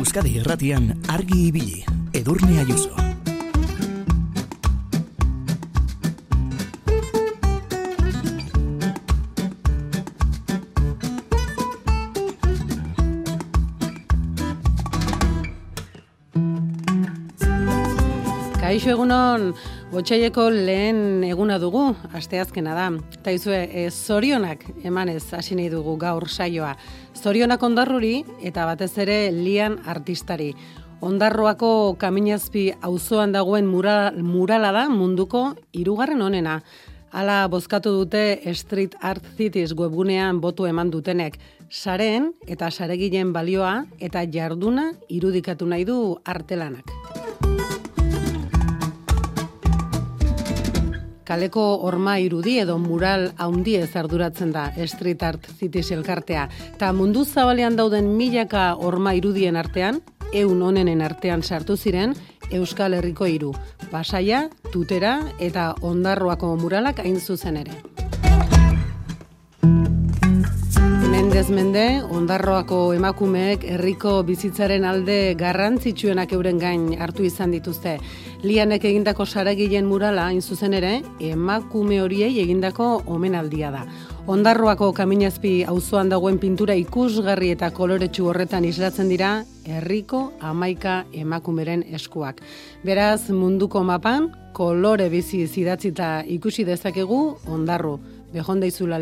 Euskadi Erratian argi ibili. Edurne Ayuso. Kaixo egunon, Otsaileko lehen eguna dugu, asteazkena da. Eta izue, e, zorionak emanez hasi nahi dugu gaur saioa. Zorionak ondarruri eta batez ere lian artistari. Ondarroako kaminazpi auzoan dagoen mural, murala da munduko hirugarren onena. Hala bozkatu dute Street Art Cities webgunean botu eman dutenek. Saren eta saregilen balioa eta jarduna irudikatu nahi du artelanak. Kaleko orma irudi edo mural haundi ez arduratzen da Street Art City elkartea. Ta mundu zabalean dauden milaka orma irudien artean, eun onenen artean sartu ziren, Euskal Herriko hiru, Pasaia, Tutera eta Ondarroako muralak hain zuzen ere. Mendez mende, Ondarroako emakumeek herriko bizitzaren alde garrantzitsuenak euren gain hartu izan dituzte. Lianek egindako saragilen murala, hain zuzen ere, emakume horiei egindako omenaldia da. Ondarroako kaminazpi auzoan dagoen pintura ikusgarri eta koloretsu horretan islatzen dira, herriko amaika emakumeren eskuak. Beraz, munduko mapan, kolore bizi zidatzita ikusi dezakegu, ondarro, behonda izula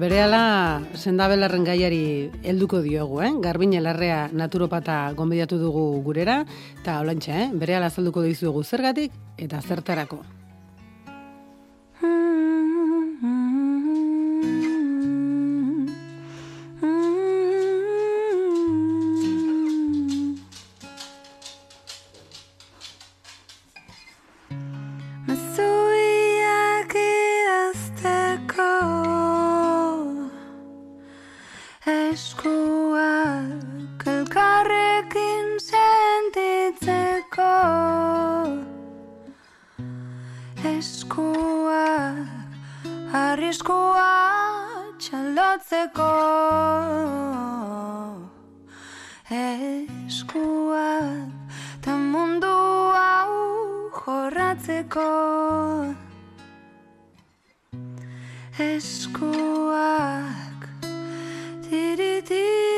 lian. Bueno, bere ala sendabelarren gaiari helduko diogu, eh? Garbin elarrea naturopata gonbidatu dugu gurera, eta holantxe, eh? Bere ala zalduko dizugu zergatik eta zertarako. ko eskuak ditit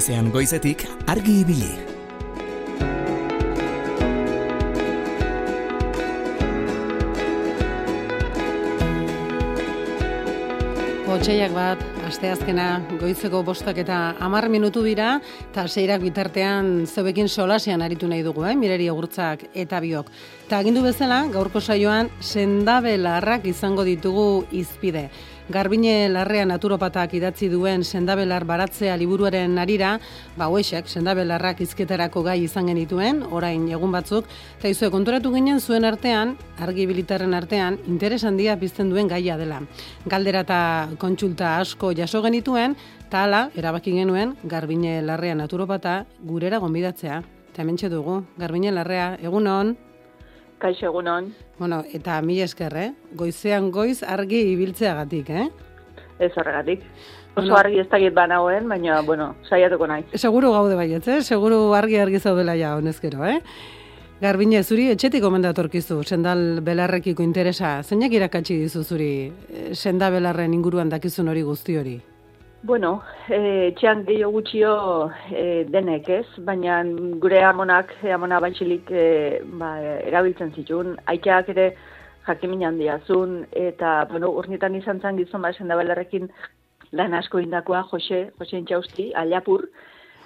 Goizean goizetik argi ibili. Otsaiak bat asteazkena goizeko bostak eta amar minutu dira, eta seirak bitartean zeuekin solasean aritu nahi dugu, eh? mireri agurtzak eta biok. Eta agindu bezala, gaurko saioan, sendabe larrak izango ditugu izpide. Garbine larrea naturopatak idatzi duen sendabelar baratzea liburuaren arira, ba hoesek sendabelarrak izketarako gai izan genituen, orain egun batzuk, eta izue konturatu ginen zuen artean, argi bilitarren artean, interes handia bizten duen gaia dela. Galdera eta kontsulta asko jaso genituen, eta hala, erabaki genuen, Garbine larrea naturopata gurera gonbidatzea. Eta hemen dugu, Garbine larrea, egun hon? Kaixo egunon. Bueno, eta mi esker, eh? Goizean goiz argi ibiltzeagatik, eh? Ez horregatik. Oso bueno, argi ez dakit banagoen, baina, bueno, saiatuko nahi. Seguro gaude baietz, eh? Seguro argi argi zaudela ja, honezkero, eh? Garbine, zuri etxetik omendatorkizu, sendal belarrekiko interesa. Zeinak irakatsi dizu zuri, eh, senda belarren inguruan dakizun hori guzti hori? Bueno, e, txean gehiago gutxio e, denek ez, baina gure amonak, amona batxilik e, ba, erabiltzen zituen, aiteak ere jakimin handia zun, eta bueno, urnietan izan zan gizon bat sendabelarrekin lan asko indakoa, Jose, Jose Intxausti, aliapur,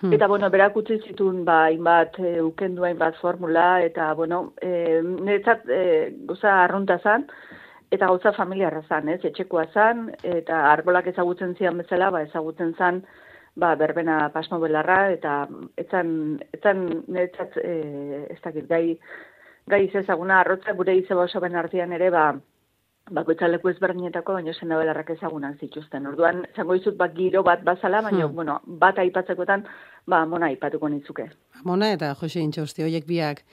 hmm. eta bueno, berak utzi zituen ba, inbat e, ukendu hainbat formula, eta bueno, e, niretzat e, goza arrunta zan, eta gauza familiarra zan, ez, etxekoa zan, eta arbolak ezagutzen zian bezala, ba, ezagutzen zan, ba, berbena pasmo belarra, eta etzan, etzan, netzat, e, ez dakit, gai, gai ezaguna, arrotza gure izeba oso ben artean ere, ba, bakoitza leku ezberdinetako, baina zen belarrak ezagunak zituzten. Orduan, zango izut, ba, giro bat bazala, baina, hmm. bueno, bat aipatzekotan, ba, mona aipatuko nitzuke. Mona eta Jose Intxosti, horiek biak,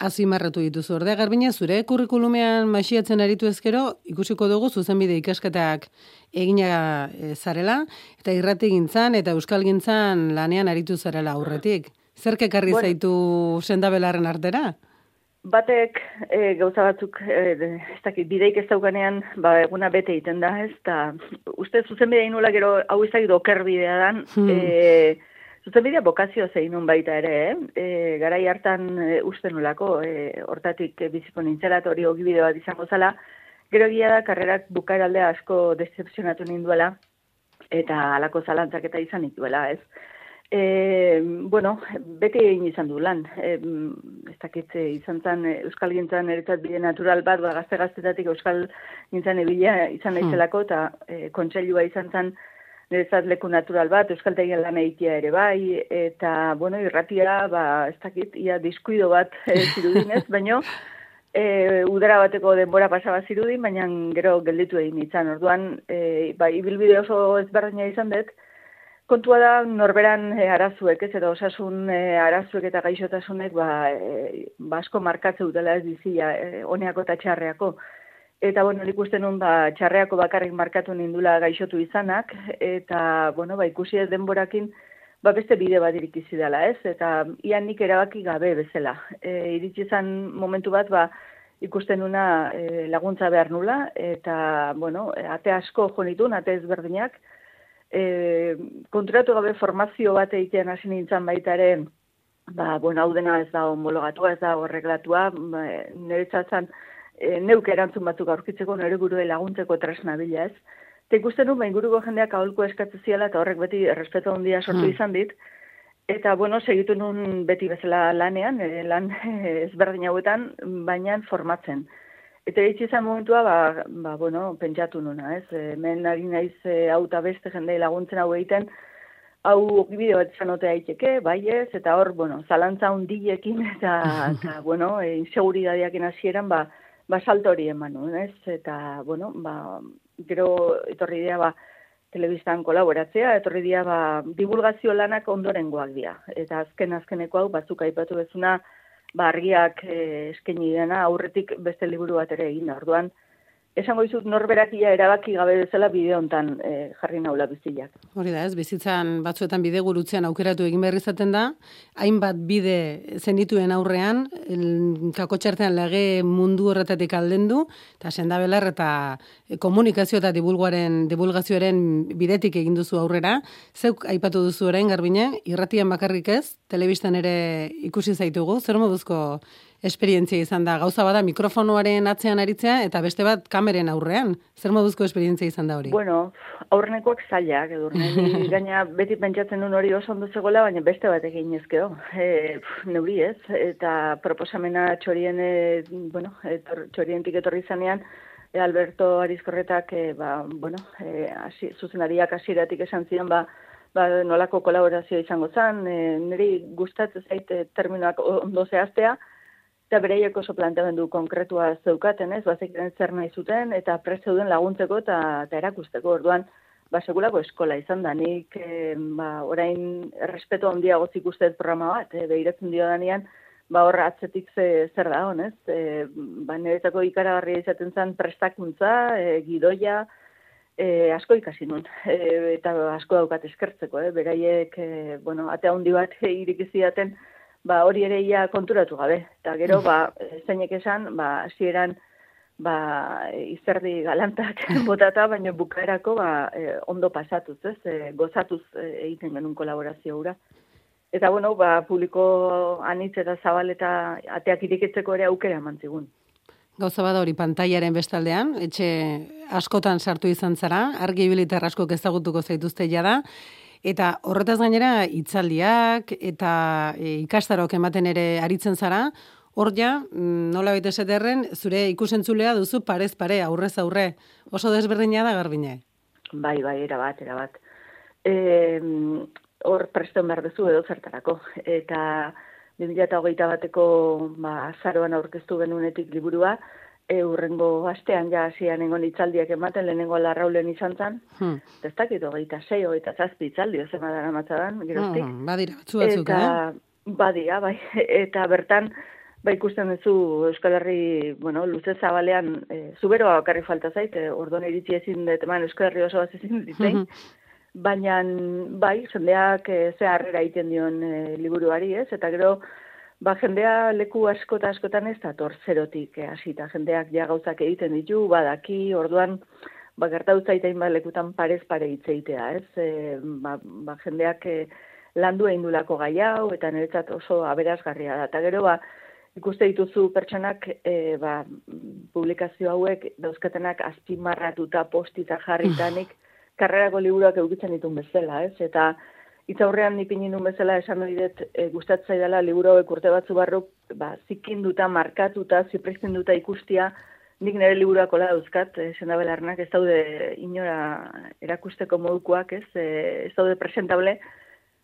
azimarratu dituzu. Ordea garbine zure kurrikulumean masiatzen aritu ezkero, ikusiko dugu zuzenbide ikasketak egina e, zarela, eta irrati gintzan, eta euskal gintzan lanean aritu zarela aurretik. Zerke karri bueno, zaitu sendabelaren artera? Batek e, gauza batzuk, e, ez dakit, bideik ez daukanean, ba, eguna bete egiten da, ez, eta uste zuzenbidea inula gero, hau izak doker bidea dan, hmm. e, Zuzenbidea bokazio zein nun baita ere, eh? E, garai hartan e, uste nolako, e, hortatik e, biziko nintzela, hori ogibide bat izango zala, gero gila da, karrerak bukaeraldea asko decepzionatu ninduela, eta alako zalantzak eta izan nituela, ez? E, bueno, beti egin izan du lan, e, ez dakitze izan zen Euskal Gintzan eretzat bide natural bat, ba, gazte-gaztetatik Euskal Gintzan ebila izan hmm. nahizelako, eta e, kontseilua izan zen, niretzat leku natural bat, euskaltegian lan egitea ere bai, eta, bueno, irratia, ba, ez dakit, ia diskuido bat e, zirudinez, baino, e, udara bateko denbora pasaba zirudin, baina gero gelditu egin izan. Orduan, e, ba, ibilbide oso ezberdina izan dut, kontua da norberan e, arazuek, ez, eta osasun e, arazuek eta gaixotasunek, ba, e, basko ba, markatze dutela ez dizia, e, honeako eta txarreako. Eta, bueno, nik nun, ba, txarreako bakarrik markatu nindula gaixotu izanak, eta, bueno, ba, ikusi ez denborakin, ba, beste bide bat irikizi dela, ez? Eta, ian nik erabaki gabe bezala. E, iritsi izan momentu bat, ba, ikusten nuna e, laguntza behar nula, eta, bueno, ate asko jonitun, ate ezberdinak, e, konturatu gabe formazio bat egiten hasi nintzen baitaren, ba, bueno, hau dena ez da homologatua, ez da horreglatua, ba, niretzat e, neuk erantzun batzuk aurkitzeko nire gurue laguntzeko tresna bila ez. Eta ikusten nu, inguruko jendeak aholko eskatze ziala eta horrek beti respeto handia sortu hmm. izan dit. Eta, bueno, segitu nun beti bezala lanean, e, lan ezberdin hauetan, baina formatzen. Eta hitz izan momentua, ba, ba, bueno, pentsatu nuna, ez? E, men ari naiz e, hau beste jendei laguntzen hau egiten, hau bideo bat izan otea iteke, bai ez, eta hor, bueno, zalantza hundiekin, eta, eta bueno, e, inseguridadiak hasieran ba, ba, salto hori eman ez? Eta, bueno, ba, gero etorri dira, ba, telebistan kolaboratzea, etorri dira, ba, divulgazio lanak ondorengoak dira. Eta azken azkeneko hau, batzuk aipatu bezuna, ba, argiak eh, eskaini dena, aurretik beste liburu bat ere egin, orduan, esango izut norberakia erabaki gabe bezala bide hontan e, jarri naula bizilak. Hori da, ez, bizitzan batzuetan bide gurutzean aukeratu egin behar izaten da, hainbat bide zenituen aurrean, kakotxartean lege mundu horretatik alden du, eta senda belar eta komunikazio eta divulguaren, divulgazioaren bidetik egin duzu aurrera, zeuk aipatu duzu orain garbine, irratian bakarrik ez, telebistan ere ikusi zaitugu, zer moduzko esperientzia izan da. Gauza bada mikrofonoaren atzean aritzea eta beste bat kameren aurrean. Zer moduzko esperientzia izan da hori? Bueno, aurrenekoak zailak, edo gaina beti pentsatzen duen hori oso ondo zegoela, baina beste bat egin ezkeo. E, neuri ez, eta proposamena txorien, e, bueno, etor, txorientik etorri zanean, e, Alberto Arizkorretak, e, ba, bueno, e, asi, zuzenariak asiratik esan ziren, ba, ba, nolako kolaborazio izango zen, e, niri gustatzen zaite terminoak ondo zehaztea, eta bereiek oso planteamendu konkretua zeukaten, ez, bazekren zer nahi zuten, eta zeuden laguntzeko eta, eta erakusteko, orduan, ba, segulako eskola izan da, nik, e, ba, orain, respeto handia gozik ustez programa bat, e, behiratzen dio danean, ba, horra atzetik ze, zer da honez, e, ba, niretzako ikaragarria izaten zen prestakuntza, e, gidoia, e, asko ikasi nun, e, eta asko daukat eskertzeko, eh? beraiek, e, bueno, atea handi bat irikiziaten, ba, hori ere ia konturatu gabe. Eta gero, ba, zeinek esan, ba, hasieran ba, izerdi galantak botata, baina bukaerako ba, e, ondo pasatuz, ez? E, gozatuz e, egiten genuen kolaborazio hura. Eta, bueno, ba, publiko anitz eta zabal eta ateak irikitzeko ere aukera eman zigun. Gauza bada hori pantaiaren bestaldean, etxe askotan sartu izan zara, argi ibilitar askok ezagutuko zaituzte da, eta horretaz gainera itzaldiak eta e, ikastarok ematen ere aritzen zara, hor ja, mm, nola baita eseterren, zure ikusentzulea duzu parez pare, aurrez aurre, oso desberdina da garbine? Bai, bai, erabat, erabat. E, hor presten behar duzu edo zertarako, eta... 2008 bateko ba, azaroan aurkeztu genunetik liburua, e, urrengo astean ja hasian egon itzaldiak ematen lehenengo larraulen izan zen. Hmm. Ez dakit, hogeita zei, hogeita zazpi itzaldi, ez emadara matzadan, geroztik. Hmm, badira, batzu batzuk, eta, eh? Badira, bai, eta bertan, ba ikusten duzu Euskal Herri, bueno, luze zabalean, e, zuberoa bakarri falta zait, e, orduan iritsi ezin dut, eman Euskal Herri oso bat ezin ditzein, hmm. baina bai, jendeak e, ze harrera egiten dion e, liburuari, ez? Eta gero, ba, jendea leku askota askotan ez da torzerotik hasita jendeak ja gauzak egiten ditu, badaki, orduan, ba, gertautza itain ba, lekutan parez pare hitzeitea, ez? E, ba, ba, jendeak e, landu egin dulako gai hau, eta niretzat oso aberazgarria da. Eta gero, ba, ikuste dituzu pertsonak e, ba, publikazio hauek dauzkatenak azpimarratuta postita jarritanik, karrerako liburuak eukitzen ditun bezala, ez? Eta hitz aurrean nipin inun bezala esan hori dut e, gustatzai dela liburu hauek urte batzu barruk, ba, zikinduta, markatuta, duta ikustia, nik nire liburuak ola dauzkat, e, sendabelarnak, ez daude inora erakusteko modukoak, ez? E, ez daude presentable,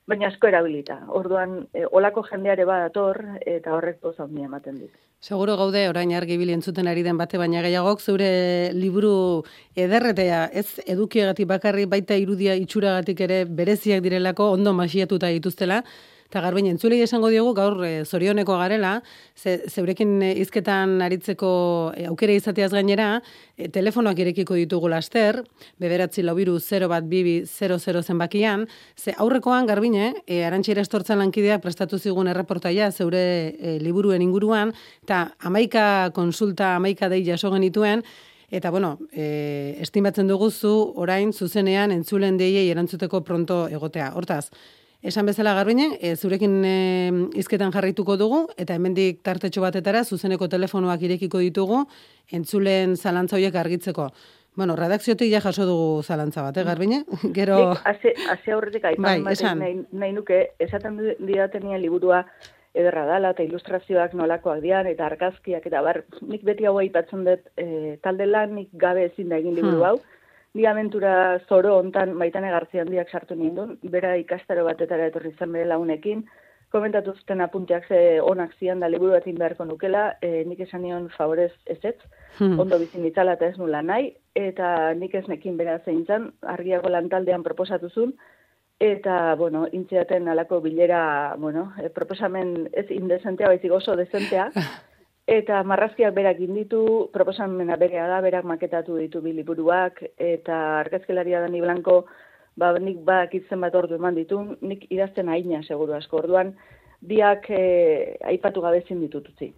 baina asko erabilita. Orduan, e, olako jendeare badator, eta horrek poza handi ematen dit. Seguro gaude, orain argi entzuten ari den bate, baina gehiagok, zeure liburu ederretea, ez edukiegatik bakarri baita irudia itxuragatik ere bereziak direlako, ondo masiatuta dituztela, Eta garbain, entzulei esango diogu, gaur e, zorioneko garela, ze, zeurekin e, izketan aritzeko e, aukere izateaz gainera, e, telefonoak irekiko ditugu laster, beberatzi laubiru 0 bat bibi 00 zenbakian, ze aurrekoan garbine, e, arantxera estortzan lankidea prestatu zigun erreportaia zeure e, liburuen inguruan, eta amaika konsulta, amaika dei jaso genituen, Eta, bueno, e, estimatzen duguzu, orain, zuzenean, entzulen deiei erantzuteko pronto egotea. Hortaz, Esan bezala garbine, e, zurekin e, izketan jarrituko dugu, eta hemendik tartetxo batetara, zuzeneko telefonoak irekiko ditugu, entzulen zalantza horiek argitzeko. Bueno, redakziotik ja jaso dugu zalantza bat, eh, garbine? Gero... Hase aurretik aipan bai. Nahi, nahi nuke, esaten didatenia liburua ederra dala, eta ilustrazioak nolakoak dian, eta argazkiak, eta bar, nik beti hau aipatzen dut, e, talde lan nik gabe ezin da egin liburu hmm. Ni zoro hontan baitan egartzi handiak sartu nindun, bera ikastaro batetara etorri zen bere launekin, komentatu zuten apunteak ze onak zian da liburu batin beharko nukela, e, nik esan nion favorez ezetz, hmm. ondo bizin itzala eta ez nula nahi, eta nik ez nekin bera zein zan, argiako lantaldean proposatu zuen, eta, bueno, intziaten alako bilera, bueno, e, proposamen ez indezentea, baizik oso dezentea, Eta marrazkiak berak inditu, proposamena berea da, berak maketatu ditu biliburuak, eta argazkelaria Dani Blanco, ba, nik bak itzen bat ordu eman ditu, nik idazten aina seguru asko orduan, biak e, aipatu gabezin ditututzi.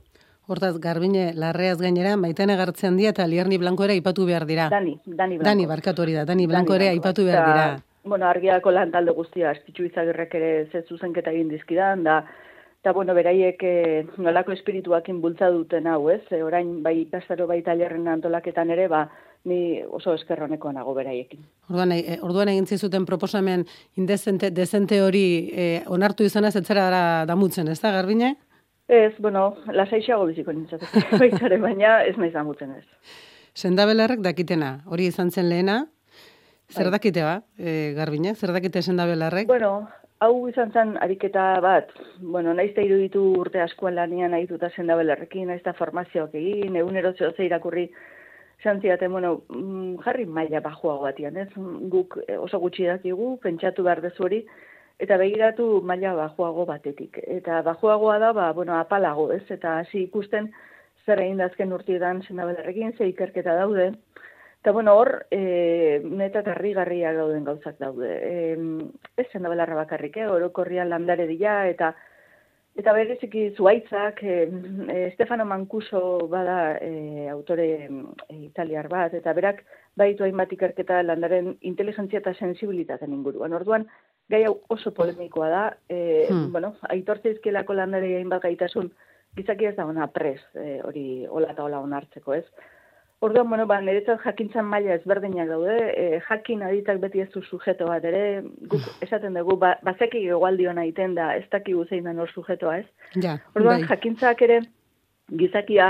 Hortaz, Garbine, larreaz gainera, maiten egartzen dia eta Lierni Blanco ere aipatu behar dira. Dani, Dani Blanco. Dani, barkatu hori da, Dani Blanco ere aipatu behar dira. Bueno, argiako lan talde guztia, estitxu izagirrek ere ze zuzenketa egin dizkidan, da, Eta, bueno, beraiek e, nolako espirituakin bultza duten hau, ez? E, orain, bai ikastaro bai talerren antolaketan ere, ba, ni oso eskerroneko nago beraiekin. Orduan, e, orduan egin zizuten proposamen indezente, dezente hori e, onartu izanez, etzera da damutzen, ez da, Garbine? Ez, bueno, lasaixago biziko nintzateke, baitare, baina ez nahi zamutzen ez. Sendabelarrek dakitena, hori izan zen lehena, zer bai. dakite ba, e, Garbine, zer dakite sendabelarrek? Bueno, hau izan zen ariketa bat, bueno, naiz da iruditu urte askoan lanian nahi duta sendabelarrekin, naiz da formazioak egin, egunero zehose irakurri, Zantziate, bueno, mm, jarri maila bajoago batian, ez? Guk oso gutxi dakigu, pentsatu behar dezu hori, eta begiratu maila bajoago batetik. Eta bajoagoa da, ba, bueno, apalago, ez? Eta hasi ikusten zer egin dazken urtietan zendabelarrekin, ze ikerketa daude. Eta, bueno, hor, e, neta tarri garriak dauden gauzak daude. E, ez zendabelarra bakarrik, eh? orokorrian landare dira, eta Eta bereziki zuaitzak, e, Stefano Mancuso bada e, autore e, italiar bat, eta berak baitu hainbat ikerketa landaren inteligentzia eta sensibilitaten inguruan. Orduan, gai hau oso polemikoa da, e, hmm. bueno, aitortze izkielako landare hainbat gaitasun, gizaki ez da ona pres, e, hori hola eta hola onartzeko, ez? Orduan, bueno, ba, niretzat jakintzan maila ezberdinak daude, e, jakin aditak beti ez du sujeto bat ere, guk hmm. esaten dugu, ba, bazeki egualdi hona iten da, ez daki guzein da nor sujetoa, ez? Ja, Orduan, bai. jakintzak ere, gizakia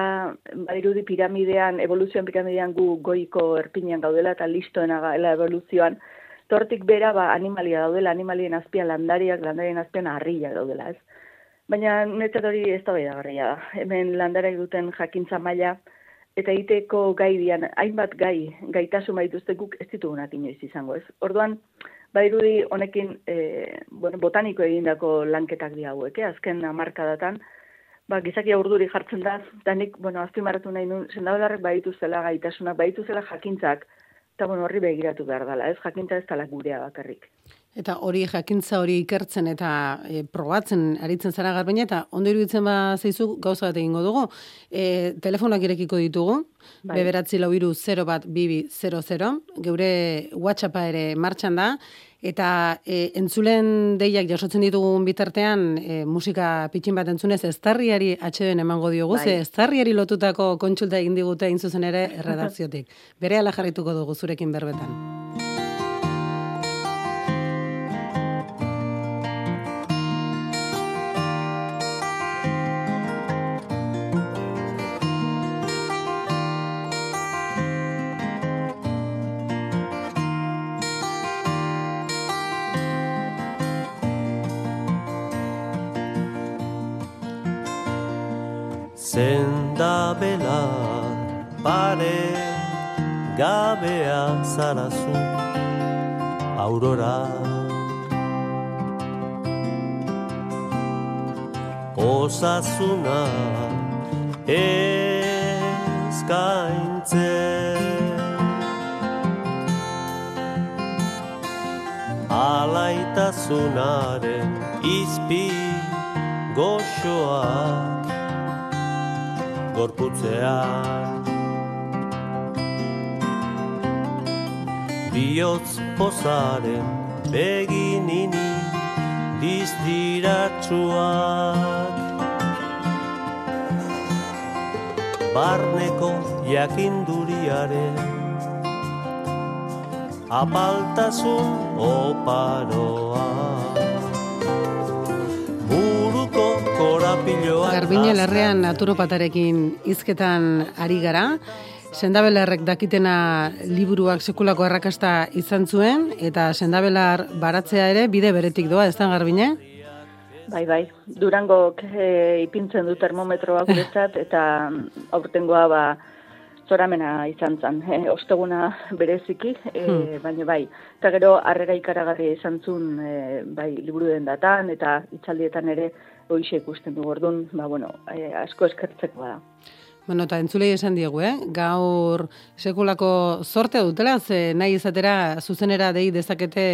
badirudi piramidean, evoluzioan piramidean gu goiko erpinean gaudela eta listoena gaela evoluzioan, tortik bera ba, animalia daudela, animalien azpian landariak, landarien azpian harriak daudela, ez? Baina netzat hori ez da da. Hemen landarak duten jakintza maila, eta iteko gai dian, hainbat gai, gaitasun baituzte guk ez ditugunak inoiz izango, ez? Orduan, badirudi honekin e, bueno, botaniko egindako lanketak di hauek, eh? azken amarkadatan, ba, gizakia urduri jartzen da, eta nik, bueno, azpimarratu nahi nun, zendabelarrek baituzela gaitasunak, baituzela jakintzak, eta bueno, horri begiratu behar dela, ez jakintza ez tala gurea bakarrik. Eta hori jakintza hori ikertzen eta e, probatzen aritzen zara garbine, eta ondo iruditzen ba zeizu gauza bat egingo dugu. E, telefonak irekiko ditugu, bai. beberatzi lau iru 0 bat bibi 00, geure WhatsAppa ere martxan da, Eta e, entzulen deiak jasotzen ditugun bitartean e, musika pitxin bat entzunez eztarriari atxeden emango diogu, bai. ze eztarriari lotutako kontsulta egin digute zuzen ere erredakziotik. Bere ala jarrituko dugu zurekin berbetan. Zenda bela pare gabea zarazu aurora. Osasuna eskaintze Alaitasunaren izpi goxoak gorputzean Biotz pozaren beginini dizdiratsuak. Barneko jakinduriaren apaltasun oparoa Garbine larrean naturopatarekin hizketan ari gara. Sendabelarrek dakitena liburuak sekulako errakasta izan zuen, eta sendabelar baratzea ere bide beretik doa, ez da Garbine? Bai, bai. Durango e, ipintzen du termometroa guretzat, eta aurtengoa ba, zoramena izan zen. E, osteguna bereziki, e, hmm. baina bai. Eta gero, harrera ikaragarri izan zuen, e, bai, liburu den datan, eta itxaldietan ere, hoxe ikusten du gordun, ba, bueno, e, asko eskertzeko da. Bueno, eta entzulei esan diegu, eh? gaur sekulako sortea dutela, ze nahi izatera zuzenera dei dezakete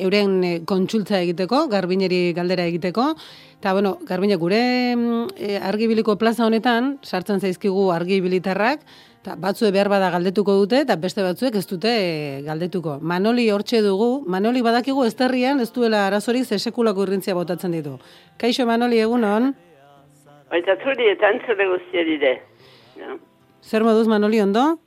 euren eh, kontsultza egiteko, garbineri galdera egiteko, eta bueno, garbine gure e, argibiliko plaza honetan, sartzen zaizkigu argibilitarrak, Ta, batzue behar bada galdetuko dute, eta beste batzuek ez dute eh, galdetuko. Manoli hortxe dugu, Manoli badakigu ezterrian ez duela arazorik ze sekulako irrintzia botatzen ditu. Kaixo Manoli egunon, Baita zuri eta antzule guztiari de. Ja. zer moduz Manoli ondo?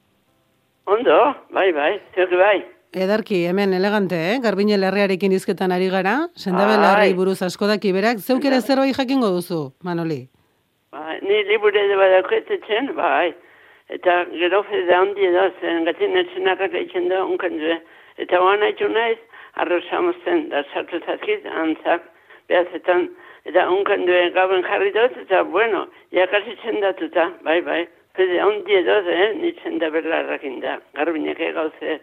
Ondo, bai, bai, zer bai. Edarki, hemen elegante, eh? Garbine lerrearekin izketan ari gara, sendabe Bai. larrei buruz asko daki berak, zeuk ere zerbait jakingo duzu, Manoli. bai. Ni libure de badakoetetzen, bai. Eta gero fede handi edo, zen gatin etxenarrak eitzen da unkan due. Eta oan haitu naiz, arroza da sartu zazkit, antzak, behazetan. Eta unkan due gaben jarri dut, eta bueno, jakasitzen datuta, bai, bai. Fede handi edo, eh, nitzen da berlarrak inda. Garbinek egauze,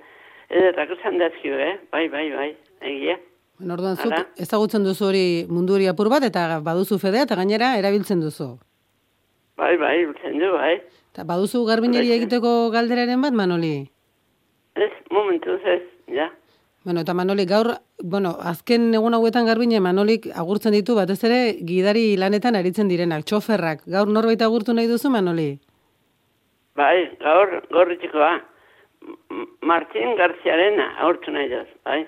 ederrak esan dazkio, eh? Bai, bai, bai, egia. Orduan zuk ezagutzen duzu hori mundu hori apur bat, eta baduzu fedea, eta gainera erabiltzen duzu. Bai, bai, biltzen du, bai. Eta baduzu garbineri egiteko galderaren bat, Manoli? Ez, momentuz ez, ja. Bueno, eta Manoli, gaur, bueno, azken egun hauetan garbine Manolik agurtzen ditu batez ere gidari lanetan aritzen direnak, txoferrak. Gaur norbait agurtu nahi duzu, Manoli? Bai, gaur, gorritikoa. M- Martin Garziaren aurtu nahi dut, bai.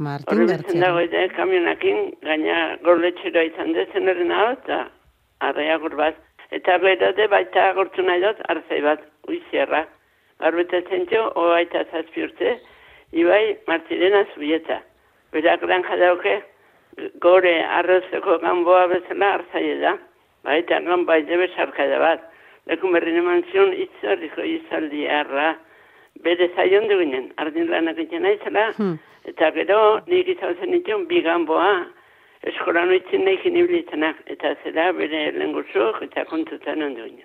Martin Horri bitzen dago Gartzia. ere kamionakin, gaina gorletxeroa izan dezen erren hau, eta arreagur bat. Eta gero de baita agurtu nahi dut, arzai bat, uizierra. Gaur betetzen jo, oaita zazpi urte, ibai Martirena zubieta. Berak granja dauke, gore arrozeko ganboa bezala arzai da. Baita ganba debe sarkaida bat. Leku berrin eman zion itzarriko izaldi arra. Bere zaion duginen, ardin lanak egiten naizela, Hmm. eta gero nik izauzen ditun biganboa, eskolan oitzen nahi genibilitanak, eta zera bere lengusuk eta kontutan onduen.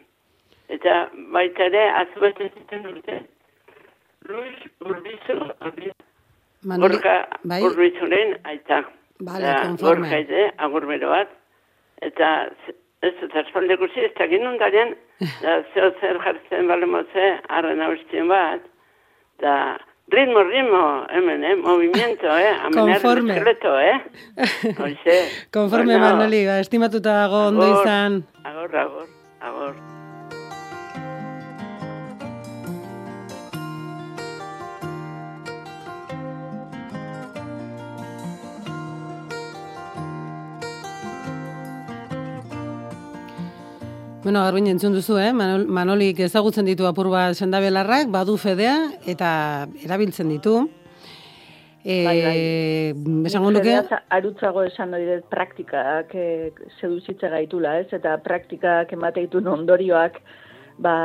Eta baita ere, azubatzen zuten urte, Luis Urbizu, Gorka bai? Urbizuren aita. Bale, konforme. Gorka ere, agurbero bat, eta ez dut aspalde guzi, ez da ginundaren, da zeo zer jartzen bale moze, arren haustien bat, da ritmo, ritmo, hemen, eh, movimiento, eh, amenar Konforme. esqueleto, eh, Hoxe. Konforme, Bueno, Manoli, ba, estimatuta dago ondo izan. Agor, agor, agor. Bueno, garbin entzun duzu, eh? Manol, Manolik ezagutzen ditu apur bat sendabelarrak, badu fedea, eta erabiltzen ditu. E, Bai, bai. Esango nuke, Arutzago esan hori dut praktikak e, seduzitze gaitula, ez? Eta praktikak emateitun ondorioak ba,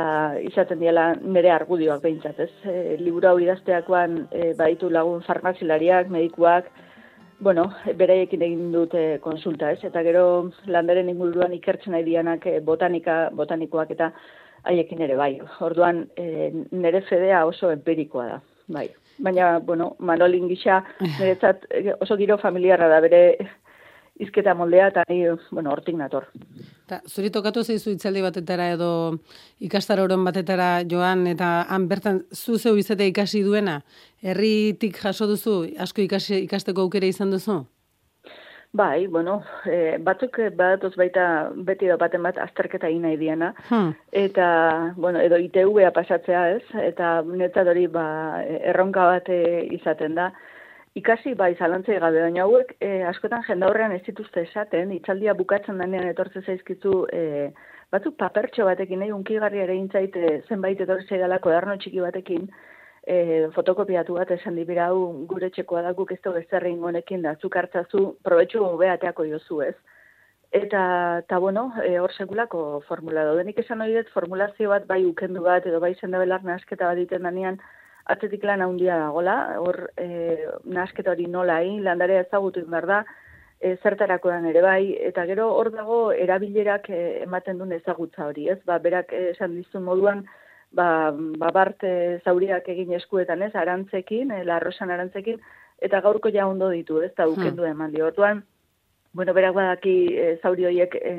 izaten diela nire argudioak behintzat, ez? E, liburu hau idazteakoan e, baditu lagun farmazilariak, medikuak, bueno, beraiekin egin dute konsulta, ez? Eta gero landaren inguruan ikertzen nahi dianak e, botanika, botanikoak eta haiekin ere bai. Orduan, e, nire fedea oso empirikoa da, bai. Baina, bueno, Manolin gisa, niretzat eh, oso giro familiarra da bere izketa moldea, eta ni, bueno, hortik nator. Ta, zuri tokatu zeizu itzaldi batetara edo ikastaroren batetara joan, eta han bertan zu zeu izate ikasi duena, herritik jaso duzu, asko ikasi, ikasteko aukera izan duzu? Bai, bueno, e, batzuk badatoz baita beti da baten bat azterketa egin nahi diana, Hmm. eta, bueno, edo ITV-a pasatzea ez, eta netzat hori ba, erronka bat eh, izaten da. Ikasi bai zalantzei gabe, baina hauek e, askotan jendaurrean ez dituzte esaten, itzaldia bukatzen denean etortze zaizkizu e, batzuk papertxo batekin, nahi unkigarri ere intzait zenbait etorri zaidalako darno txiki batekin, e, fotokopiatu bat esan dibira hau gure txekoa da guk ez dugu ezer honekin da, zuk hartzazu, probetxu beateako jozu ez. Eta, ta bueno, e, hor sekulako formula daude. Nik esan hori dut formulazio bat bai ukendu bat edo bai zendabelar nahasketa bat egiten danean atzetik lan handia dagola, hor e, nahasketa hori nola egin, landarea ezagutu behar da, e, zertarako dan ere bai, eta gero hor dago erabilerak e, ematen duen ezagutza hori, ez? Ba, berak esan dizun moduan, ba, ba bart e, zauriak egin eskuetan, ez? Arantzekin, e, larrosan arantzekin, eta gaurko ja ondo ditu, ez? Ta ukendu eman dio. Orduan, bueno, berak badaki e, zauri horiek e,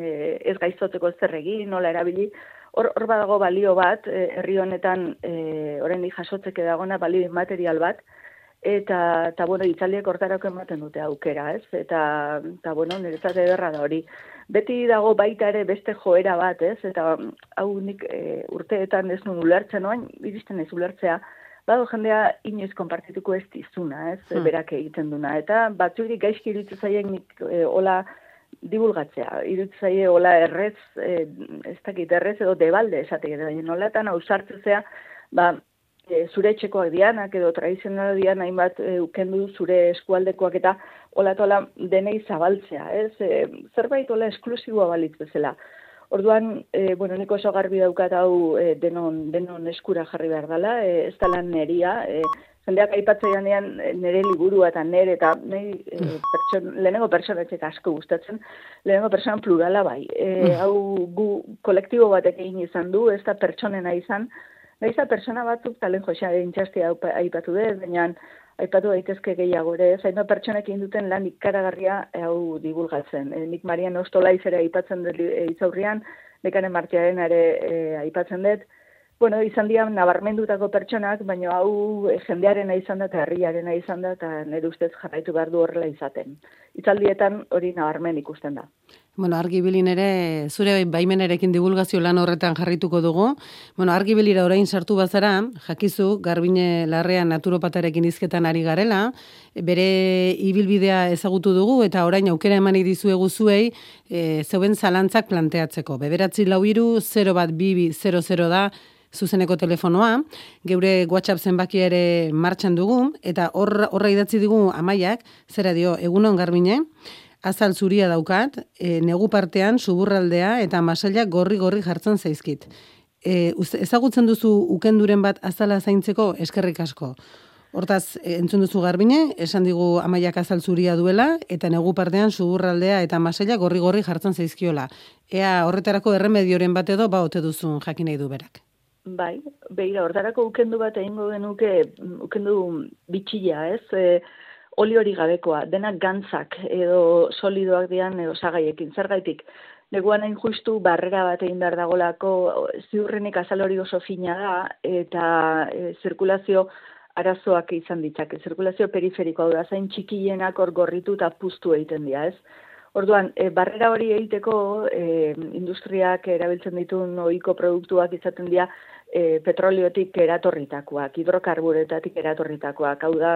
ez gaiztotzeko zer egin, nola erabili, hor, hor badago balio bat, e, herri honetan e, oraindik jasotzeke dagona balio material bat, eta, eta bueno, itzaliek hortarako ematen dute aukera, ez? Eta, eta bueno, niretzat ederra da hori. Beti dago baita ere beste joera bat, ez? Eta hau nik e, urteetan ez nun ulertzen, oain, iristen ez ulertzea, bado jendea inoiz konpartituko ez dizuna, ez? Hmm. Berak egiten duna. Eta batzuri gaizki iruditzen zaien nik e, hola divulgatzea. Iruditzen zaie hola errez, e, ez dakit errez edo debalde esatek, baina nolatan ausartzea, ba, e, zure etxekoak dianak edo tradizionala dian hainbat e, ukendu zure eskualdekoak eta hola eta hola denei zabaltzea, ez? E, zerbait hola esklusiboa balitz bezala. Orduan, e, bueno, niko oso garbi daukat hau e, denon, denon eskura jarri behar dela, e, ez da lan neria, e, jendeak aipatzen janean e, nire liburua eta nire eta nahi, e, pertson, lehenengo personetxek asko gustatzen, lehenengo pertsonan plurala bai. E, hau gu kolektibo batek egin izan du, ez da pertsonena izan, Naiz da persona batzuk talen joxea intxastia aipatu dut, baina aipatu daitezke gehiago ere, zain da pertsonek duten lan ikaragarria hau divulgatzen. E, nik Marian Ostolaiz ere aipatzen dut e, itzaurrian, nekane martiaren ere e, aipatzen dut, bueno, izan dira nabarmendutako pertsonak, baina hau e, jendearen izan da eta herriaren izan da eta nire ustez jarraitu behar du horrela izaten. Itzaldietan hori nabarmen ikusten da. Bueno, argibilin ere, zure baimenerekin divulgazio lan horretan jarrituko dugu. Bueno, argibilira orain sartu bazara, jakizu, garbine larrean naturopatarekin izketan ari garela, bere ibilbidea ezagutu dugu, eta orain aukera eman dizuegu zuei, e, zeuen zalantzak planteatzeko. Beberatzi lau iru, 0 bat bibi 00 da, zuzeneko telefonoa, geure WhatsApp zenbaki ere martxan dugu, eta horra, horra idatzi dugu amaiak, zera dio, egunon garbine, azal zuria daukat, e, negu partean suburraldea eta masailak gorri-gorri jartzen zaizkit. E, ezagutzen duzu ukenduren bat azala zaintzeko eskerrik asko. Hortaz, e, entzun duzu garbine, esan digu amaiak azal zuria duela, eta negu partean suburraldea eta masailak gorri-gorri jartzen zaizkiola. Ea horretarako erremedioren bat edo ba ote duzun jakin nahi du berak. Bai, beira, hortarako ukendu bat egingo genuke, ukendu bitxila, ez? E, oli hori gabekoa, denak gantzak edo solidoak dian edo sagaiekin, zergaitik. Neguan hain justu barrera bat egin behar dagolako, ziurrenik azal hori oso fina da, eta e, zirkulazio arazoak izan ditzake. Zirkulazio periferikoa da, zain txikienak hor gorritu eta puztu egiten dira, ez? Orduan, e, barrera hori egiteko e, industriak erabiltzen dituen ohiko produktuak izaten dira e, petroliotik eratorritakoak, hidrokarburetatik eratorritakoak, hau da,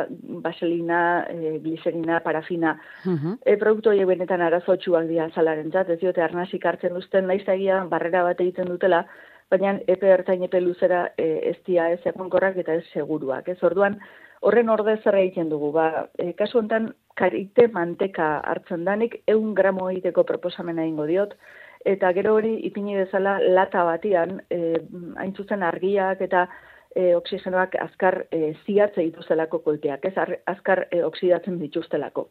baselina, e, gliserina, parafina, Uh e, produktu horiek benetan arazotxuak dira zalaren zat, ez diote arnasik hartzen duzten, naiz egia barrera bat egiten dutela, baina epe ertain epe luzera e, ez dia ez egonkorrak eta ez seguruak. Ez orduan, horren orde zer egiten dugu, ba, e, kasu honetan, karite manteka hartzen danik, eun gramo egiteko proposamena ingo diot, eta gero hori ipini bezala lata batian, e, hain zuzen argiak eta e, oksigenoak azkar e, ziatze dituztelako kolteak, ez? Ar, azkar e, oksidatzen dituztelako.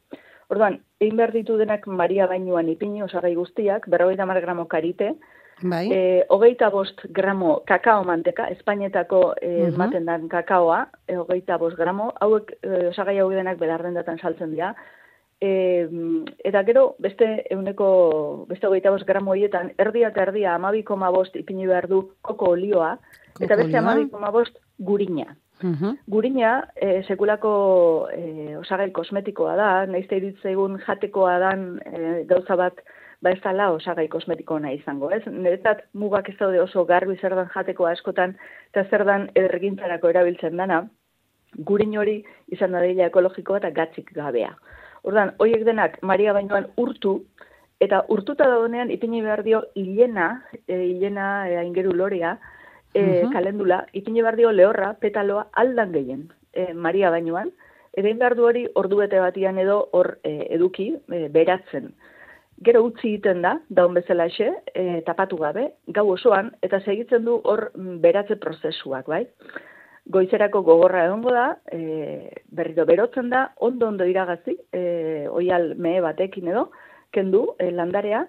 Orduan, egin behar ditu denak Maria bainuan ipini osagai guztiak, berrogeita gramo karite, Bai. e, hogeita bost gramo kakao manteka, Espainetako e, Mhm. maten dan kakaoa, e, hogeita bost gramo, hauek e, osagai hauek denak belarrendatan saltzen dira, E, eta gero, beste euneko, beste hogeita bost gramo horietan, erdia eta erdia amabikoma bost ipini behar du koko olioa, eta Koko beste olioa. amabikoma bost gurina. Mhm. Gurina, e, sekulako e, osagai kosmetikoa da, naizte iritzaigun jatekoa dan e, gauza bat, ba ez dala osagai kosmetiko nahi izango, ez? Niretzat mugak ez daude oso garbi zer dan jatekoa askotan, eta zer dan ergintzarako erabiltzen dana, gurin hori izan da dela ekologikoa eta gatzik gabea. Ordan, horiek denak Maria Bainoan urtu, eta urtuta daudenean ipini behar dio hilena, e, hilena e, aingeru lorea, e, Mhm. kalendula, ipini behar dio lehorra, petaloa aldan gehien e, Maria Bainoan, edain behar du hori ordu bete batian edo hor e, eduki, e, beratzen. Gero utzi egiten da, daun bezala xe, e, tapatu gabe, gau osoan, eta segitzen du hor mm, beratze prozesuak, bai? goizerako gogorra egongo da, e, berriro berotzen da, ondo ondo iragazi, e, oial mehe batekin edo, kendu e, landarea,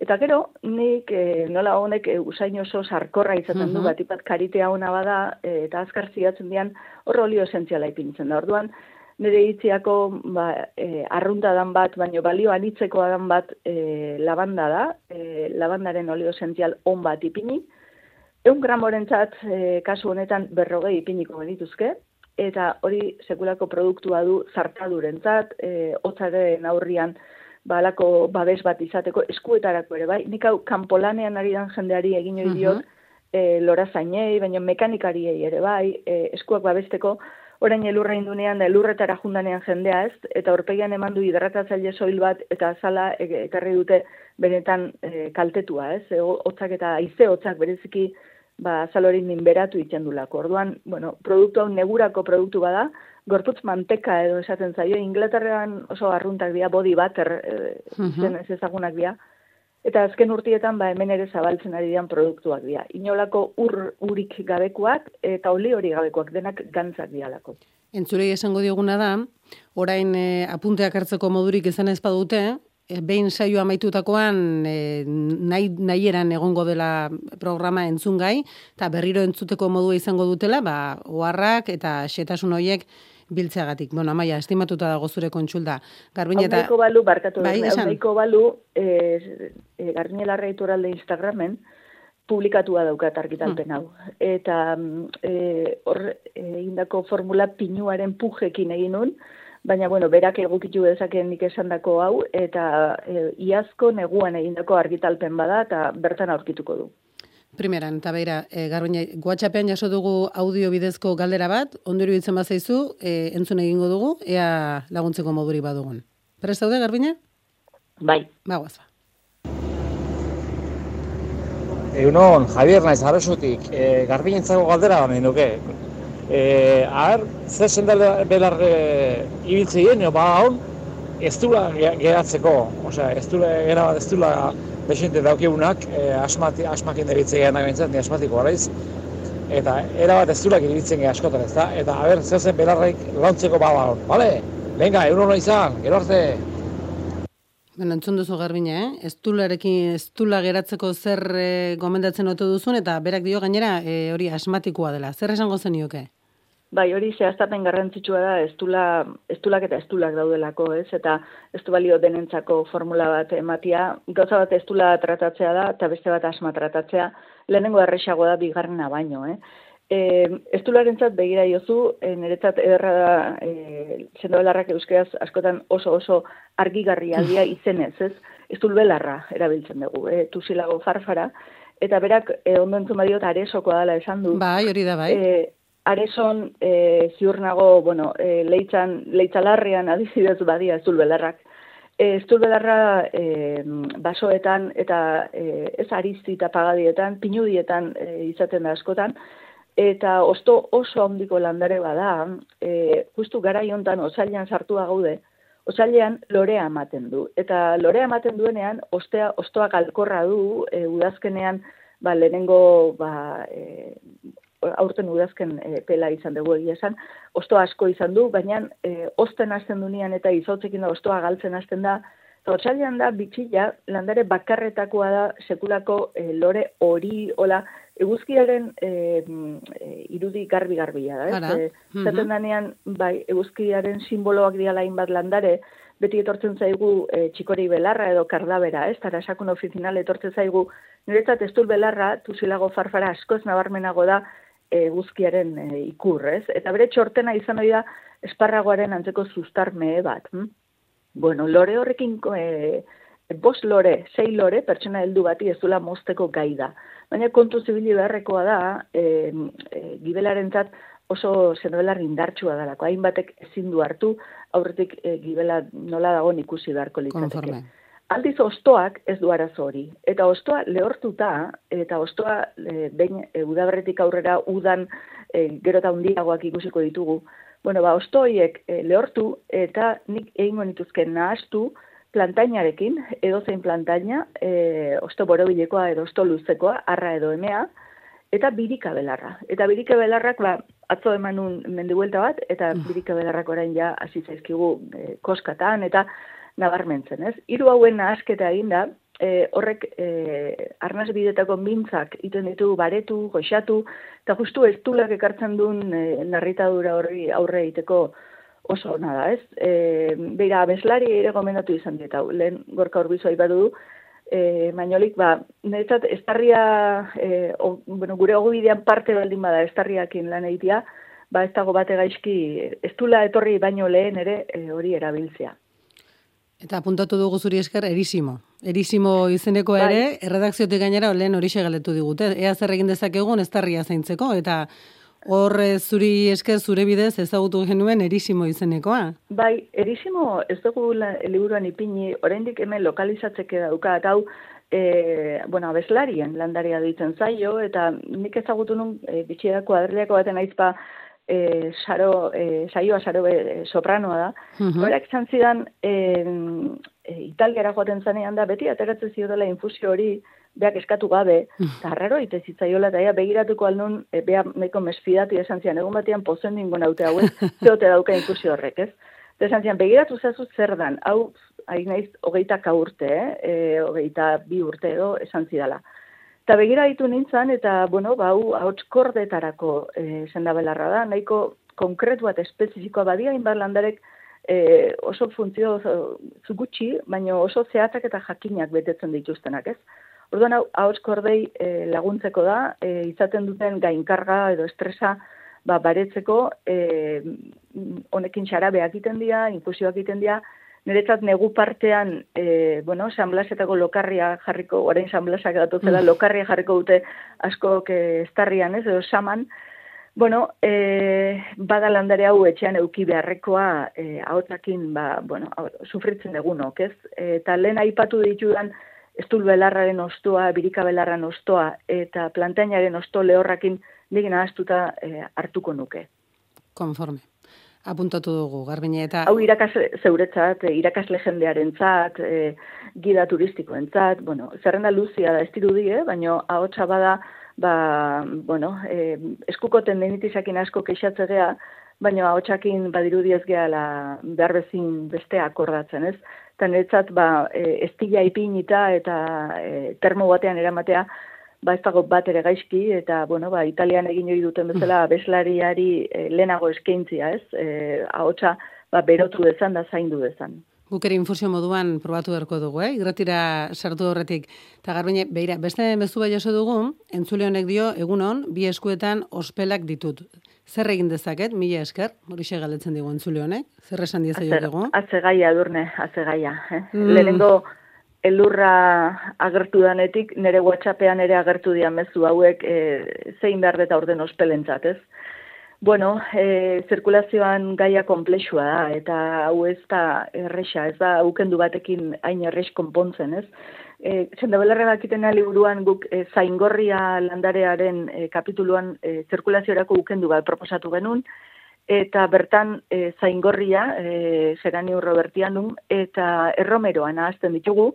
eta gero, nik e, nola honek e, usain oso sarkorra izaten du, Mhm. batipat karitea ona bada, e, eta azkar zidatzen dian, hor olio esentziala ipintzen da. Orduan, nire hitziako ba, e, arruntadan bat, baino balio anitzeko dan bat e, labanda da, e, labandaren olio esentzial on bat ipini, Eun gramorentzat e, kasu honetan berrogei ipiniko genituzke, eta hori sekulako produktua du zartadurentzat, e, hotzaren aurrian balako babes bat izateko eskuetarako ere, bai? Nik hau kanpolanean ari dan jendeari egin hori diot, e, lora zainei, baina mekanikariei ere, bai, e, eskuak babesteko, orain elurra indunean da elurretara jundanean jendea ez, eta horpegian eman du hidratazale soil bat, eta azala e, ekarri dute benetan e, kaltetua, ez? E, hotzak eta aize hotzak bereziki ba, azalorin minberatu itxendulako. Orduan, bueno, produktu hau negurako produktu bada, gorputz manteka edo esaten zaio, Inglaterrean oso arruntak dira, body butter, e, zen ez ezagunak dira, eta azken urtietan ba hemen ere zabaltzen ari dian produktuak dira. Inolako ur urik gabekoak eta oli hori gabekoak denak gantzak dialako. Entzurei esango dioguna da, orain e, apunteak hartzeko modurik izan ez badute, e, behin saio amaitutakoan e, nahi, nahi eran egongo dela programa entzungai, eta berriro entzuteko modua izango dutela, ba, oharrak eta xetasun horiek biltzeagatik. Bueno, amaia, estimatuta dago zure kontsulta. Garbine eta... Hau balu, barkatu, bai, hau balu, e, e, Garniela Instagramen, publikatua daukat argitalpen hmm. hau. Eta e, hor, e, indako formula pinuaren pujekin egin nun, baina, bueno, berak egukitu dezaken nik esan dako hau, eta e, iazko neguan egindako argitalpen bada, eta bertan aurkituko du. Primeran, eta beira, e, garbaina, WhatsAppean jaso dugu audio bidezko galdera bat, ondori bitzen bazaizu, e, entzun egingo dugu, ea laguntzeko moduri badugun. Prest daude, garbina? Bai. Ba, guazba. Egunon, Javier naiz, arresutik, e, garbinentzako galdera da nuke. E, Aher, zer sendal belar e, ibiltze ba hon, ez dula geratzeko, osea, ez dula gera ez dula desente daukegunak, e, asmati, asmakin debitzen gehan nagoentzat, ni asmatiko garaiz, eta era bat ez dulak iribitzen gehan askotan ez da, eta haber, zer zen belarraik launtzeko baba hon, bale? Venga, egun hona izan, gero arte! Bueno, entzun duzu garbine, eh? Ez tularekin, ez tula geratzeko zer e, gomendatzen otu duzun, eta berak dio gainera e, hori asmatikoa dela. Zer esango zen nioke? Bai, hori zehaztapen garrantzitsua da, estula, estulak eta estulak daudelako, ez? Eta ez du balio denentzako formula bat ematia, gauza bat estula tratatzea da, eta beste bat asma tratatzea, lehenengo erresago da bigarrena baino, eh? E, estularen zat begira jozu, e, niretzat ederra da, e, zendo belarrak euskeraz askotan oso oso argigarri aldia izenez, ez? Estul belarra erabiltzen dugu, e, tusilago farfara, eta berak e, ondo entzun badiot aresokoa dela esan du. Bai, hori da, bai. E, areson e, ziur nago, bueno, e, leitzan, leitzalarrian adizidez badia ez dulbelarrak. Ez dulbelarra e, basoetan eta e, ez arizti eta pagadietan, pinudietan e, izaten da askotan, eta osto oso handiko landare bada, e, justu gara jontan osailean sartua gaude, osailean lorea ematen du. Eta lorea ematen duenean, ostea, ostoak alkorra du, e, udazkenean, ba, lehenengo ba, e, aurten udazken e, pela izan dugu egia esan, osto asko izan du, baina e, osten hasten dunean eta izotzekin da ostoa galtzen hasten da, otxalian da bitxila landare bakarretakoa da sekulako e, lore hori, hola, eguzkiaren e, irudi garbi-garbia da, ez? E, zaten danean, bai, eguzkiaren simboloak diala bat landare, beti etortzen zaigu e, txikori belarra edo kardabera, ez? Tara esakun ofizinal etortzen zaigu, niretzat ez belarra, tuzilago farfara askoz nabarmenago da, e, e, ikur, ez? Eta bere txortena izan hori da esparragoaren antzeko sustarme bat. Hm? Bueno, lore horrekin, e, bos lore, sei lore, pertsona heldu bati ez dula mozteko gai da. Baina kontu zibili beharrekoa da, e, e, gibelaren zat, oso zenobelar indartsua dalako. Hainbatek ezin du hartu, aurretik e, gibela nola dago ikusi beharko litzateke. Aldiz ostoak ez du arazo hori. Eta ostoa lehortuta, eta ostoa e, behin e, udaberretik aurrera udan e, gero eta hundiagoak ikusiko ditugu. Bueno, ba, ostoiek e, lehortu eta nik egingo nituzken nahastu plantainarekin, edo zein plantaina, e, osto borobilekoa edo osto luzekoa, arra edo emea, eta birika belarra. Eta birika belarrak, ba, atzo emanun mendibuelta bat, eta mm. birika belarrak orain ja hasi zaizkigu e, koskatan, eta nabarmentzen, ez? Hiru hauen asketa eginda, e, horrek e, arnaz bidetako mintzak iten ditu baretu, goxatu, eta justu ez tulak ekartzen duen e, narritadura horri aurre egiteko oso ona da, ez? E, beira, abeslari ere gomendatu izan dieta, lehen gorka horbizu aibatu du, e, mainolik, ba, niretzat, estarria, e, o, bueno, gure bidean parte baldin bada estarriakin lan egitea, ba ez dago bate gaizki, ez etorri baino lehen ere e, hori erabiltzea. Eta apuntatu dugu zuri esker erisimo. Erisimo izeneko Bai. ere, erredakziotik gainera lehen hori galdetu digute. Ea zer egin dezakegun ez zaintzeko, eta hor eh, zuri esker zure bidez ezagutu genuen erisimo izenekoa. Bai, erisimo ez dugu liburuan ipini, oraindik hemen lokalizatzeke dauka, hau, e, bueno, abeslarien landaria ditzen zaio, eta nik ezagutu nun, e, bitxiak kuadrileko baten aizpa, e, saro, e, saioa saro e, sopranoa da, Mhm. Horak izan zidan, e, e, italiara joaten zanean da, beti ateratzen ziotela infusio hori, beak eskatu gabe, eta harraro ite zitzaiola, eta ea begiratuko aldun, e, bea meko mesfidati esan zian, egun batean pozen ningo naute hauek, zeote dauka infusio horrek, ez? Eta esan zian, begiratu zazu zer dan, hau, hain naiz, hogeita ka urte, eh? e, hogeita bi urte edo esan zidala. Eta begira ditu nintzen, eta, bueno, ba, hau, ahots kordetarako e, sendabelarra da, nahiko konkretu eta espezifikoa badia, inbar landarek e, oso funtzio gutxi, baina oso zehatzak eta jakinak betetzen dituztenak, ez? Orduan, hau, ahots kordei e, laguntzeko da, e, izaten duten gainkarga edo estresa, ba, baretzeko, e, honekin xarabeak egiten dira, infusioak egiten dira, niretzat negu partean, e, bueno, San Blasetako lokarria jarriko, orain San Blasak datotzela, lokarria jarriko dute askok e, estarrian, ez, edo saman, Bueno, e, bada landare hau etxean euki beharrekoa e, ahotsakin ba, bueno, sufritzen egunok, ez? Eta lehen aipatu ditudan estul belarraren ostoa, birika belarran ostoa eta plantainaren osto lehorrakin nik nahaztuta e, hartuko nuke. Konforme. Apuntatu dugu, garbine eta... Hau irakasle zeuretzat, e, irakasle jendearentzat, e, gida turistikoentzat, bueno, zerrenda luzia da ez dirudi, eh? baina ahotsa bada, ba, bueno, e, eskuko tendinitizakin asko keixatzegea, baina ahotsakin badirudi ez gehala behar bezin bestea akordatzen, ez? Eta niretzat, ba, e, estila ipinita eta e, termo batean eramatea, ba ez dago bat ere gaizki, eta, bueno, ba, italian egin hori duten bezala, abeslariari e, lehenago eskaintzia, ez? E, ahotsa, ba, berotu dezan da zaindu dezan. Guk ere infusio moduan probatu beharko dugu, eh? Igratira sartu horretik. Eta garbine, beira, beste mezu bai jaso dugu, entzule honek dio, egunon, bi eskuetan ospelak ditut. Zer egin dezaket, mila esker, horixe galdetzen digu entzule honek, zer esan diezaio dugu. Atzegaia, edurne, atzegaia. Eh? Mm. Lehenengo elurra agertu danetik, nire WhatsAppean ere agertu dian mezu hauek e, zein behar eta orden ospelentzat, ez? Bueno, e, zirkulazioan gaia komplexua da, eta hau ez da erresa, ez da ukendu batekin hain errex konpontzen, ez? E, Zendabelarra bakitena liburuan guk e, zaingorria landarearen e, kapituluan e, zirkulaziorako ukendu bat proposatu genuen, eta bertan e, zaingorria, e, geraniu robertianum, eta erromeroa nahazten ditugu,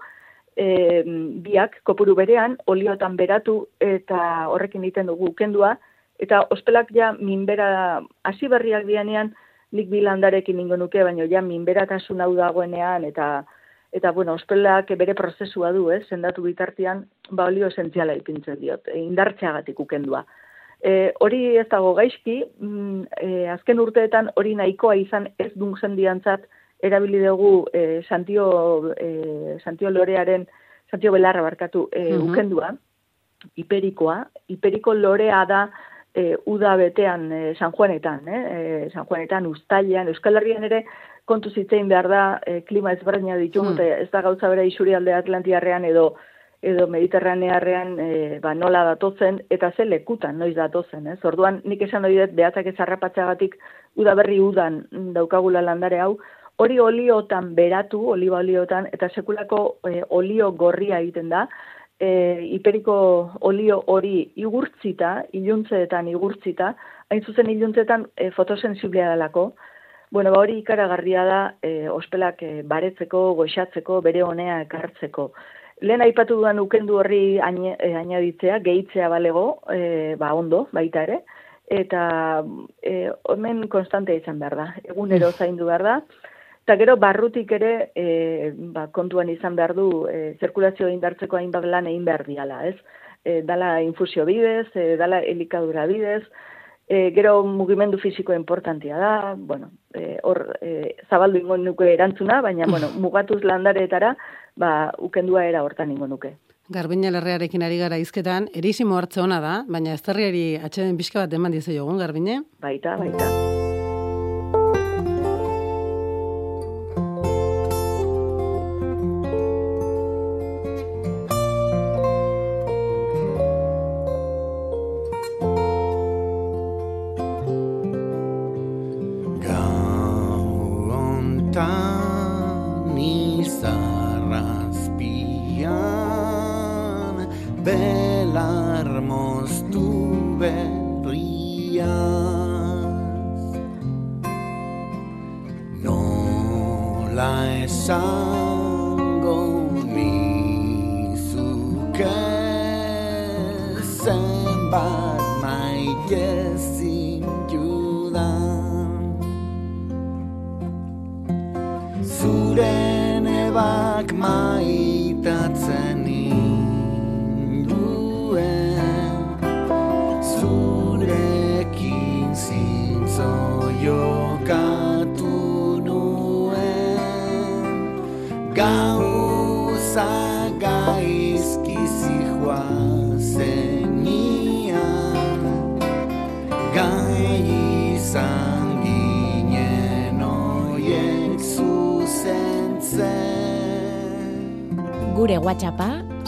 e, biak kopuru berean, oliotan beratu eta horrekin egiten dugu ukendua, eta ospelak ja minbera hasi berriak dianean, nik bilandarekin ingo nuke, baina ja minberatasun hau dagoenean, eta eta bueno, ospelak bere prozesua du, ez, sendatu bitartean, ba olio esentziala ipintzen diot, e, indartxeagatik ukendua. E, hori ez dago gaizki, mm, e, azken urteetan hori nahikoa izan ez dun jendiantzat erabili dugu e, Santio, e, Santio Lorearen, Santio Belarra barkatu, e, Mhm. ukendua, hiperikoa, hiperiko lorea da e, uda betean e, San Juanetan, eh? e, San Juanetan, Uztailan, Euskal Herrian ere kontu zitzein behar da e, klima ezberdina ditugu, Hmm. eta ez da gauza bera isurialde Atlantiarrean edo edo Mediterranearrean e, ba, nola datotzen, eta ze lekutan noiz datotzen, ez? Orduan, nik esan hori dut, behatzak ez harrapatzagatik udaberri udan daukagula landare hau, hori oliotan beratu, oliba oliotan, eta sekulako e, olio gorria egiten da, e, hiperiko olio hori igurtzita, iluntzeetan igurtzita, hain zuzen iluntzeetan e, fotosensiblea dalako, Bueno, ba hori ikaragarria da e, ospelak e, baretzeko, goxatzeko, bere honea ekartzeko. Lehen aipatu duan ukendu horri aine, e, ainaditzea, gehitzea balego, e, ba ondo, baita ere, eta e, hemen konstante izan behar da, egunero zaindu behar da, eta gero barrutik ere e, ba, kontuan izan behar du e, zirkulazio indartzeko hainbat lan egin behar diala, ez? E, dala infusio bidez, e, dala elikadura bidez, E, gero mugimendu fisiko importantia da, bueno, e, hor e, zabaldu ingo nuke erantzuna, baina bueno, mugatuz landareetara, ba, ukendua era hortan ingo nuke. Garbine lerrearekin ari gara izketan, erisimo hartze ona da, baina ezterriari atxeden pixka bat eman dize jogun, Garbine? Baita, baita.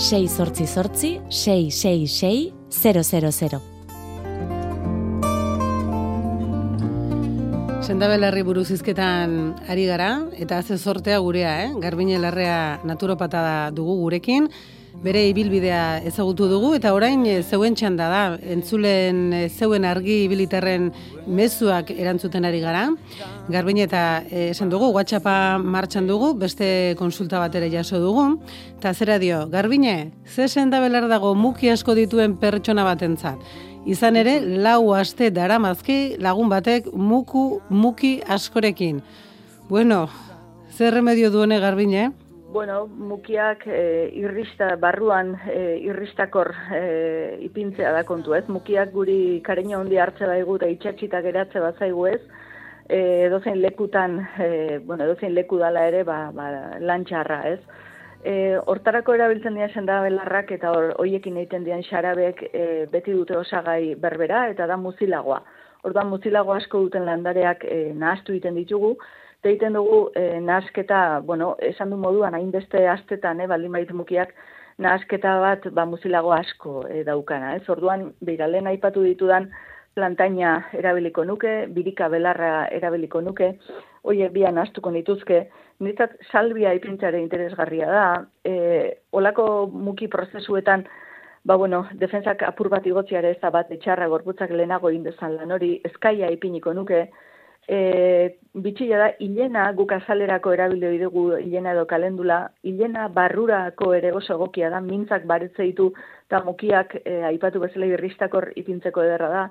6 sortzi sortzi 666 000. Sendabelarri buruz izketan ari gara, eta ze sortea gurea, eh? Garbine larrea naturopata dugu gurekin, bere ibilbidea ezagutu dugu, eta orain eh, zeuen txanda da, entzulen eh, zeuen argi ibilitarren mezuak erantzuten ari gara. Garbine eta eh, esan dugu, WhatsAppa martxan dugu, beste konsulta bat ere jaso dugu, eta zera dio, Garbine, ze sendabelar dago muki asko dituen pertsona batentzat? Izan ere, lau aste daramazki lagun batek muku, muki askorekin. Bueno, zer remedio duene garbine? Bueno, mukiak e, irrista, barruan e, irristakor e, ipintzea da kontu ez. Mukiak guri kareina hondi hartze baigu eta itxatxita geratze bazaigu ez. E, edozein lekutan, e, bueno, edozein leku dala ere, ba, ba, lantxarra ez. E, hortarako erabiltzen dira senda belarrak eta hor, hoiekin egiten dian xarabek e, beti dute osagai berbera eta da muzilagoa. Orduan muzilago asko duten landareak e, nahastu egiten ditugu, egiten dugu e, nahasketa, bueno, esan du moduan, hainbeste astetan, eh, baldin baitu mukiak, nahasketa bat ba, muzilago asko e, daukana. Ez? Orduan, beira, lehen aipatu ditudan plantaina erabiliko nuke, birika belarra erabiliko nuke, hoiek bian astuko nituzke, niretzat salbia ipintzare interesgarria da, e, olako muki prozesuetan, ba bueno, defensak apur bat igotziare ez da bat etxarra gorputzak lehenago indezan lan hori, eskaia ipiniko nuke, e, bitxila da, hilena guk azalerako erabildo dugu hilena edo kalendula, hilena barrurako ere oso egokia da, mintzak baretze ditu, eta mukiak e, aipatu bezala irristakor ipintzeko ederra da,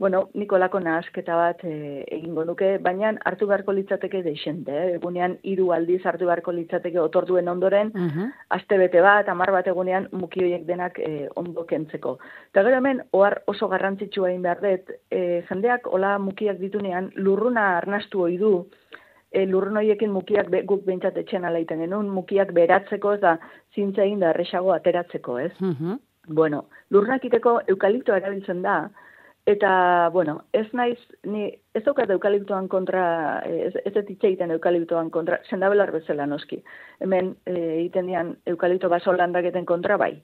Bueno, Nikolako nahasketa bat e, egingo nuke, baina hartu beharko litzateke deixente, eh? egunean hiru aldiz hartu beharko litzateke otorduen ondoren, Uh aste bete bat, amar bat egunean muki horiek denak e, ondo kentzeko. Eta gero hemen, ohar oso garrantzitsua egin behar dut, e, jendeak hola mukiak ditunean, lurruna arnastu ohi du, e, lurrun horiekin mukiak be, guk behintzat etxen alaiten genuen, mukiak beratzeko eta zintza egin da erresago ateratzeko, ez? Bueno, lurrak iteko eukaliptoa erabiltzen da, eta, bueno, ez naiz, ni ez daukat eukaliptoan kontra, ez, ez ez hitz egiten eukaliptoan kontra, sendabelar bezala noski. Hemen e, egiten dian eukalipto baso landaketen kontra bai.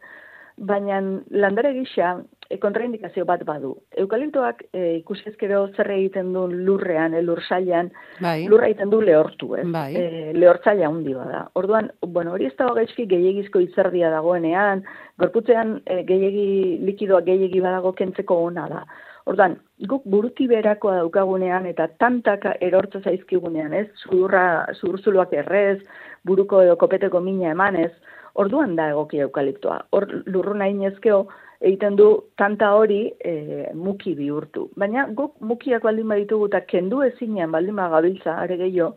Baina landare gisa e, kontraindikazio bat badu. Eukaliptoak e, ikusi ezkero zer egiten duen lurrean, e, lursailan, Bai. lurra egiten du lehortu, ez? Bai. E, lehortzaila handi bada. Orduan, bueno, hori ez dago gaizki gehiagizko itzerdia dagoenean, gorputzean e, gehiagi likidoa gehiagi badago kentzeko ona da. Orduan, guk buruti berakoa daukagunean eta tantaka erortza zaizkigunean, ez? Zurra, zurzuloak errez, buruko edo kopeteko mina emanez, orduan da egoki eukaliptoa. Hor lurruna inezkeo egiten du tanta hori e, muki bihurtu. Baina guk mukiak baldin baditugu eta kendu ezinean baldin bagabiltza, are gehiago,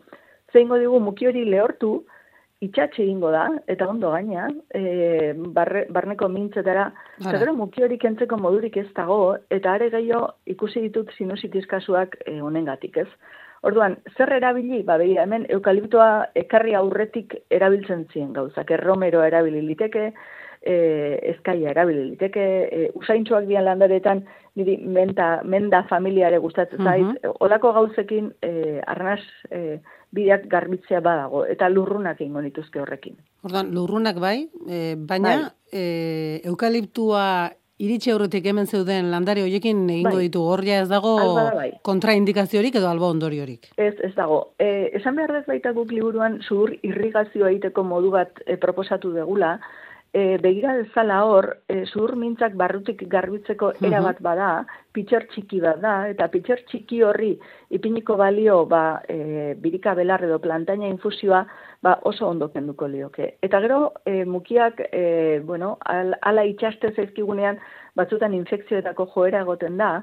zeingo digu muki hori lehortu, itxatxe egingo da, eta ondo gaina, e, barre, barneko mintzetara, eta gero muki hori kentzeko modurik ez dago, eta are gehiago ikusi ditut sinusitis kasuak e, honengatik, ez? Orduan, zer erabili? Ba, begira, hemen eukaliptoa ekarri aurretik erabiltzen ziren gauzak. Erromero erabili liteke, e, ezkaia erabili liteke, e, usaintxoak dian landaretan, niri menta, menda familiare gustatzen zait, Mhm. olako gauzekin e, arnaz e, bideak garbitzea badago, eta lurrunak ingo nituzke horrekin. Ordan lurrunak bai, e, baina Bai. e, eukaliptua iritsi aurretik hemen zeuden landare hoiekin egingo Bai. ditu horria ez dago Albada bai. kontraindikaziorik edo albo ondoriorik. Ez, ez dago. E, esan behar dez baita guk liburuan zuhur irrigazio egiteko modu bat e, proposatu degula, e, begira dezala hor, e, zuhur mintzak barrutik garbitzeko era bat bada, pitxer txiki bat da, eta pitxer txiki horri ipiniko balio ba, e, birika belar edo plantaina infusioa ba, oso ondo kenduko lioke. Eta gero, e, mukiak, e, bueno, al, ala itxaste zaizkigunean, batzutan infekzioetako joera egoten da,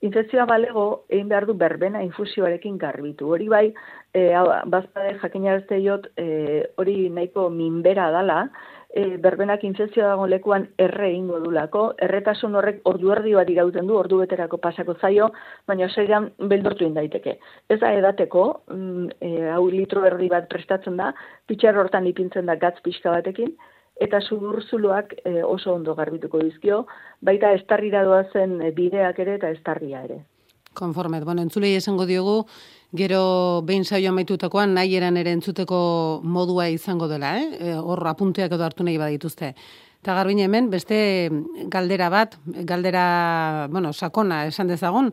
infekzioa balego egin behar du berbena infusioarekin garbitu. Hori bai, e, bazpade jakinarazte jot, e, hori nahiko minbera dala, e, berbenak infekzioa dago lekuan erre ingo dulako, erretasun horrek ordu erdi bat irauten du, ordu beterako pasako zaio, baina zeiran beldurtu daiteke. Ez da edateko, mm, e, hau litro erdi bat prestatzen da, pitxar hortan ipintzen da gatz pixka batekin, eta suburzuluak e, oso ondo garbituko dizkio, baita estarrira doazen e, bideak ere eta estarria ere. Konformet, bueno, entzulei esango diogu, gero behin saio amaitutakoan nahi eran ere entzuteko modua izango dela, eh? E, Hor apunteak edo hartu nahi badituzte. Eta garbine hemen, beste galdera bat, galdera, bueno, sakona esan dezagun,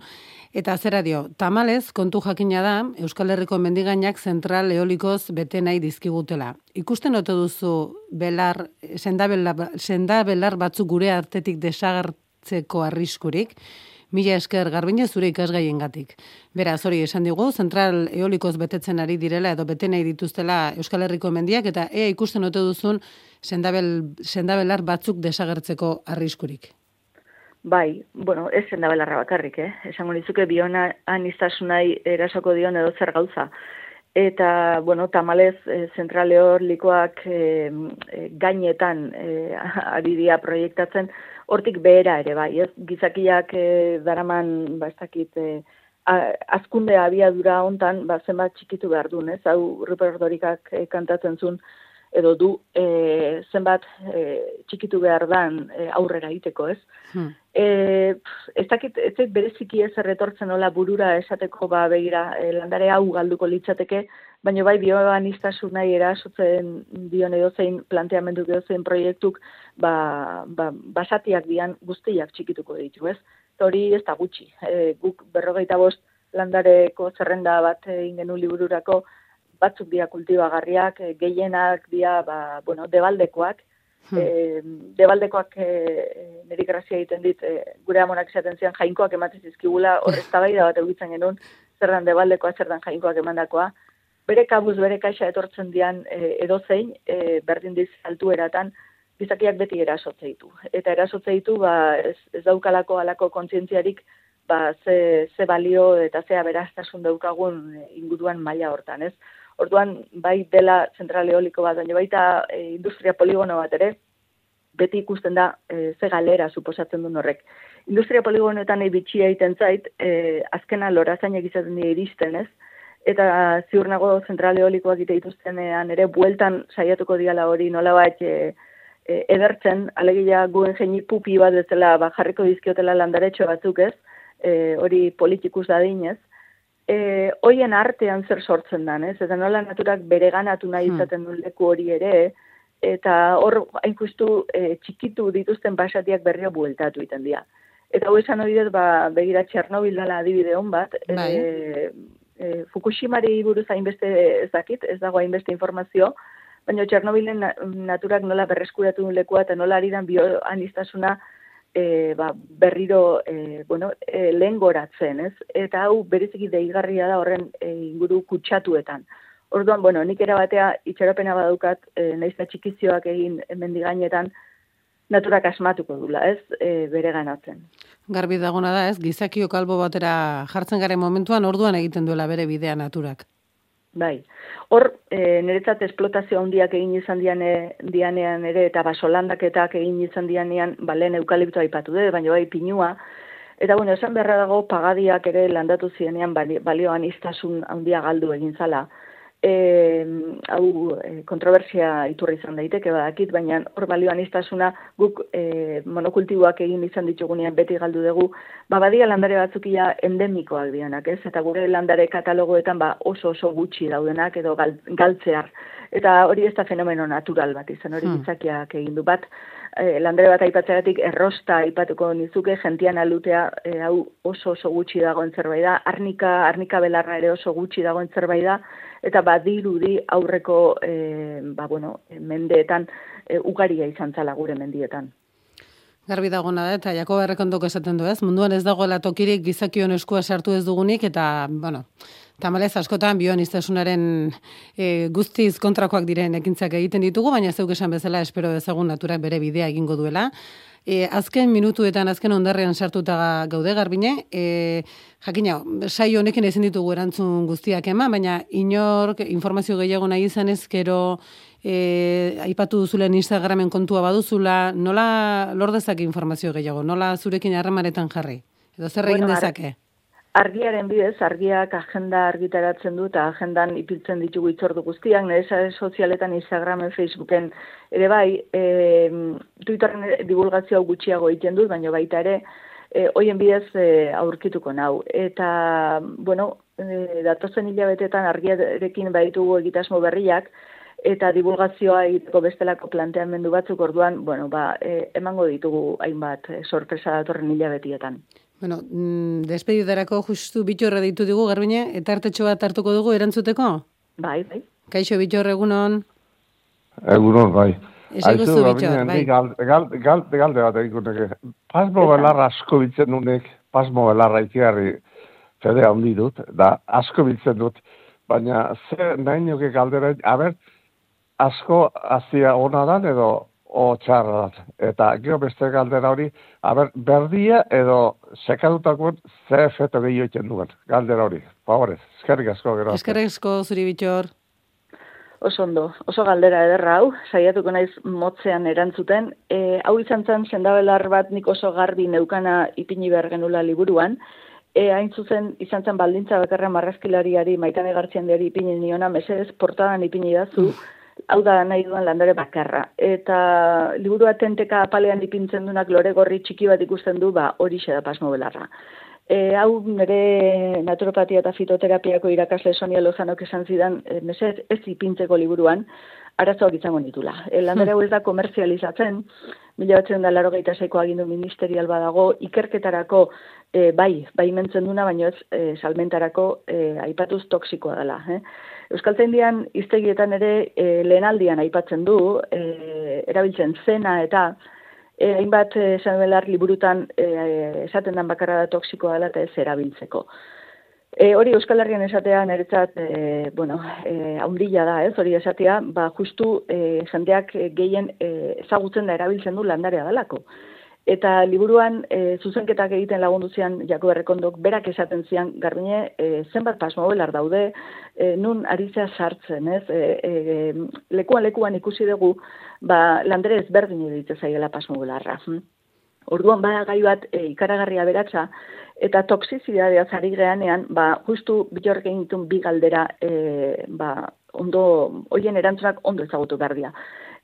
eta zera dio, tamalez, kontu jakina da, Euskal Herriko mendigainak zentral eolikoz bete nahi dizkigutela. Ikusten ote duzu belar, sendabelar, sendabelar batzuk gure artetik desagertzeko arriskurik, Mila esker garbine zure ikasgaiengatik. Beraz, hori esan digu, zentral eolikoz betetzen ari direla edo bete nahi dituztela Euskal Herriko mendiak eta ea ikusten ote duzun sendabel, sendabelar batzuk desagertzeko arriskurik. Bai, bueno, ez zen da belarra bakarrik, eh? Esango nizuke biona anistasunai erasoko dion edo zer gauza. Eta, bueno, tamalez, e, zentral eolikoak e, e, gainetan e, ari dira proiektatzen, hortik behera ere, bai, ez? Gizakiak e, daraman, ba, ez dakit, e, a- azkunde abiadura hontan, ba, zenbat txikitu behar duen, ez? Hau, Rupert Dorikak e, kantatzen zuen, edo du e, zenbat e, txikitu behar dan e, aurrera egiteko, ez? Hmm. E, ez dakit, ez bereziki ez erretortzen nola burura esateko ba begira e, landare hau galduko litzateke, baina bai bioanistasun nahi erasotzen dion edozein planteamendu edozein proiektuk ba, ba, basatiak dian guztiak txikituko ditu, ez? Hori ez da gutxi. E, guk berrogeita bost landareko zerrenda bat egin genuen libururako batzuk dira kultibagarriak, e, gehienak dira, ba, bueno, debaldekoak, Hmm. e, debaldekoak e, niri grazia egiten dit, e, gure amonak esaten zian jainkoak ematen zizkigula, hor eztabaida bat egitzen genuen, zer dan debaldekoa, zer dan jainkoak emandakoa. Bere kabuz, bere kaixa etortzen dian e, edozein, e, berdin diz altueratan, gizakiak beti erasotze ditu. Eta erasotze ditu, ba, ez, ez daukalako alako kontzientziarik, ba, ze, ze balio eta ze aberastasun daukagun e, inguruan maila hortan, ez? Orduan, bai dela zentral eoliko bat, baina baita e, industria poligono bat ere, beti ikusten da e, ze galera suposatzen duen horrek. Industria poligonoetan nahi bitxia egiten zait, e, azkena lorazainak izaten dira iristen, ez? Eta ziur nago zentral eolikoak ite dituztenean ere bueltan saiatuko diala hori nolabait e, e, edertzen, alegia guen jeini pupi bat bezala ba, jarriko dizkiotela landaretxo batzuk ez, e, hori politikus dadinez, e, hoien artean zer sortzen dan, ez? Eta nola naturak bereganatu nahi Hmm. izaten duen leku hori ere, eta hor hain justu e, txikitu dituzten basatiak berrio bueltatu iten dira. Eta hau esan hori dut, ba, begira Txernobil dela adibide hon bat, Bai. e, e, Fukushimari buruz hainbeste ez dakit, ez dago hainbeste informazio, baina Txernobilen na- naturak nola berreskuratu lekua eta nola ari dan bioanistasuna e, ba, berriro e, bueno, e, lehen goratzen, ez? Eta hau bereziki deigarria da horren e, inguru kutsatuetan. Orduan, bueno, nik erabatea itxaropena badaukat, e, naiz eta txikizioak egin mendigainetan, naturak asmatuko dula, ez? E, bere ganatzen. Garbi dagona da, ez? Gizakio kalbo batera jartzen garen momentuan orduan egiten duela bere bidea naturak. Bai. Hor, e, niretzat esplotazio handiak egin izan diane, dianean ere, eta basolandaketak egin izan dianean, ba, lehen eukaliptoa aipatu dut, baina bai pinua. Eta, bueno, esan beharra dago pagadiak ere landatu zienean bali- balioan iztasun handia galdu egin zala. E, hau e, kontrobersia iturri izan daiteke badakit, baina hor balioan iztasuna guk e, monokultiboak egin izan ditugunean beti galdu dugu, ba badia landare batzukia endemikoak dianak, ez? Eta gure landare katalogoetan ba oso oso gutxi daudenak edo gal, galtzear. Eta hori ez da fenomeno natural bat izan, hori Hmm. gizakiak egin du bat, e, landare bat aipatzeagatik errosta aipatuko nizuke, gentian alutea e, hau oso oso gutxi dagoen zerbait da, arnika, arnika belarra ere oso gutxi dagoen zerbait da, eta badirudi aurreko e, ba, bueno, mendeetan e, ugaria izan zala gure mendietan. Garbi dagona da, eta Jakoba Errekondok esaten du ez, munduan ez dagoela tokirik gizakion eskua sartu ez dugunik, eta, bueno, tamalez askotan bioanistasunaren e, guztiz kontrakoak diren ekintzak egiten ditugu, baina zeuk esan bezala espero dezagun naturak bere bidea egingo duela. E, azken minutuetan, azken ondarrean sartuta gaude garbine, e, jakina, saio honekin ezin ditugu erantzun guztiak eman, baina inork informazio gehiago nahi izan ezkero, e, aipatu duzulen Instagramen kontua baduzula, nola lor dezake informazio gehiago, nola zurekin harremanetan jarri? Edo zer egin Bueno, dezake? Argiaren bidez, argiak agenda argitaratzen du eta agendan ipiltzen ditugu itzordu guztiak, nire sozialetan, Instagramen, Facebooken, ere bai, e, Twitterren divulgazio gutxiago egiten dut, baina baita ere, e, hoien bidez e, aurkituko nau. Eta, bueno, e, datozen hilabetetan argiarekin baditugu egitasmo berriak, eta divulgazioa egiteko bestelako planteamendu batzuk orduan, bueno, ba, e, emango ditugu hainbat sorpresa datorren hilabetietan. Bueno, mm, despedidarako justu bitorra ditu digu, garbine, eta artetxo bat hartuko dugu erantzuteko? Bai, bai. Kaixo bitor egunon, Egunon, bai. Aizu, Bittor, Gabriel, bai. nik gal- gal- gal- galde bat egin neke. Pasmo belarra asko biltzen nunek, pasmo belarra ikigarri fede handi dut, da asko biltzen dut, baina ze nahi nioke galdera, aber, asko azia ona dan edo o txarra dan. Eta gero beste galdera hori, aber, berdia edo sekadutakoen ze efeto gehiago egiten duen, galdera hori. Favorez, eskerrik asko gero. arte. eskerrezko zuri bitor. Oso ondo, oso galdera ederra hau, saiatuko naiz motzean erantzuten. E, hau izan zen sendabelar bat nik oso garbi neukana ipini behar genula liburuan. E, hain zuzen izan zen baldintza bakarra marrazkilariari maitane gartziandeari ipini niona, mesedez portadan ipini dazu, hau da nahi duan landare bakarra. Eta liburua tenteka apalean ipintzen dunak lore gorri txiki bat ikusten du, ba hori da pasmo belarra. E, hau nire naturopatia eta fitoterapiako irakasle Sonia Lozanok esan zidan, e, mesedez ez ipintzeko liburuan, arazoak izango ditula. E, landare hau ez da komerzializatzen, mila batzen da laro seiko agindu ministerial badago, ikerketarako e, bai, bai mentzen duna, baina ez e, salmentarako e, aipatuz toksikoa dela. Eh? Euskaltzaindian iztegietan ere e, lehenaldian aipatzen du, e, erabiltzen zena eta e, hainbat e, esan belar liburutan e, esaten dan bakarra da toksikoa dela eta ez erabiltzeko. E, hori Euskal Herrian esatea niretzat, e, bueno, e, haundila da, ez, hori esatea, ba, justu e, jendeak gehien e, ezagutzen da erabiltzen du landarea dalako. Eta liburuan e, zuzenketak egiten lagundu zian Jako Errekondok berak esaten zian garbine e, zenbat pasmobelar daude, e, nun arizea sartzen, ez? E, e, lekuan lekuan ikusi dugu, ba, landere ezberdin ditze zaiela pasmobelarra. Orduan bada gai bat e, ikaragarria beratza, eta toksizidadea zari geanean, ba, justu egin ditun bi galdera, e, ba, ondo, hoien erantzunak ondo ezagutu behar dira.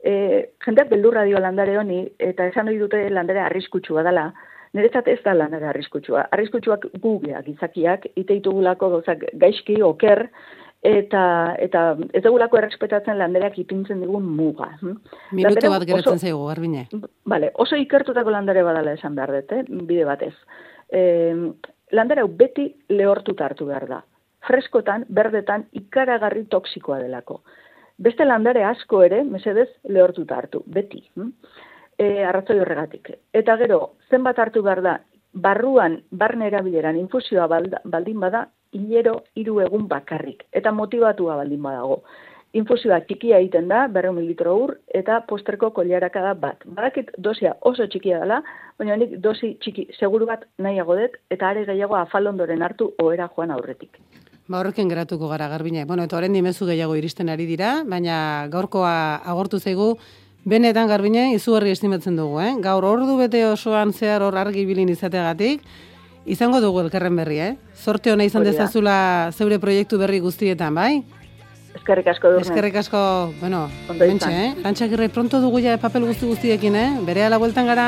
E, jendeak beldurra dio landare honi, eta esan ohi dute landare arriskutsua dela, niretzat ez da landare arriskutsua. Arriskutsuak gugeak, izakiak, ite ditugulako gauzak gaizki, oker, eta, eta ez dugulako errespetatzen landereak ipintzen digun muga. hm? Landare bat geratzen oso- zaigu, garbine. Vale, oso ikertutako landare badala esan behar dut, eh? bide batez. E, landare hau beti lehortuta hartu behar da. Freskotan, berdetan, ikaragarri toksikoa delako. Beste landare asko ere, mesedez, lehortuta hartu, beti. hm? E, arrazoi horregatik. Eta gero, zenbat hartu behar da, barruan, barne erabileran infusioa baldin bada, hilero hiru egun bakarrik. Eta motibatua baldin badago. Infusioa txikia egiten da, berreun mililitro ur, eta posterko koliaraka da bat. Badakit dosia oso txikia dela, baina nik dosi txiki seguru bat nahiago dut, eta are gehiago afalondoren hartu ohera joan aurretik. Ba horrekin geratuko gara garbine. Bueno, eta horren dimezu gehiago iristen ari dira, baina gaurkoa agortu zaigu, benetan garbine izugarri estimatzen dugu, eh? Gaur ordu bete osoan zehar hor argi bilin izateagatik, izango dugu elkarren berri, eh? Zorte ona izan Hori da. dezazula zeure proiektu berri guztietan, bai? Eskerrik asko edurne. Eskerrik asko, bueno, mentxe, eh? Arantxagirre, pronto dugu ja papel guzti guztiekin, eh? Bere ala bueltan gara.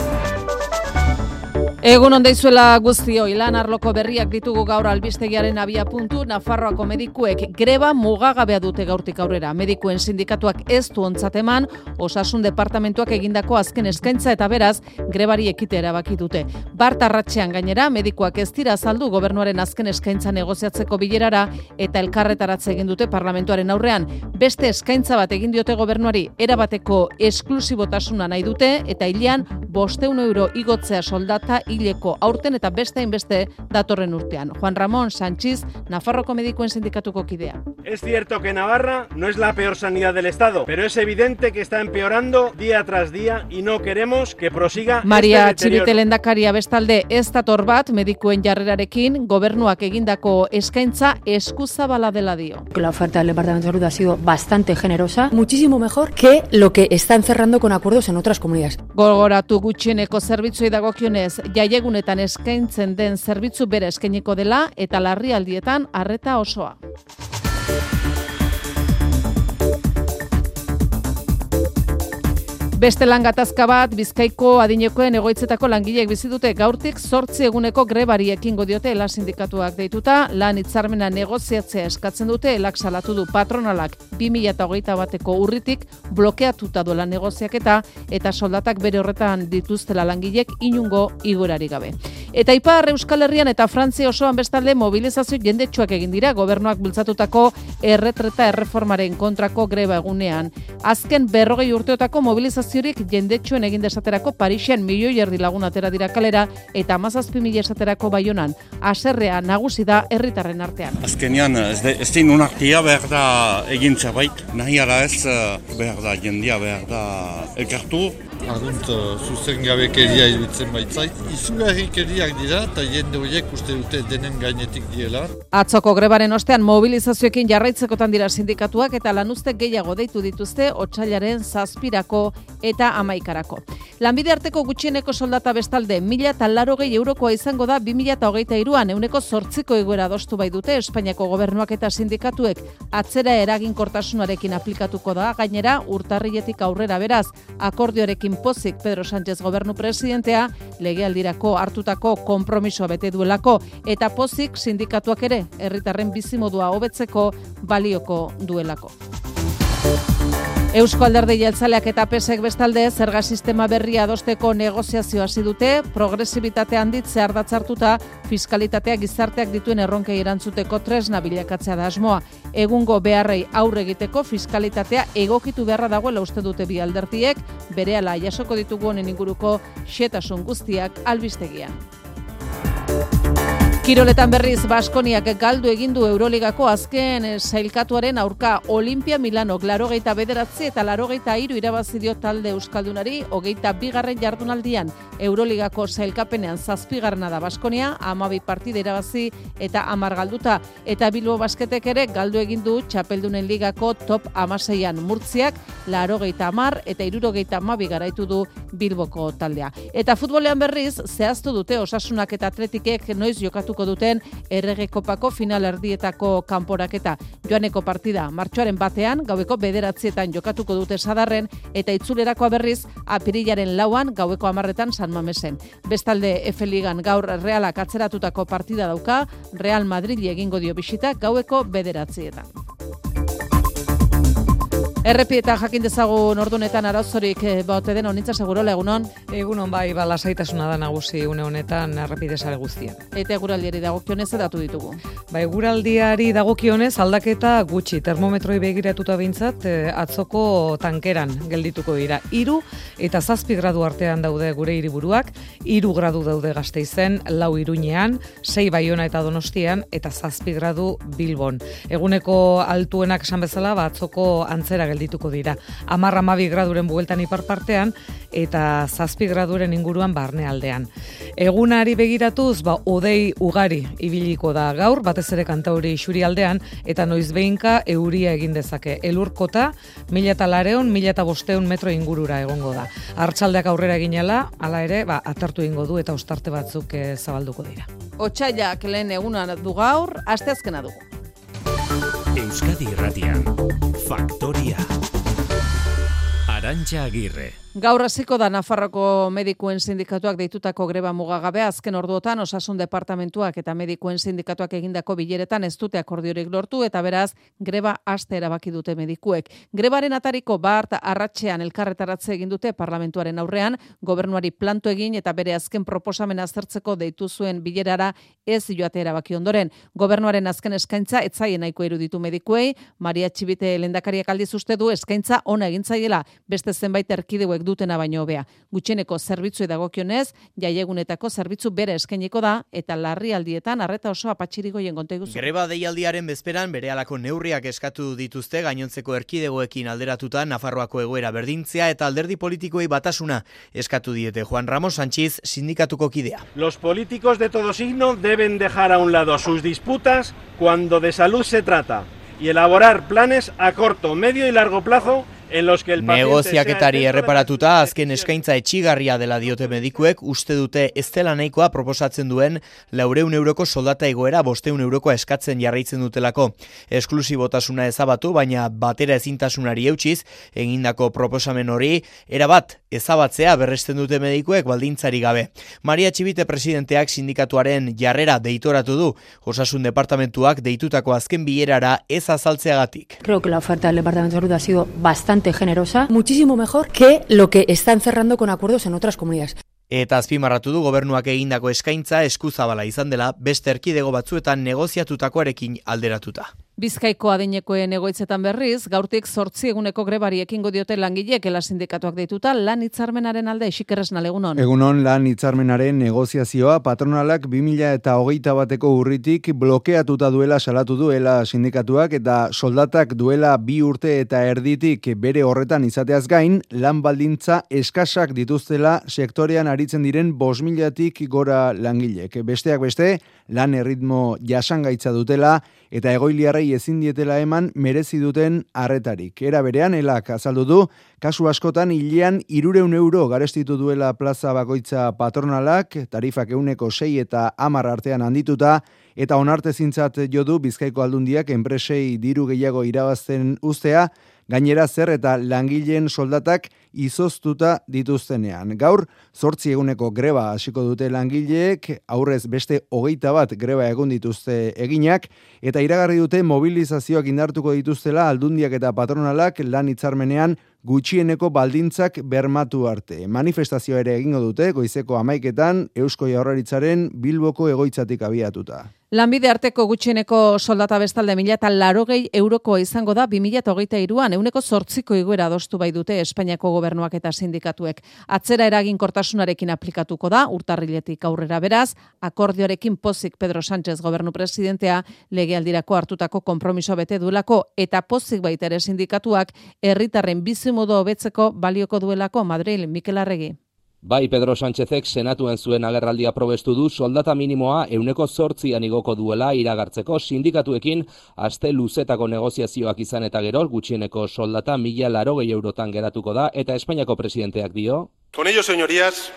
Egun onda izuela guztioi, lan arloko berriak ditugu gaur albistegiaren abia puntu, Nafarroako medikuek greba mugagabea dute gaurtik aurrera. Medikuen sindikatuak ez du ontzat eman, osasun departamentuak egindako azken eskaintza eta beraz, grebari ekite erabaki dute. Bart arratxean gainera, medikuak ez dira azaldu gobernuaren azken eskaintza negoziatzeko bilerara eta elkarretaratze egin dute parlamentuaren aurrean. Beste eskaintza bat egin diote gobernuari erabateko esklusibotasuna nahi dute eta hilean bosteun euro igotzea soldata hileko aurten eta beste hainbeste datorren urtean. Juan Ramón Sánchez, Nafarroko medikuen sindikatuko kidea. Es cierto que Navarra no es la peor sanidad del Estado, pero es evidente que está empeorando día tras día y no queremos que prosiga Maria este. Txibite lendakaria bestalde ez dator bat medikuen jarrerarekin gobernuak egindako eskaintza eskuzabala dela dio. La oferta del Departamento de Salud ha sido bastante generosa, muchísimo mejor que lo que están cerrando con acuerdos en otras comunidades. Gogoratu gutxieneko zerbitzuei dagokionez, jaiegunetan eskaintzen den zerbitzu bere eskainiko dela eta larrialdietan arreta osoa. Beste lan gatazka bat, Bizkaiko adinekoen egoitzetako langileek bizi dute gaurtik zortzi eguneko grebari ekingo diote ela sindikatuak deituta, lan hitzarmena negoziatzea eskatzen dute elak salatu du patronalak 2008 bateko urritik blokeatuta duela negoziaketa eta soldatak bere horretan dituztela langilek inungo igorari gabe. Eta Ipar Euskal Herrian eta Frantzia osoan bestalde mobilizazio jendetsuak egin dira gobernuak bultzatutako erretreta erreformaren kontrako greba egunean. Azken berrogei urteotako mobilizaziorik jendetsuen egin desaterako Parixen milioi erdi lagun atera dira kalera eta amazazpi mila esaterako baionan. Aserrea nagusi da herritarren artean. Azkenean, ez, de, ez din unartia behar da egin zerbait, nahi ara ez eh, behar da jendia, behar da elkartu. Argunt, zuzen gabekeria iruditzen baitzait. Izugarrikeriak dira eta jende horiek uste dute denen gainetik diela. Atzoko grebaren ostean mobilizazioekin jarraitzekotan dira sindikatuak eta lanuztek gehiago deitu dituzte otsailaren zazpirako eta amaikarako. Lanbide arteko gutxieneko soldata bestalde, mila eta larogei eurokoa izango da 2000 eta hogeita iruan, euneko zortziko egoera adostu bai dute Espainiako gobernuak eta sindikatuek atzera eraginkortasunarekin aplikatuko da, gainera urtarrietik aurrera beraz, akordioarekin pozik Pedro Sánchez gobernu presidentea legealdirako hartutako konpromisoa bete duelako eta pozik sindikatuak ere herritarren bizimodua hobetzeko balioko duelako. Eusko Alderdi Jeltzaleak eta PSek bestalde zerga sistema berria adosteko negoziazioa hasi dute, progresibitate handitze ardatzartuta fiskalitatea gizarteak dituen erronkei erantzuteko tresna bilakatzea da asmoa. Egungo beharrei aurre egiteko fiskalitatea egokitu beharra dagoela uste dute bi alderdiek, berehala jasoko ditugu honen inguruko xetasun guztiak albistegian. Kiroletan berriz Baskoniak galdu egin du Euroligako azken sailkatuaren aurka Olimpia Milano larogeita bederatzi eta larogeita hiru irabazi dio talde Euskaldunari hogeita bigarren jardunaldian. Euroligako sailkapenean zazpigarrena da Baskonia, amabi partida irabazi eta amar galduta. Eta Bilbo Basketek ere galdu egin du Txapeldunen ligako top amaseian Murtziak larogeita amar eta irurogeita amabi garaitu du Bilboko taldea. Eta futbolean berriz zehaztu dute osasunak eta atletikek noiz jokatu jokatuko duten errege kopako final erdietako kanporaketa. Joaneko partida martxoaren batean, gaueko bederatzietan jokatuko dute sadarren, eta itzulerakoa berriz, apirilaren lauan, gaueko amarretan San Mamesen. Bestalde, Efe Ligan gaur realak atzeratutako partida dauka, Real Madrid egingo dio bisita gaueko bederatzietan. Errepieta jakin dezagun ordunetan arazorik eh, baute den honitza segurola egunon. Egunon bai, ba, lasaitasuna da nagusi une honetan errepide sare guztian. Eta eguraldiari dagokionez edatu ditugu. Ba, eguraldiari dagokionez aldaketa gutxi, termometroi begiratuta bintzat, atzoko tankeran geldituko dira. Iru eta zazpi gradu artean daude gure hiriburuak, iru gradu daude gazteizen, lau iruñean, sei baiona eta donostian, eta zazpi gradu bilbon. Eguneko altuenak esan bezala, ba, atzoko antzera geldituko dira. Amar amabi graduren bueltan ipar partean eta zazpi graduren inguruan barne aldean. Egunari begiratuz, ba, odei ugari ibiliko da gaur, batez ere kantauri xuri aldean, eta noiz behinka euria egin dezake. Elurkota, mila eta lareon, mila eta bosteun metro ingurura egongo da. Artxaldeak aurrera eginela, hala ere, ba, atartu ingo du eta ostarte batzuk e, zabalduko dira. Otsaiak lehen eguna du gaur, asteazkena dugu. Euskadi Irratian, Faktoria. Arantxa Agirre. Gaur hasiko da Nafarroko medikuen sindikatuak deitutako greba mugagabe azken orduotan osasun departamentuak eta medikuen sindikatuak egindako bileretan ez dute akordiorik lortu eta beraz greba aste erabaki dute medikuek. Grebaren atariko bart arratsean elkarretaratze egin dute parlamentuaren aurrean, gobernuari planto egin eta bere azken proposamen aztertzeko deitu zuen bilerara ez joate erabaki ondoren. Gobernuaren azken eskaintza etzaien nahiko iruditu medikuei, Maria Txibite lendakariak aldiz uste du eskaintza ona egintzaiela beste zenbait erkideuek dutena baino hobea. Gutxeneko zerbitzu dagokionez, jaiegunetako zerbitzu bere eskainiko da eta larrialdietan arreta oso apatxiri goien konta iguzu. Greba deialdiaren bezperan bere alako neurriak eskatu dituzte gainontzeko erkidegoekin alderatuta Nafarroako egoera berdintzea eta alderdi politikoei batasuna eskatu diete Juan Ramos Sánchez sindikatuko kidea. Los políticos de todo signo deben dejar a un lado sus disputas cuando de salud se trata y elaborar planes a corto, medio y largo plazo en los que el Negoziaketari erreparatuta azken eskaintza etxigarria dela diote medikuek uste dute ez dela nahikoa proposatzen duen laureun euroko soldata egoera bosteun eurokoa eskatzen jarraitzen dutelako. Esklusibotasuna ezabatu, baina batera ezintasunari eutxiz, egindako proposamen hori, erabat ezabatzea berresten dute medikuek baldintzari gabe. Maria Txibite presidenteak sindikatuaren jarrera deitoratu du, osasun departamentuak deitutako azken bilerara ez azaltzeagatik. Creo que la oferta del Departamento de Salud ha sido bastante generosa, muchísimo mejor que lo que están cerrando con acuerdos en otras comunidades. Eta azpimarratu du gobernuak egindako eskaintza eskuzabala izan dela beste erkidego batzuetan negoziatutakoarekin alderatuta. Bizkaiko adinekoen egoitzetan berriz, gaurtik zortzi eguneko grebari ekingo diote langileek ela sindikatuak deituta lan hitzarmenaren alde esikerresna legunon. Egunon lan hitzarmenaren negoziazioa patronalak 2000 eta hogeita bateko urritik blokeatuta duela salatu duela sindikatuak eta soldatak duela bi urte eta erditik bere horretan izateaz gain, lan baldintza eskasak dituztela sektorean aritzen diren bos milatik gora langilek. Besteak beste, lan erritmo jasangaitza dutela eta egoiliarrei ezin dietela eman merezi duten harretarik. Era berean, elak azaldu du, kasu askotan hilean irureun euro garestitu duela plaza bakoitza patronalak, tarifak euneko sei eta amar artean handituta, eta onarte zintzat jo du bizkaiko aldundiak enpresei diru gehiago irabazten ustea, gainera zer eta langileen soldatak izoztuta dituztenean. Gaur, zortzi eguneko greba hasiko dute langileek, aurrez beste hogeita bat greba egun dituzte eginak, eta iragarri dute mobilizazioak indartuko dituztela aldundiak eta patronalak lan hitzarmenean gutxieneko baldintzak bermatu arte. Manifestazioa ere egingo dute, goizeko amaiketan, Eusko Jaurlaritzaren Bilboko egoitzatik abiatuta. Lanbide arteko gutxieneko soldata bestalde mila eta larogei euroko izango da 2008 iruan, euneko zortziko iguera adostu bai dute Espainiako gobernuak eta sindikatuek. Atzera eraginkortasunarekin aplikatuko da, urtarriletik aurrera beraz, akordioarekin pozik Pedro Sánchez gobernu presidentea legealdirako hartutako konpromiso bete duelako eta pozik baita ere sindikatuak herritarren bizimodo hobetzeko balioko duelako Madrid Mikel Arregi. Bai, Pedro Sánchezek senatuen zuen agerraldia probestu du soldata minimoa euneko zortzian igoko duela iragartzeko sindikatuekin aste luzetako negoziazioak izan eta gero gutxieneko soldata mila larogei eurotan geratuko da eta Espainiako presidenteak dio. Con ello, señorías,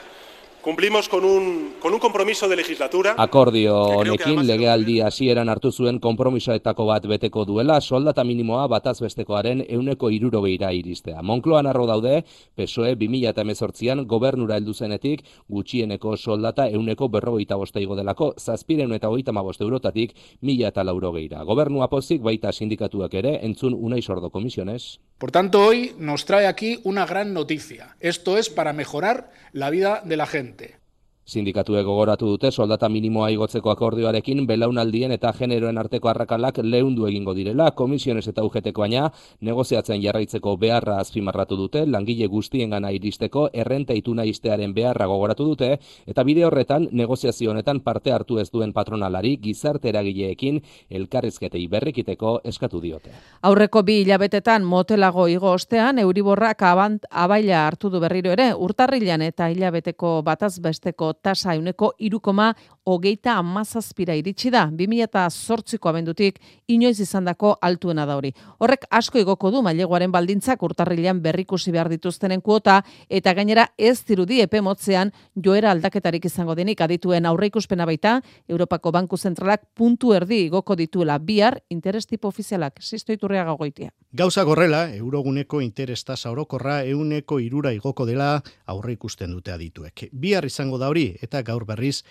Cumplimos con un, con un compromiso de legislatura. Akordio honekin legealdi hasieran hartu zuen konpromisoetako bat beteko duela soldata minimoa bataz bestekoaren euneko irurogeira iristea. Monkloan arro daude, PSOE 2018an gobernura heldu zenetik gutxieneko soldata euneko berrogeita bosteigo delako zazpiren eta hogeita eurotatik mila eta laurogeira. Gobernua pozik baita sindikatuak ere entzun unai sordo komisiones. Por tanto, hoy nos trae aquí una gran noticia. Esto es para mejorar la vida de la gente. gente. Sindikatuek gogoratu dute soldata minimoa igotzeko akordioarekin belaunaldien eta generoen arteko arrakalak leundu egingo direla, komisiones eta ugeteko baina negoziatzen jarraitzeko beharra azpimarratu dute, langile guztien gana iristeko errenta ituna iztearen beharra gogoratu dute, eta bide horretan negoziazio honetan parte hartu ez duen patronalari gizarte eragileekin elkarrizketei berrikiteko eskatu diote. Aurreko bi hilabetetan motelago igo ostean, Euriborrak abant abaila hartu du berriro ere, urtarrilan eta hilabeteko bataz besteko tasa euneko irukoma hogeita amazazpira iritsi da, 2008ko abendutik inoiz izandako altuena da hori. Horrek asko igoko du maileguaren baldintzak urtarrilean berrikusi behar dituztenen kuota eta gainera ez dirudi epe motzean joera aldaketarik izango denik adituen aurreikuspena baita Europako Banku Zentralak puntu erdi igoko dituela bihar interes tipo ofizialak sistoiturrea gagoitia. Gauza gorrela, euroguneko interesta orokorra euneko irura igoko dela aurre ikusten dute adituek. Bihar izango da hori eta gaur berriz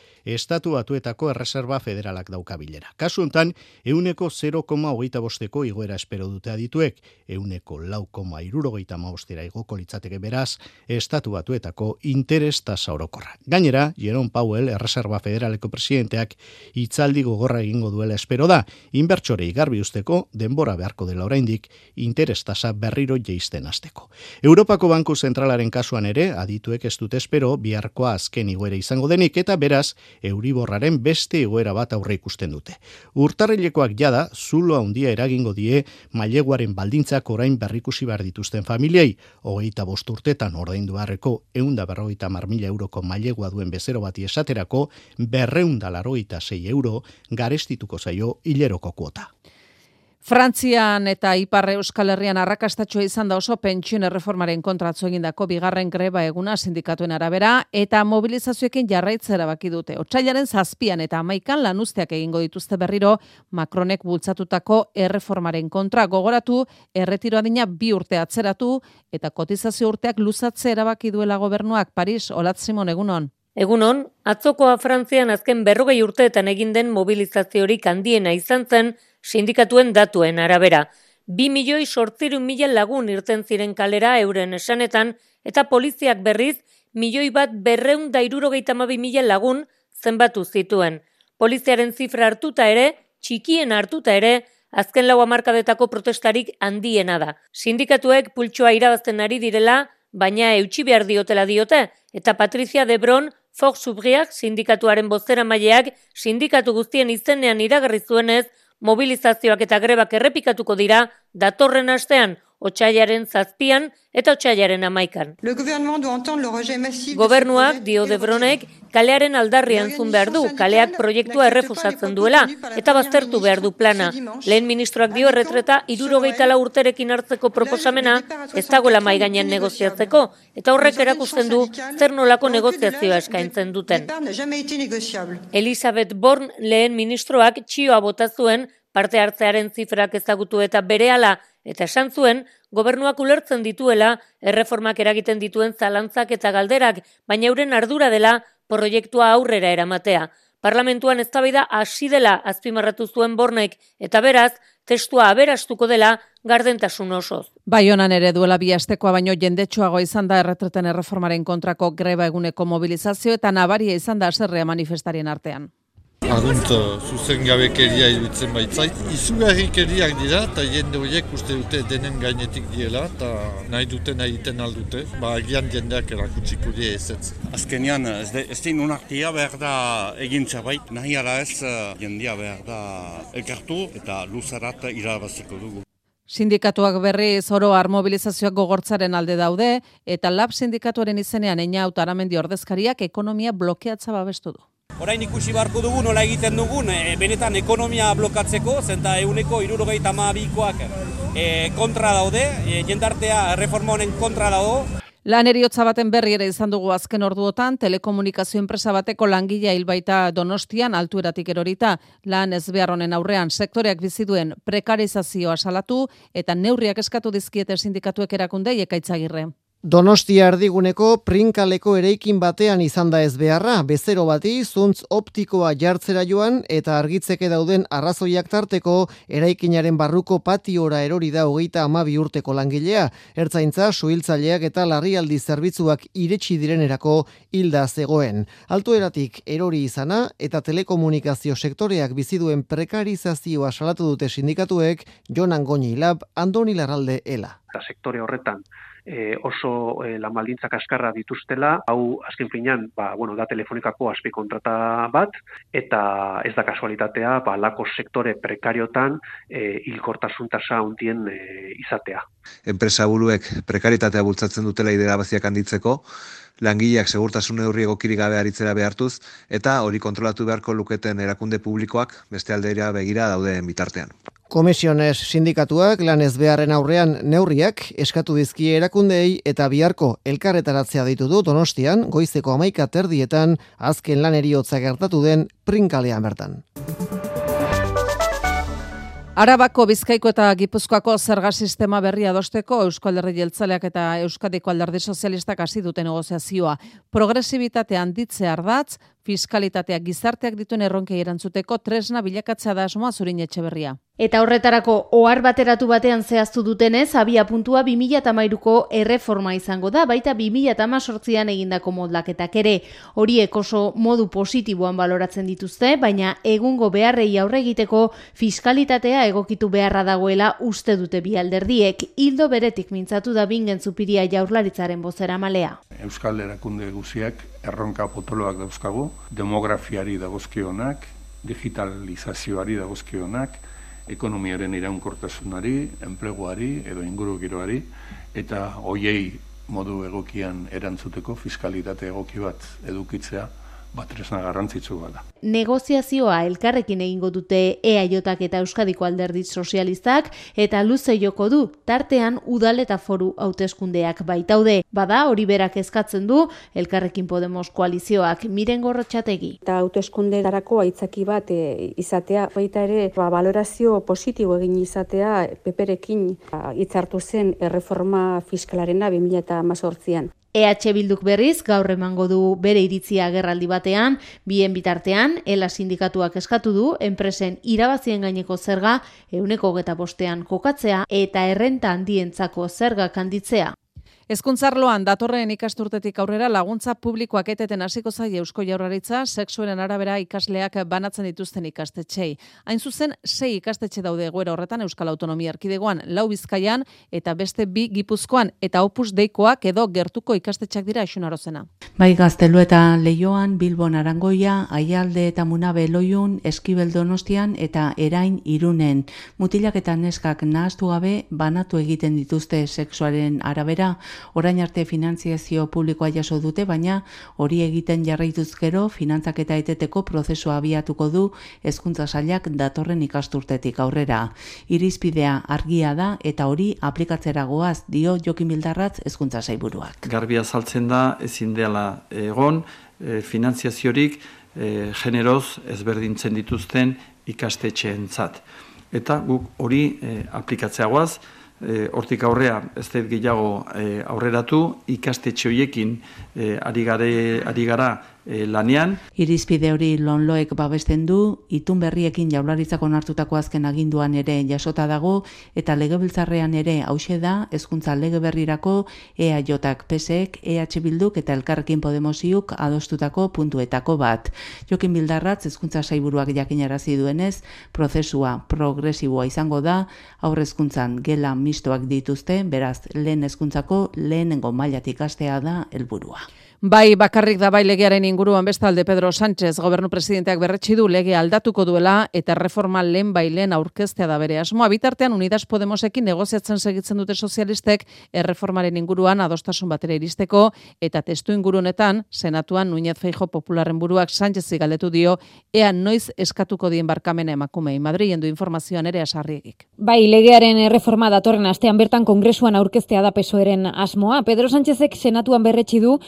estatu batuetako erreserba federalak dauka bilera. Kasu hontan, euneko 0,hogeita bosteko igoera espero dute adituek, euneko lau,koma irurogeita maostera igoko litzateke beraz, estatu batuetako interes tasa orokorra. Gainera, Jerome Powell, erreserba federaleko presidenteak, itzaldi gogorra egingo duela espero da, inbertsore igarbi usteko, denbora beharko dela oraindik, interes tasa berriro jeisten azteko. Europako Banku Zentralaren kasuan ere, adituek ez dute espero, biharkoa azken igoera izango denik, eta beraz, Euriborraren beste igoera bat aurre ikusten dute. Urtarrilekoak jada, zulo handia eragingo die, maileguaren baldintzak orain berrikusi behar dituzten familiei, hogeita bost urtetan ordaindu harreko eunda berrogeita marmila euroko mailegua duen bezero bati esaterako, berreunda larogeita sei euro garestituko zaio hileroko kuota. Frantzian eta Ipar Euskal Herrian arrakastatxoa izan da oso pentsioen erreformaren kontratzo egindako bigarren greba eguna sindikatuen arabera eta mobilizazioekin jarraitza erabaki dute. Otsailaren zazpian eta amaikan lanuzteak egingo dituzte berriro Macronek bultzatutako erreformaren kontra gogoratu erretiro adina bi urte atzeratu eta kotizazio urteak luzatze erabaki duela gobernuak Paris Olat Simon egunon. Egunon, atzokoa Frantzian azken berrogei urteetan egin den mobilizaziorik handiena izan zen sindikatuen datuen arabera. Bi milioi sortziru mila lagun irten ziren kalera euren esanetan, eta poliziak berriz, milioi bat berreun da irurogeita mila lagun zenbatu zituen. Poliziaren zifra hartuta ere, txikien hartuta ere, azken lau amarkadetako protestarik handiena da. Sindikatuek pultsoa irabazten ari direla, baina eutxi behar diotela diote, eta Patricia Debron, Fox Subriak sindikatuaren bozera maileak sindikatu guztien izenean iragarri zuenez, mobilizazioak eta grebak errepikatuko dira datorren astean, otxailaren zazpian eta otxailaren amaikan. Gobernuak, dio Debronek, kalearen aldarrian zun behar du, kaleak proiektua errefusatzen duela, eta baztertu behar du plana. Lehen ministroak dio erretreta irurogeita la urterekin hartzeko proposamena ez dagoela maiganean negoziatzeko, eta horrek erakusten du zer nolako negoziazioa eskaintzen duten. Elizabeth Born lehen ministroak txioa bota zuen parte hartzearen zifrak ezagutu eta berehala eta esan zuen gobernuak ulertzen dituela erreformak eragiten dituen zalantzak eta galderak, baina euren ardura dela proiektua aurrera eramatea. Parlamentuan eztabaida hasi dela azpimarratu zuen bornek eta beraz testua aberastuko dela gardentasun osoz. Baionan ere duela bi astekoa baino jendetsuago izan da erretreten erreformaren kontrako greba eguneko mobilizazio eta nabaria izan da aserrea manifestarien artean. Argunt, zuzen gabekeria iruditzen baitzait. Izugarrikeriak dira, eta jende horiek uste dute denen gainetik diela, eta nahi duten egiten aldute, ba agian jendeak erakutsiko die ez ez. Azkenean, ez, de, ez din unartia behar da egin zerbait, nahi ara ez jendea behar da elkartu eta luzarat irabaziko dugu. Sindikatuak berri zoro mobilizazioak gogortzaren alde daude, eta lab sindikatuaren izenean eina autaramendi ordezkariak ekonomia blokeatza babestu du. Orain ikusi beharko dugu nola egiten dugun e, benetan ekonomia blokatzeko, zenta euneko irurogeita maabikoak e, kontra daude, e, jendartea reforma honen kontra dago. Lan eriotza baten berri ere izan dugu azken orduotan, telekomunikazio enpresa bateko langilea hilbaita donostian altueratik erorita, lan ez behar honen aurrean sektoreak bizi duen prekarizazioa salatu eta neurriak eskatu dizkiete sindikatuek erakundei ekaitzagirre. Donostia erdiguneko prinkaleko ereikin batean izan da ez beharra, bezero bati zuntz optikoa jartzera joan eta argitzeke dauden arrazoiak tarteko eraikinaren barruko patiora erori da hogeita amabi urteko langilea, ertzaintza suhiltzaileak eta larrialdi zerbitzuak iretsi direnerako hilda zegoen. Altueratik erori izana eta telekomunikazio sektoreak biziduen prekarizazioa salatu dute sindikatuek Jonan Goni Lab, Andoni Larralde Ela. sektore horretan e, oso e, lan baldintza kaskarra dituztela, hau azken finean, ba, bueno, da telefonikako azpi kontrata bat, eta ez da kasualitatea, ba, lako sektore prekariotan e, hilkortasun tasa hundien e, izatea. Enpresa buruek prekaritatea bultzatzen dutela idera baziak handitzeko, langileak segurtasun neurri egokirik gabe aritzera behartuz, eta hori kontrolatu beharko luketen erakunde publikoak beste aldera begira daudeen bitartean. Komisiones sindikatuak lan ez beharren aurrean neurriak eskatu dizkie erakundeei eta biharko elkarretaratzea ditu du Donostian goizeko amaika terdietan azken lan eriotza gertatu den prinkalean bertan. Arabako Bizkaiko eta Gipuzkoako zerga sistema berria adosteko Eusko Alderdi Jeltzaleak eta Euskadiko Alderdi Sozialistak hasi dute negoziazioa. Progresibitatea handitze ardatz, fiskalitatea gizarteak dituen erronkei erantzuteko tresna bilakatzea da asmoa zurin etxeberria. Eta horretarako ohar bateratu batean zehaztu dutenez, abia puntua 2008ko erreforma izango da, baita 2018an egindako modlaketak ere. Horiek oso modu positiboan baloratzen dituzte, baina egungo beharrei aurre egiteko fiskalitatea egokitu beharra dagoela uste dute bi alderdiek, hildo beretik mintzatu da bingen zupiria jaurlaritzaren bozera malea. Euskal erakunde guziak erronka potoloak dauzkagu, demografiari dagozkionak, digitalizazioari dagozkionak, ekonomiaren iraunkortasunari, enpleguari edo inguru giroari, eta hoiei modu egokian erantzuteko fiskalitate egoki bat edukitzea, batresna garrantzitsu bada. Negoziazioa elkarrekin egingo dute EAJak eta Euskadiko Alderdi Sozialistak eta luze joko du tartean udal eta foru hauteskundeak baitaude. Bada hori berak eskatzen du elkarrekin Podemos koalizioak miren gorrotxategi. Eta hauteskundearako aitzaki bat e, izatea baita ere ba, valorazio positibo egin izatea peperekin ba, hitzartu zen erreforma fiskalarena 2018an. EH Bilduk berriz gaur emango du bere iritzia agerraldi batean, bien bitartean, ela sindikatuak eskatu du, enpresen irabazien gaineko zerga, euneko geta bostean kokatzea eta errenta handientzako zerga kanditzea. Ezkuntzarloan datorren ikasturtetik aurrera laguntza publikoak eteten hasiko zaie Eusko Jaurlaritza sexuaren arabera ikasleak banatzen dituzten ikastetxei. Hain zuzen, sei ikastetxe daude egoera horretan Euskal Autonomia Erkidegoan, lau Bizkaian eta beste bi Gipuzkoan eta Opus Deikoak edo gertuko ikastetxak dira Xunarozena. Bai Gaztelu eta Leioan, Bilbon Arangoia, Aialde eta Munabe Loiun, Eskibel Donostian eta Erain Irunen. Mutilak eta neskak nahaztu gabe banatu egiten dituzte sexuaren arabera orain arte finantziazio publikoa jaso dute, baina hori egiten jarraituz gero finantzak eta eteteko prozesua abiatuko du hezkuntza sailak datorren ikasturtetik aurrera. Irizpidea argia da eta hori aplikatzera goaz dio Jokin Bildarratz hezkuntza saiburuak. Garbia saltzen da ezin dela egon e, finantziaziorik e, generoz ezberdintzen dituzten ikastetxeentzat. Eta guk hori e, aplikatzea goaz, e, hortik aurrea ez dut gehiago e, aurreratu ikastetxe hoiekin e, ari, gare, ari gara e, lanean. Irizpide hori lonloek babesten du, itun berriekin jaularitzako nartutako azken aginduan ere jasota dago, eta legebiltzarrean ere hause da, ezkuntza lege berrirako EAJak PSEK, EH Bilduk eta Elkarrekin Podemosiuk adostutako puntuetako bat. Jokin Bildarratz ezkuntza saiburuak jakinarazi duenez, prozesua progresiboa izango da, aurrezkuntzan gela mistoak dituzte, beraz lehen ezkuntzako lehenengo mailatik astea da helburua. Bai, bakarrik da bai legearen inguruan bestalde Pedro Sánchez gobernu presidenteak berretsi du lege aldatuko duela eta reforma lehen bai lehen aurkeztea da bere asmoa. Bitartean Unidas Podemosekin negoziatzen segitzen dute sozialistek erreformaren inguruan adostasun batera iristeko eta testu ingurunetan senatuan Núñez Feijo popularren buruak Sánchez galdetu dio ea noiz eskatuko dien barkamena emakumei. Madrilen du informazioan ere asarriegik. Bai, legearen erreforma datorren astean bertan kongresuan aurkeztea da pesoeren asmoa. Pedro Sánchezek senatuan berretsi du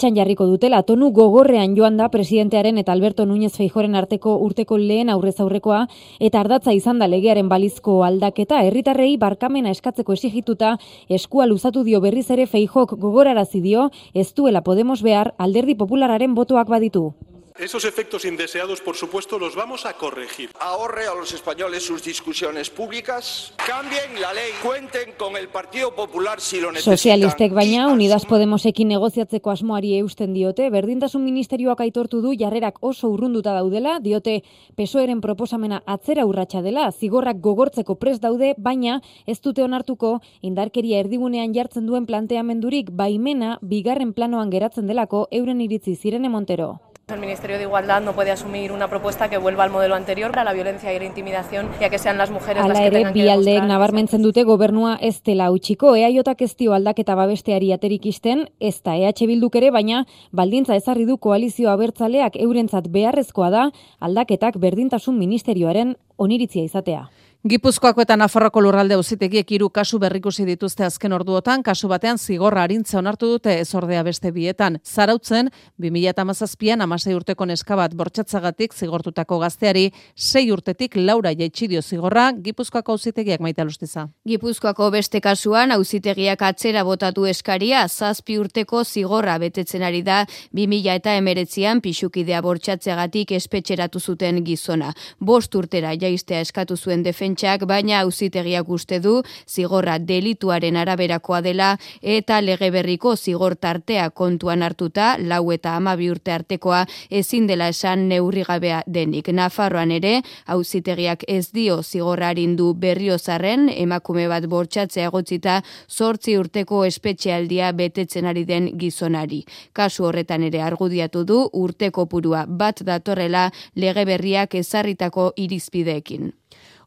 martxan jarriko dutela. Tonu gogorrean joan da presidentearen eta Alberto Núñez Feijoren arteko urteko lehen aurrez aurrekoa eta ardatza izan da legearen balizko aldaketa herritarrei barkamena eskatzeko esigituta eskua luzatu dio berriz ere Feijok gogorarazi dio ez duela Podemos behar alderdi populararen botoak baditu. Esos efectos indeseados, por supuesto, los vamos a corregir. Ahorre a los españoles sus discusiones públicas, cambien la ley, cuenten con el Partido Popular si lo necesitan. Sozialistek baina Unidas Podemosekin negoziatzeko asmoari eusten diote, berdintasun ministerioak aitortu du jarrerak oso urrunduta daudela, diote pesoeren proposamena atzera urratsa dela, zigorrak gogortzeko pres daude, baina ez dute onartuko indarkeria erdigunean jartzen duen planteamendurik baimena bigarren planoan geratzen delako euren iritzi zirene Montero. El Ministerio de Igualdad no puede asumir una propuesta que vuelva al modelo anterior para la violencia y la intimidación, ya que sean las mujeres Ala las que ere, tengan que bi aldeek demostrar. nabarmentzen dute gobernua ez dela utxiko, EAJak ez dio aldaketa babesteari aterik isten, ez da EH Bilduk ere, baina baldintza ezarri du koalizio abertzaleak eurentzat beharrezkoa da aldaketak berdintasun ministerioaren oniritzia izatea. Gipuzkoako eta Nafarroko lurralde auzitegiek hiru kasu berrikusi dituzte azken orduotan, kasu batean zigorra arintza onartu dute ezordea beste bietan. Zarautzen, 2017an amasei urteko neska bat bortxatzagatik zigortutako gazteari, sei urtetik laura jaitxidio zigorra, Gipuzkoako auzitegiak maita lustiza. Gipuzkoako beste kasuan auzitegiak atzera botatu eskaria zazpi urteko zigorra betetzen ari da 2000 eta emeretzian pixukidea bortxatzeagatik espetxeratu zuten gizona. Bost urtera jaistea eskatu zuen defentsak, baina auzitegiak uste du zigorra delituaren araberakoa dela eta lege berriko zigor tartea kontuan hartuta lau eta amabi urte artekoa ezin dela esan neurrigabea denik. Nafarroan ere, auzitegiak ez dio zigorra berriozarren, emakume bat bortxatzea egotzita zortzi urteko espetxealdia betetzen ari den gizonari. Kasu horretan ere argudiatu du urteko purua bat datorrela lege berriak ezarritako irizpideekin.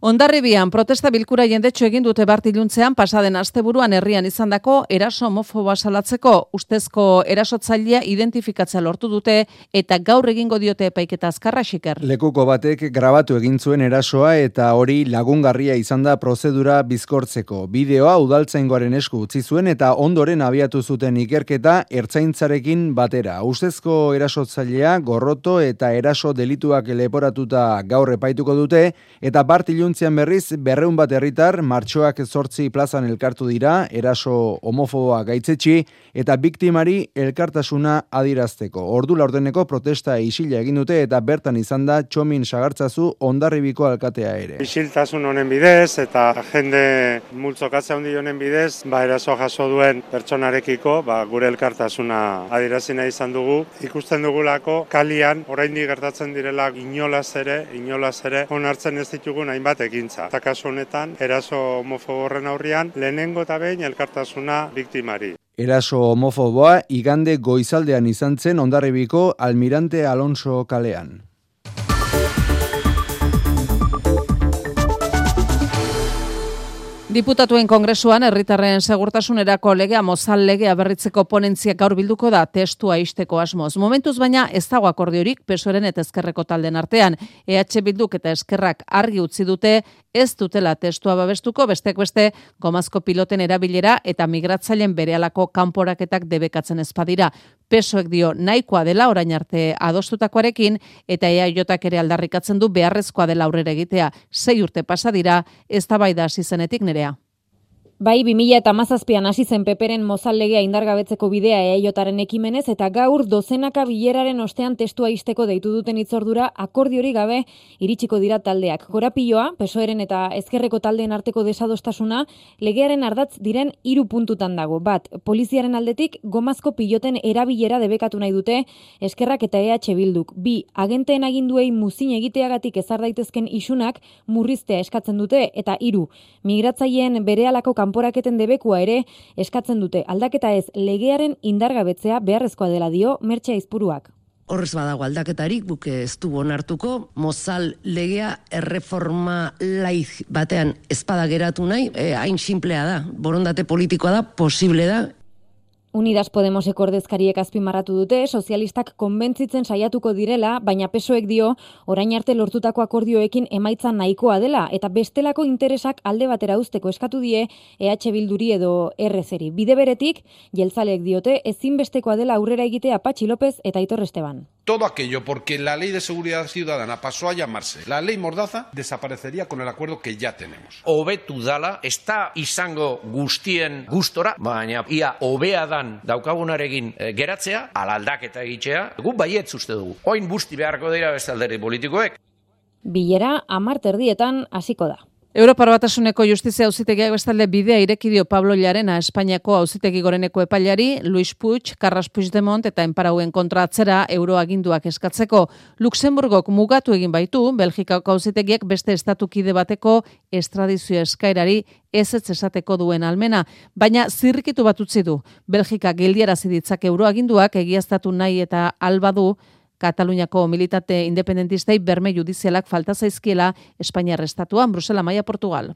Ondarribian protesta bilkura jendetxo egin dute bartiluntzean pasaden asteburuan herrian izandako eraso homofoboa salatzeko ustezko erasotzailea identifikatzea lortu dute eta gaur egingo diote epaiketa azkarra xiker. Lekuko batek grabatu egin zuen erasoa eta hori lagungarria izan da prozedura bizkortzeko. Bideoa udaltzaingoaren esku utzi zuen eta ondoren abiatu zuten ikerketa ertzaintzarekin batera. Ustezko erasotzailea gorroto eta eraso delituak leporatuta gaur epaituko dute eta bartiluntzean berriz berreun bat herritar martxoak zortzi plazan elkartu dira, eraso homofoboa gaitzetxi eta biktimari elkartasuna adirazteko. Ordu laurdeneko protesta isila egin dute eta bertan izan da txomin sagartzazu ondarribiko alkatea ere. Isiltasun honen bidez eta jende multzokatze handi honen bidez, ba eraso jaso duen pertsonarekiko, ba gure elkartasuna adierazina izan dugu. Ikusten dugulako kalian oraindik gertatzen direla inolaz ere, inolaz ere onartzen ez ditugun hainbat ekintza. Eta kasu honetan, eraso homofoborren aurrian, lehenengo eta behin elkartasuna biktimari. Eraso homofoboa igande goizaldean izan zen ondarribiko Almirante Alonso kalean. Diputatuen kongresuan herritarren segurtasunerako legea mozal legea berritzeko ponentziak gaur bilduko da testua isteko asmoz. Momentuz baina ez dago akordiorik pesoren eta ezkerreko talden artean. EH Bilduk eta eskerrak argi utzi dute ez dutela testua babestuko bestek beste gomazko piloten erabilera eta migratzaileen berehalako kanporaketak debekatzen ezpadira. Pesoek dio nahikoa dela orain arte adostutakoarekin eta EAJak ere aldarrikatzen du beharrezkoa dela aurrera egitea. Sei urte pasa dira eztabaida hasi zenetik nerea. Bai, 2000 eta mazazpian hasi zen peperen mozallegea indargabetzeko bidea eaiotaren ekimenez eta gaur dozenaka bileraren ostean testua isteko deitu duten itzordura akordiori gabe iritsiko dira taldeak. Korapioa, pesoeren eta ezkerreko taldeen arteko desadostasuna, legearen ardatz diren hiru puntutan dago. Bat, poliziaren aldetik gomazko piloten erabilera debekatu nahi dute eskerrak eta EH bilduk. Bi, agenteen aginduei muzin egiteagatik ezar daitezken isunak murriztea eskatzen dute eta hiru, migratzaileen berehalako kanpo kanporaketen debekua ere eskatzen dute. Aldaketa ez legearen indargabetzea beharrezkoa dela dio Mertxe Aizpuruak. Horrez badago aldaketarik, buke ez du bonartuko, mozal legea erreforma laiz batean ezpada geratu nahi, e, hain simplea da, borondate politikoa da, posible da, Unidas Podemos ekordezkariek azpimarratu dute, sozialistak konbentzitzen saiatuko direla, baina pesoek dio, orain arte lortutako akordioekin emaitza nahikoa dela, eta bestelako interesak alde batera usteko eskatu die, EH Bilduri edo RZeri. Bide beretik, jeltzaleek diote, ezinbestekoa dela aurrera egitea Patxi López eta Aitor Esteban. Todo aquello porque la ley de seguridad ciudadana pasó a llamarse la ley Mordaza, desaparecería con el acuerdo que ya tenemos. Obetu dala, está izango guztien gustora, baina ia obea da daukagunarekin e, geratzea, alaldaketa egitea, gu baietz uste dugu. Oin busti beharko dira bestalderi politikoek. Bilera amarterdietan hasiko da. Europar Batasuneko Justizia Auzitegiak bestalde bidea irekidio Pablo Llarena Espainiako Auzitegi Goreneko epailari Luis Puig, Carras Puigdemont eta enparauen kontra atzera euroaginduak eskatzeko. Luxemburgok mugatu egin baitu Belgikako Auzitegiak beste estatukide bateko estradizio eskairari ez ez esateko duen almena, baina zirrikitu bat utzi du. Belgika geldiarazi ditzak euroaginduak egiaztatu nahi eta albadu Kataluniako militate independentistei berme judizialak falta zaizkiela Espainiar estatuan Brusela Maia Portugal.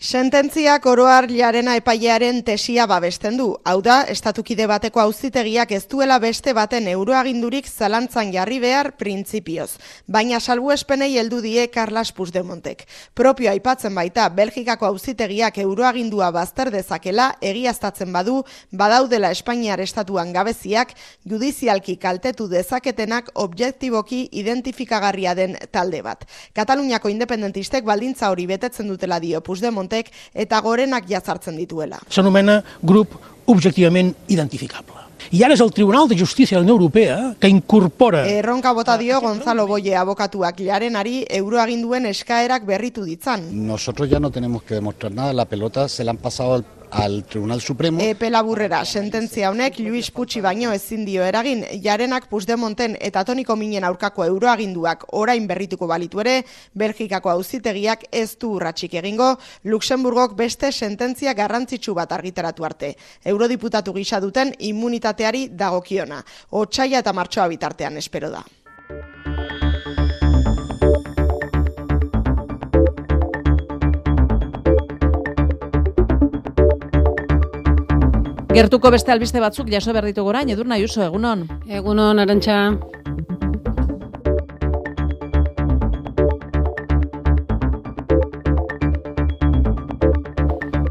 Sententziak oroar jarena epailearen tesia babesten du. Hau da, estatukide bateko auzitegiak ez duela beste baten euroagindurik zalantzan jarri behar printzipioz. Baina salbu espenei heldu die Carlas Puigdemontek. Propio aipatzen baita, Belgikako auzitegiak euroagindua bazter dezakela egiaztatzen badu, badaudela Espainiar estatuan gabeziak, judizialki kaltetu dezaketenak objektiboki identifikagarria den talde bat. Kataluniako independentistek baldintza hori betetzen dutela dio Puigdemont Montek eta gorenak jazartzen dituela. S'anomena grup objectivament identificable. I ara és el Tribunal de Justícia de la Unió Europea que incorpora... Erronka bota dio Gonzalo Boye abokatuak jarenari euroaginduen eskaerak berritu ditzan. Nosotros ya no tenemos que demostrar nada, la pelota se la han pasado al al Tribunal Supremo. Epe laburrera, sententzia honek Luis Pucci baino ezin dio eragin, jarenak Puigdemonten eta Toniko Minen aurkako euroaginduak orain berrituko balitu ere, Belgikako auzitegiak ez du urratsik egingo, Luxemburgok beste sententzia garrantzitsu bat argitaratu arte. Eurodiputatu gisa duten immunitateari dagokiona. Otsaia eta martxoa bitartean espero da. Gertuko beste albiste batzuk jaso behar ditugu orain, edurna Ayuso, egunon. Egunon, arantxa.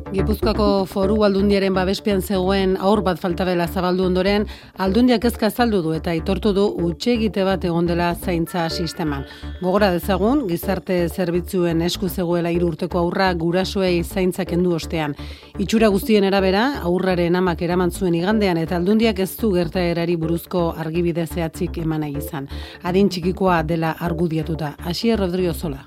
Gipuzkoako foru aldundiaren babespian zegoen aur bat faltabela zabaldu ondoren, aldundiak ezka azaldu du eta itortu du utxe egite bat egon dela zaintza sisteman. Gogora dezagun, gizarte zerbitzuen esku zegoela irurteko aurra gurasoei zaintzak endu ostean. Itxura guztien erabera, aurraren amak eraman zuen igandean eta aldundiak ez du gertaerari buruzko argibide zehatzik eman nahi izan. Adin txikikoa dela argudiatuta. Asier Rodrigo Zola.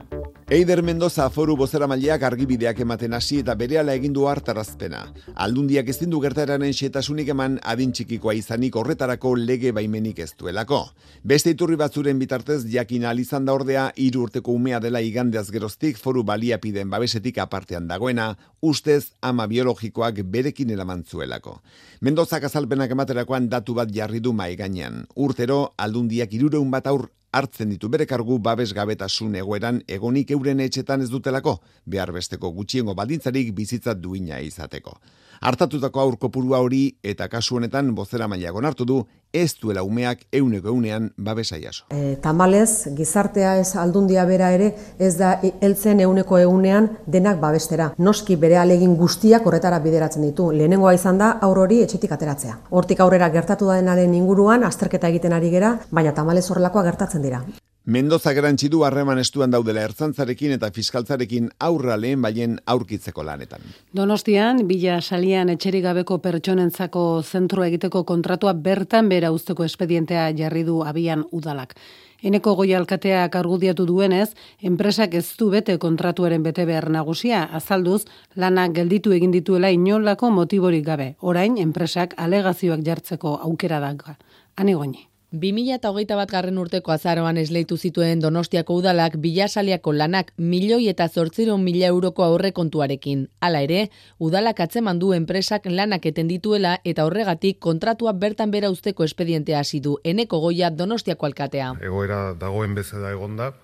Eider Mendoza foru bozera maileak argibideak ematen hasi eta berehala egin hartarazpena. Aldundiak ezin du gertararen xetasunik eman adin txikikoa izanik horretarako lege baimenik ez duelako. Beste iturri batzuren bitartez jakin alizan da ordea hiru urteko umea dela igandeaz geroztik foru baliapiden babesetik apartean dagoena, ustez ama biologikoak berekin eramantzuelako. Mendozak azalpenak ematerakoan datu bat jarri du mai gainean. Urtero aldundiak irureun bat aur hartzen ditu bere kargu babes gabetasun egoeran egonik euren etxetan ez dutelako, behar besteko gutxiengo baldintzarik bizitza duina izateko. Artatutako aurko purua hori eta kasu honetan bozera maila gonartu du ez duela umeak euneko eunean babesa jaso. E, tamalez, gizartea ez aldundia bera ere ez da heltzen euneko eunean denak babestera. Noski bere alegin guztiak horretara bideratzen ditu. Lehenengoa izan da aur hori etxetik ateratzea. Hortik aurrera gertatu da denaren inguruan azterketa egiten ari gera, baina tamalez horrelakoa gertatzen dira. Mendoza garantzi du harreman estuan daudela ertzantzarekin eta fiskaltzarekin aurra lehen baien aurkitzeko lanetan. Donostian, bila salian etxerik gabeko pertsonentzako zentro egiteko kontratua bertan bera usteko espedientea jarri du abian udalak. Eneko goi alkateak argudiatu duenez, enpresak ez du bete kontratuaren bete behar nagusia, azalduz, lanak gelditu egin dituela inolako motiborik gabe. Orain, enpresak alegazioak jartzeko aukera daga. Ani 2008 bat garren urteko azaroan esleitu zituen Donostiako udalak bilasaliako lanak milioi eta zortziron mila euroko aurre kontuarekin. Hala ere, udalak atzeman du enpresak lanak eten dituela eta horregatik kontratua bertan bera usteko espedientea hasi du eneko goia Donostiako alkatea. Egoera dagoen bezala egonda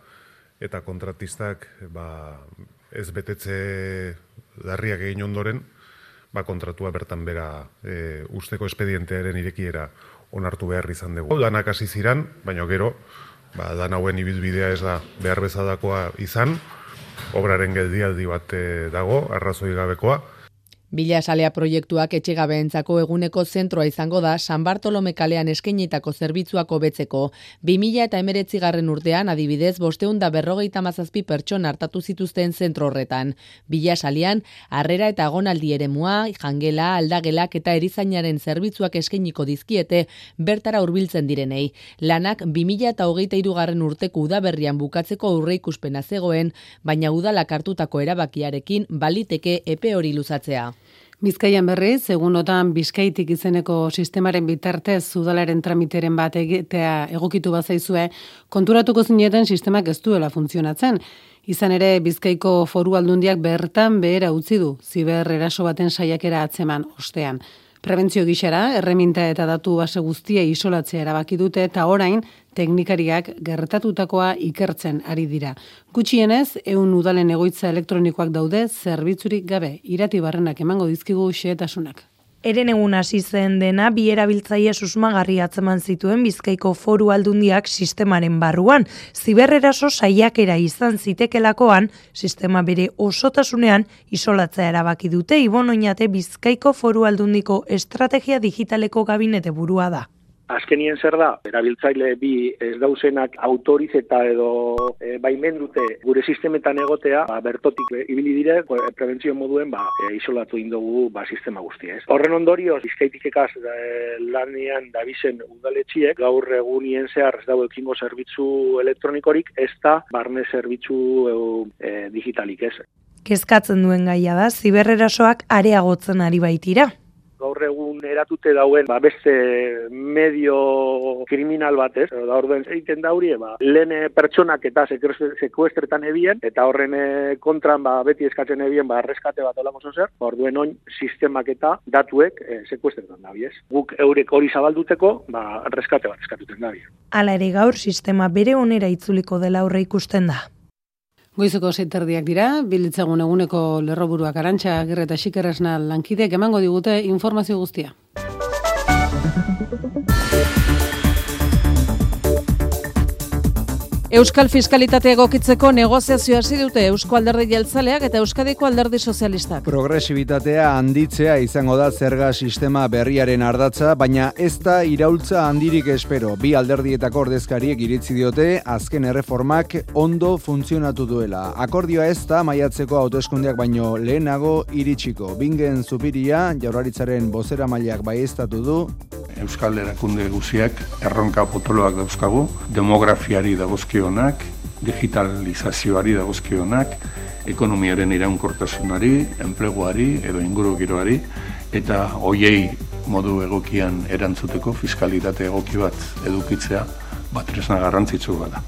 eta kontratistak ba, ez betetze darriak egin ondoren, ba, kontratua bertan bera e, usteko espedientearen irekiera onartu behar izan dugu. Danak hasi ziran, baina gero, ba, dan hauen ibilbidea ez da behar bezadakoa izan, obraren geldialdi bat eh, dago, arrazoi gabekoa, Bila salea proiektuak etxegabeentzako eguneko zentroa izango da San Bartolome kalean eskainitako zerbitzuako betzeko. 2000 eta emeretzi garren urtean adibidez bosteunda berrogeita mazazpi pertson hartatu zituzten zentro horretan. Bila salian, arrera eta agonaldi ere mua, jangela, aldagelak eta erizainaren zerbitzuak eskainiko dizkiete bertara hurbiltzen direnei. Lanak 2000 eta hogeita irugarren urteko udaberrian bukatzeko aurre ikuspena zegoen, baina udalak hartutako erabakiarekin baliteke epe hori luzatzea. Bizkaian berriz, egunotan bizkaitik izeneko sistemaren bitartez zudalaren tramiteren bat egitea egokitu bazaizue, konturatuko zineten sistemak ez duela funtzionatzen. Izan ere, bizkaiko foru aldundiak bertan behera utzi du, ziber eraso baten saiakera atzeman ostean. Prebentzio gixera, erreminta eta datu base guztia isolatzea erabaki dute eta orain teknikariak gertatutakoa ikertzen ari dira. Gutxienez, eun udalen egoitza elektronikoak daude zerbitzurik gabe, irati barrenak emango dizkigu xeetasunak. Eren egun hasi zen dena bi erabiltzaile susmagarri atzeman zituen Bizkaiko Foru Aldundiak sistemaren barruan. Ziberreraso saiakera izan zitekelakoan, sistema bere osotasunean isolatzea erabaki dute Ibon Oñate Bizkaiko Foru Aldundiko estrategia digitaleko gabinete burua da. Azkenien zer da, erabiltzaile bi ez dauzenak autorizeta edo e, baimen dute gure sistemetan egotea, ba, bertotik ibili dire, e, prebentzio moduen ba, e, isolatu indogu ba, sistema guztia. Ez. Horren ondorioz, bizkaitik ekaz e, lanian dabizen udaletxiek, gaur egunien zehar ez dago ekingo zerbitzu elektronikorik, ez da barne zerbitzu e, digitalik ez. Kezkatzen duen gaia da, ziberrerasoak areagotzen ari baitira gaur egun eratute dauen ba, beste medio kriminal batez, da orden egiten da hori, ba, lehen pertsonak eta sekuestretan ebien, eta horren eh, kontran ba, beti eskatzen ebien ba, reskate bat olako zer, ba, orduen oin sistemak eta datuek e, sekuestretan da biez. Guk eurek hori zabalduteko, ba, reskate bat eskatuten da Hala ere gaur sistema bere onera itzuliko dela aurre ikusten da. Goizuko zeiterdiak dira, bilitzagun eguneko lerroburuak arantxa, gerreta xikerresna lankideak emango digute informazio guztia. Euskal Fiskalitate egokitzeko negoziazio hasi dute Eusko Alderdi Jeltzaleak eta Euskadiko Alderdi Sozialistak. Progresibitatea handitzea izango da zerga sistema berriaren ardatza, baina ez da iraultza handirik espero. Bi alderdietako ordezkariek iritzi diote azken erreformak ondo funtzionatu duela. Akordioa ez da maiatzeko hauteskundeak baino lehenago iritsiko. Bingen zupiria, jaurlaritzaren bozera mailak baiestatu du, Euskal Erakunde guziak erronka potoloak dauzkagu, demografiari dagozkionak, digitalizazioari dagozkionak, ekonomiaren iraunkortasunari, enpleguari edo inguru giroari, eta hoiei modu egokian erantzuteko fiskalitate egoki bat edukitzea batresna garrantzitsu bada.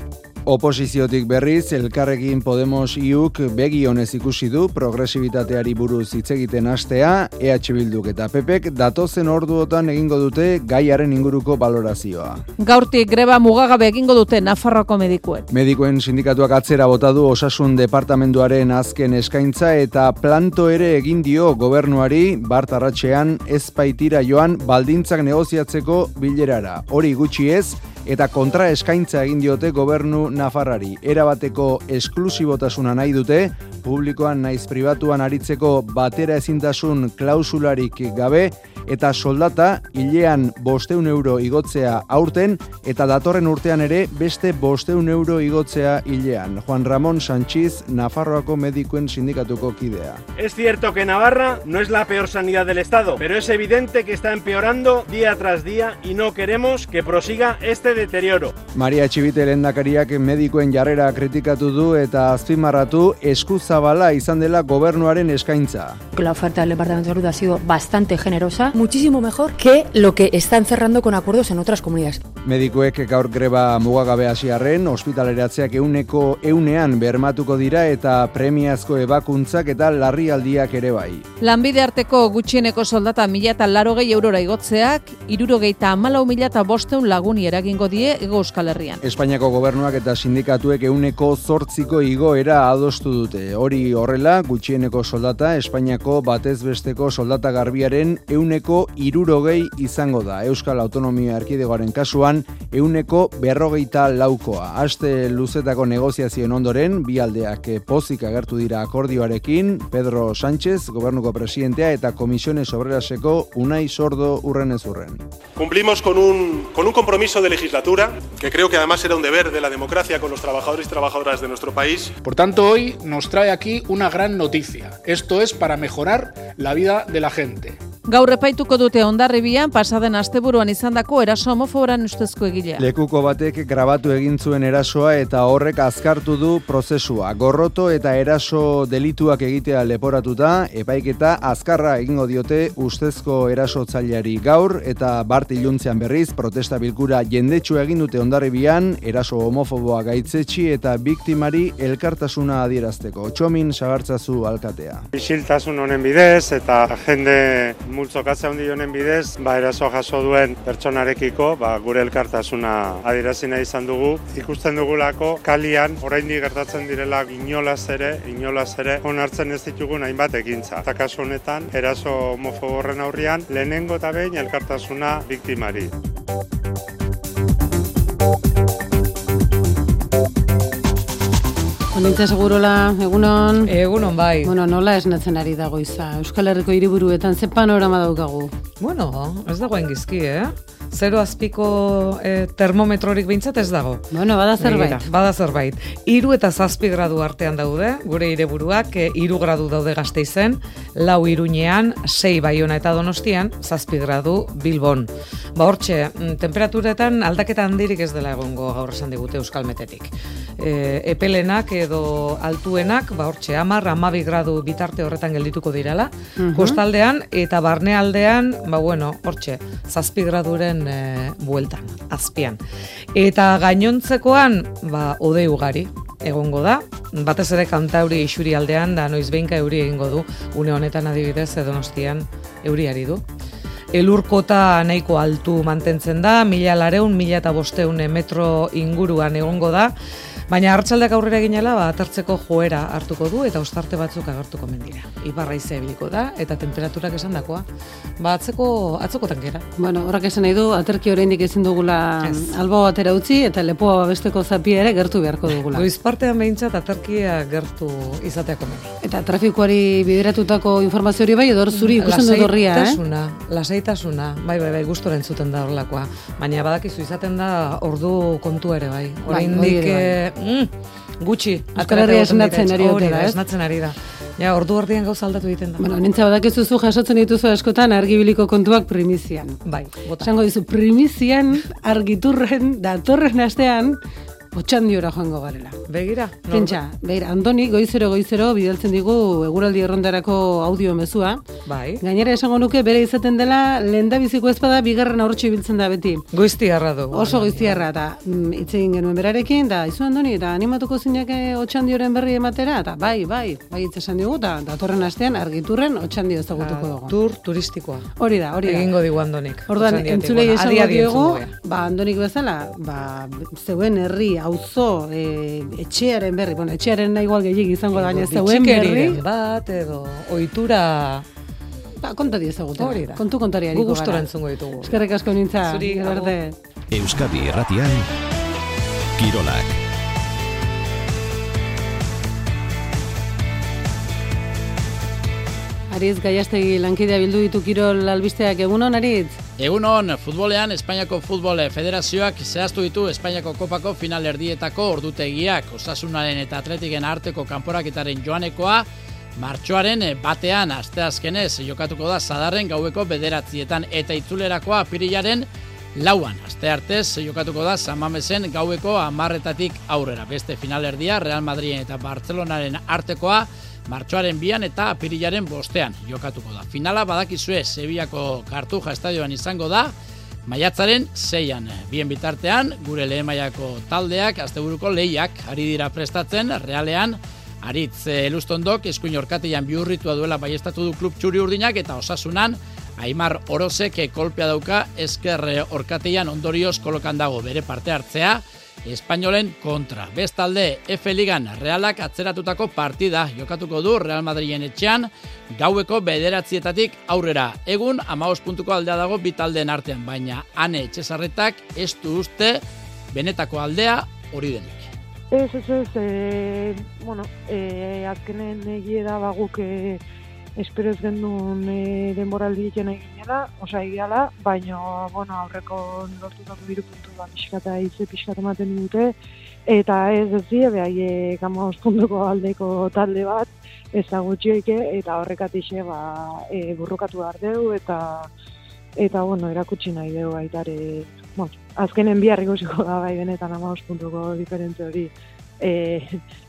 Oposiziotik berriz, elkarrekin Podemos iuk begi honez ikusi du progresibitateari buruz hitz egiten astea, EH Bilduk eta PPek datozen orduotan egingo dute gaiaren inguruko valorazioa. Gaurtik greba mugagabe egingo dute Nafarroko medikuek. Medikuen sindikatuak atzera bota du osasun departamentuaren azken eskaintza eta planto ere egin dio gobernuari bartarratxean ezpaitira joan baldintzak negoziatzeko bilerara. Hori gutxi ez, eta kontra eskaintza egin diote gobernu Nafarrari. Erabateko esklusibotasuna nahi dute, publikoan naiz pribatuan aritzeko batera ezintasun klausularik gabe, eta soldata hilean bosteun euro igotzea aurten, eta datorren urtean ere beste bosteun euro igotzea hilean. Juan Ramón Sánchez, Nafarroako medikuen sindikatuko kidea. Es cierto que Navarra no es la peor sanidad del Estado, pero es evidente que está empeorando día tras día y no queremos que prosiga este deterioro. Maria Txibite lendakariak medikuen jarrera kritikatu du eta azpimarratu eskuzabala izan dela gobernuaren eskaintza. La oferta del Departamento de Salud ha sido bastante generosa será muchísimo mejor que lo que están cerrando con acuerdos en otras comunidades. Medikuek gaur greba mugagabe hasiarren ospitaleratzeak euneko eunean bermatuko dira eta premiazko ebakuntzak eta larrialdiak ere bai. Lanbide arteko gutxieneko soldata mila eta laro gehi eurora igotzeak, irurogeita amalau mila eta bosteun laguni eragingo die ego euskal herrian. Espainiako gobernuak eta sindikatuek euneko zortziko igoera adostu dute. Hori horrela, gutxieneko soldata Espainiako batez besteko soldata garbiaren euneko irurogei izango da. Euskal Autonomia Erkidegoaren kasuan, euneko berrogeita laukoa. Aste luzetako negoziazioen ondoren, bi aldeak pozik agertu dira akordioarekin, Pedro Sánchez, gobernuko presidentea eta komisiones obreraseko Unai Sordo urren ez urren. Cumplimos con un, con un compromiso de legislatura, que creo que además era un deber de la democracia con los trabajadores y trabajadoras de nuestro país. Por tanto, hoy nos trae aquí una gran noticia. Esto es para mejorar la vida de la gente. Gaur epaituko dute ondarribian pasaden asteburuan izandako eraso homoforan ustezko egilea. Lekuko batek grabatu egin zuen erasoa eta horrek azkartu du prozesua. Gorroto eta eraso delituak egitea leporatuta, epaiketa azkarra egingo diote ustezko erasotzaileari gaur eta bart iluntzean berriz protesta bilkura jendetsu egin dute ondarribian, eraso homofoboa gaitzetsi eta biktimari elkartasuna adierazteko. Txomin sagartzazu alkatea. Isiltasun honen bidez eta jende multzokatze handi honen bidez, ba, eraso jaso duen pertsonarekiko, ba, gure elkartasuna adierazina izan dugu. Ikusten dugulako kalian oraindik gertatzen direla inolaz ere, inolaz ere onartzen ez ditugun hainbat ekintza. Eta kasu honetan, eraso homofoborren aurrian, lehenengo eta behin elkartasuna biktimari. Onintza segurola, egunon. Egunon, bai. Bueno, nola esnatzen ari dago iza. Euskal Herriko hiriburuetan ze panorama daukagu? Bueno, ez dago engizki, eh? Zero azpiko eh, termometrorik behintzat ez dago. Bueno, bada zerbait. Begira, bada zerbait. Iru eta zazpi gradu artean daude, gure ireburuak, e, iru gradu daude gazte izen, lau iruñean, sei baiona eta donostian, zazpi gradu bilbon. Ba hortxe, mm, temperaturetan aldaketa handirik ez dela egongo gaur esan digute Euskal Metetik. E, epelenak edo altuenak, ba hortxe, amar, amabi gradu bitarte horretan geldituko dirala, Mhm. kostaldean eta barnealdean, ba bueno, hortxe, zazpi graduren e, bueltan, azpian. Eta gainontzekoan, ba, ode ugari, egongo da, batez ere kantauri isuri aldean, da noiz behinka euri egingo du, une honetan adibidez, edonostian euriari du. Elurkota nahiko altu mantentzen da, mila lareun, mila eta bosteun metro inguruan egongo da, Baina hartzaldeak aurrera ginela, ba, atertzeko joera hartuko du eta ostarte batzuk agertuko mendira. Ibarra ibiliko da eta temperaturak esan dakoa. Ba, atzeko, atzoko tankera. Bueno, horrak esan nahi du, aterki oraindik ezin dugula Ez. albo batera utzi eta lepoa babesteko zapia ere gertu beharko dugula. Goiz partean behintzat aterkia gertu izateako nahi. Eta trafikoari bideratutako informazio hori bai, edo zuri ikusten dut horria, eh? Lasaitasuna, lasaitasuna, bai, bai, bai, gustora entzuten da horrelakoa. Baina badakizu izaten da ordu kontu ere, bai. Bai, Oraindik ere eh, mm, gutxi. Euskal Herria esnatzen ari da, esnatzen ari da. Ja, ordu ordian gauza aldatu egiten da. Bueno, nintza badakizuzu jasotzen dituzu askotan argibiliko kontuak primizian. Bai, bota. Esango dizu, primizian argiturren datorren astean otxandiora joango garela. Begira, nor- Pentsa, begira, Andoni goizero goizero bidaltzen digu eguraldi errondarako audio mezua. Bai. Gainera esango nuke bere izaten dela lehendabiziko ezpada bigarren ahortxe ibiltzen da beti. Goiztiarra du. Oso goiztiarra eta mm, hitz egin genuen berarekin da izu Andoni eta animatuko zinake otxandioren berri ematera eta bai, bai, bai hitz esan digu eta datorren astean argiturren otxandio ezagutuko dugu. Tur turistikoa. Hori da, hori da. Egingo digu Andonik. Orduan, entzulei esango gara. ba, Andonik bezala, ba, zeuen herri, auzo, e, etxearen berri, bueno, etxearen nahi igual gehiagik izango da, baina zeuen berri, bat edo ohitura ba, konta diezagutela. Hori da. Kontu kontariari. Gu gustora entzungo ditugu. Eskerrik asko nintza. Zuri. Euskadi Erratian Kirolak Ariz Gaiastegi lankidea bildu ditu kirol albisteak egunon, Aritz? Egunon, futbolean Espainiako Futbol Federazioak zehaztu ditu Espainiako Kopako final erdietako ordutegiak, osasunaren eta atletiken arteko kanporaketaren joanekoa, martxoaren batean asteazkenez jokatuko da zadarren gaueko bederatzietan eta itzulerakoa apirilaren lauan. Aste artez jokatuko da Samamesen gaueko amarretatik aurrera. Beste finalerdia Real Madriden eta Barcelonaren artekoa martxoaren bian eta apirilaren bostean jokatuko da. Finala badakizue Sevillako Kartuja estadioan izango da, Maiatzaren zeian, bien bitartean, gure lehen maiako taldeak, asteburuko lehiak, ari dira prestatzen, realean, aritz elustondok, eskuin orkateian biurritua duela baiestatu du klub txuri urdinak, eta osasunan, Aimar Orozek kolpea dauka esker orkateian ondorioz kolokan dago bere parte hartzea, Espainolen kontra. Bestalde, F Ligan Realak atzeratutako partida jokatuko du Real Madriden etxean, gaueko bederatzietatik aurrera. Egun, amaos puntuko aldea dago bitaldeen artean, baina ane etxezarretak ez du uste benetako aldea hori denik. Ez, ez, ez, e, bueno, e, azkenen egie da baguk e, espero ez gendun e, denboraldi egin eginela, osa egiala, baina, bueno, aurreko lortutako biru puntu da pixkata ize pixkata ematen dute, eta ez ez dira, behai gama puntuko aldeko talde bat, ezagutxioike, eta horrekatixe, ba, e, burrukatu behar deu, eta, eta, bueno, erakutsi nahi deu baitare, bueno, azkenen bihar ikusiko da bai benetan ama puntuko diferente hori, e,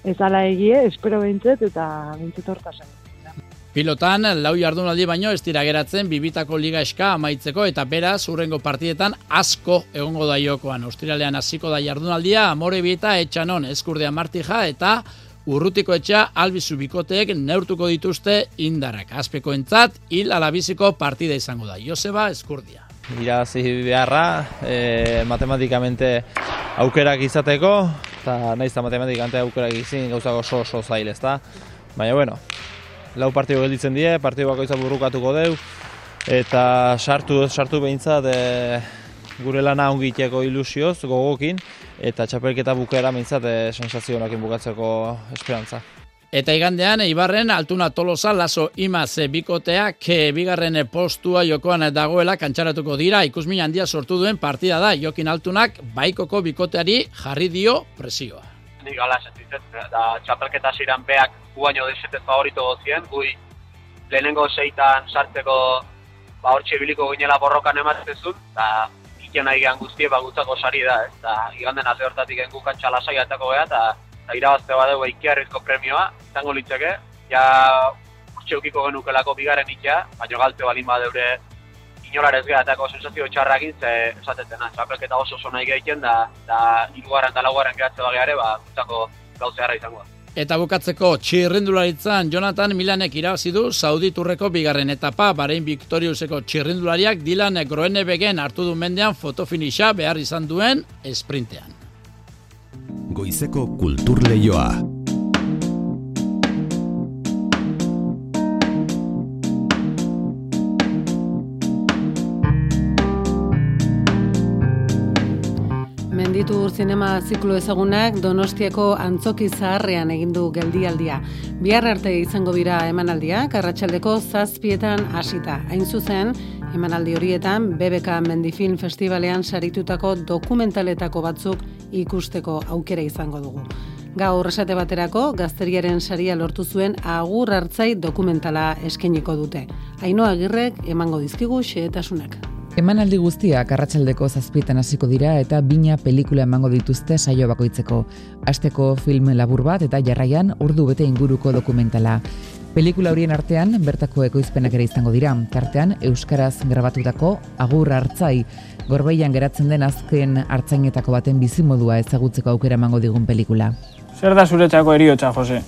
ez ala egie, espero behintzet, eta behintzet hortasen. Pilotan, lau jardunaldi baino ez dira geratzen bibitako liga eska amaitzeko eta beraz urrengo partidetan asko egongo da jokoan. Australian hasiko da jardunaldia, amore bita etxanon eskurdea martija eta urrutiko etxa albizu bikoteek neurtuko dituzte indarak. Azpeko entzat, hil alabiziko partida izango da. Joseba eskurdia. Irazi beharra, e, matematikamente aukerak izateko, eta nahiz eta matematikamente aukerak izin gauzako oso oso zail, ezta? Baina, bueno, lau partidu gelditzen die, partidu bakoitza burrukatuko deu, eta sartu sartu behintzat e, gure lana ongiteko ilusioz, gogokin, eta txapelketa bukera behintzat e, sensazio bukatzeko esperantza. Eta igandean, Ibarren altuna tolosa laso imaz bikoteak bigarren postua jokoan dagoela kantxaratuko dira ikusmin handia sortu duen partida da jokin altunak baikoko bikoteari jarri dio presioa. Nik gala sentitzen, da txapelketa ziren beak guaino desete favorito gozien, gui lehenengo seitan sartzeko ba hortxe biliko ginela borrokan ematzen eta iken nahi gehan guztie ba gutzako sari da, ez, eta iganden alde hortatik engu kantxa lasai atako geha, eta eta irabazte badeu ikiarrizko premioa, izango litzeke, ja urtxe ukiko genukelako bigaren ikia, baina galte balin badeure inolarez gehatako sensazio txarrakin, ze esatetena, txapelketa oso oso nahi gehiten, da, da irugarren da laugarren gehatze bageare, ba, gutzako gauzeara izango da. Eta bukatzeko txirrindularitzan Jonathan Milanek irabazi du Sauditurreko bigarren etapa Barein Victoriuseko txirrindulariak Dylan Groenebegen hartu du mendean fotofinisa behar izan duen esprintean. Goizeko kultur Menditu zinema ziklo ezagunak Donostiako antzoki zaharrean egindu geldialdia. Bihar arte izango dira emanaldiak, arratsaldeko zazpietan hasita. Hain zuzen, emanaldi horietan BBK Mendifilm Festivalean saritutako dokumentaletako batzuk ikusteko aukera izango dugu. Gaur esate baterako, gazteriaren saria lortu zuen agur hartzai dokumentala eskeniko dute. Ainoa agirrek emango dizkigu xeetasunak. Emanaldi guztiak arratsaldeko zazpietan hasiko dira eta bina pelikula emango dituzte saio bakoitzeko. Asteko film labur bat eta jarraian ordu bete inguruko dokumentala. Pelikula horien artean bertako ekoizpenak ere izango dira. Tartean euskaraz grabatutako agur hartzai gorbeian geratzen den azken hartzainetako baten bizimodua ezagutzeko aukera emango digun pelikula. Zer da zuretzako eriotza, Jose?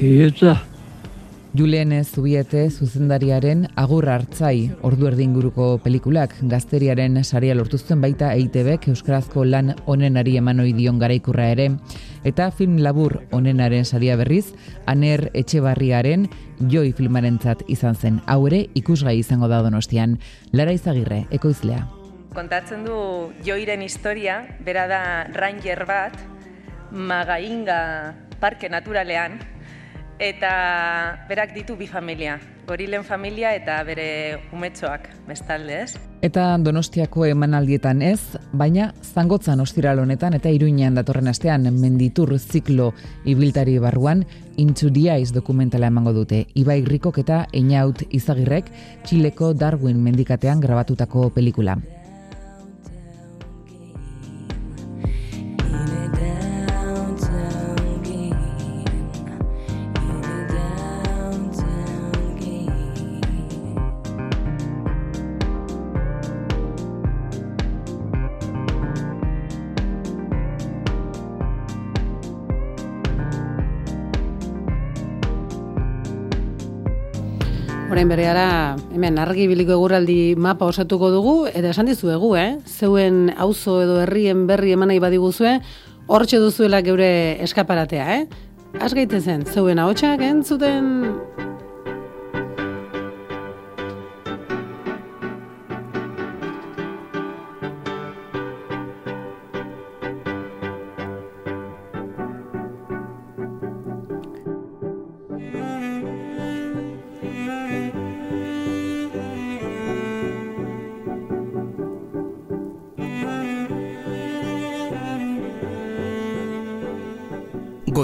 Eriotza. Julen Zubiete zuzendariaren agur hartzai ordu erdi inguruko pelikulak gazteriaren saria lortu zuen baita EITBek euskarazko lan onenari eman ohi dion garaikurra ere eta film labur onenaren saria berriz Aner Etxebarriaren Joi filmarentzat izan zen. Hau ere ikusgai izango da Donostian. Lara Izagirre, ekoizlea. Kontatzen du Joiren historia, bera da ranger bat, Magainga parke naturalean, eta berak ditu bi familia, gorilen familia eta bere umetxoak bestalde, ez? Eta Donostiako emanaldietan ez, baina zangotzan ostiral honetan eta iruinean datorren astean menditur ziklo ibiltari barruan Ice dokumentala emango dute. Ibai Rikok eta Einaut Izagirrek Txileko Darwin mendikatean grabatutako pelikula. Orain bereara, hemen argi biliko eguraldi mapa osatuko dugu, eta esan dizuegu, eh? Zeuen auzo edo herrien berri eman nahi badiguzue, hortxe duzuela geure eskaparatea, eh? Az gaitezen, zeuen ahotsak entzuten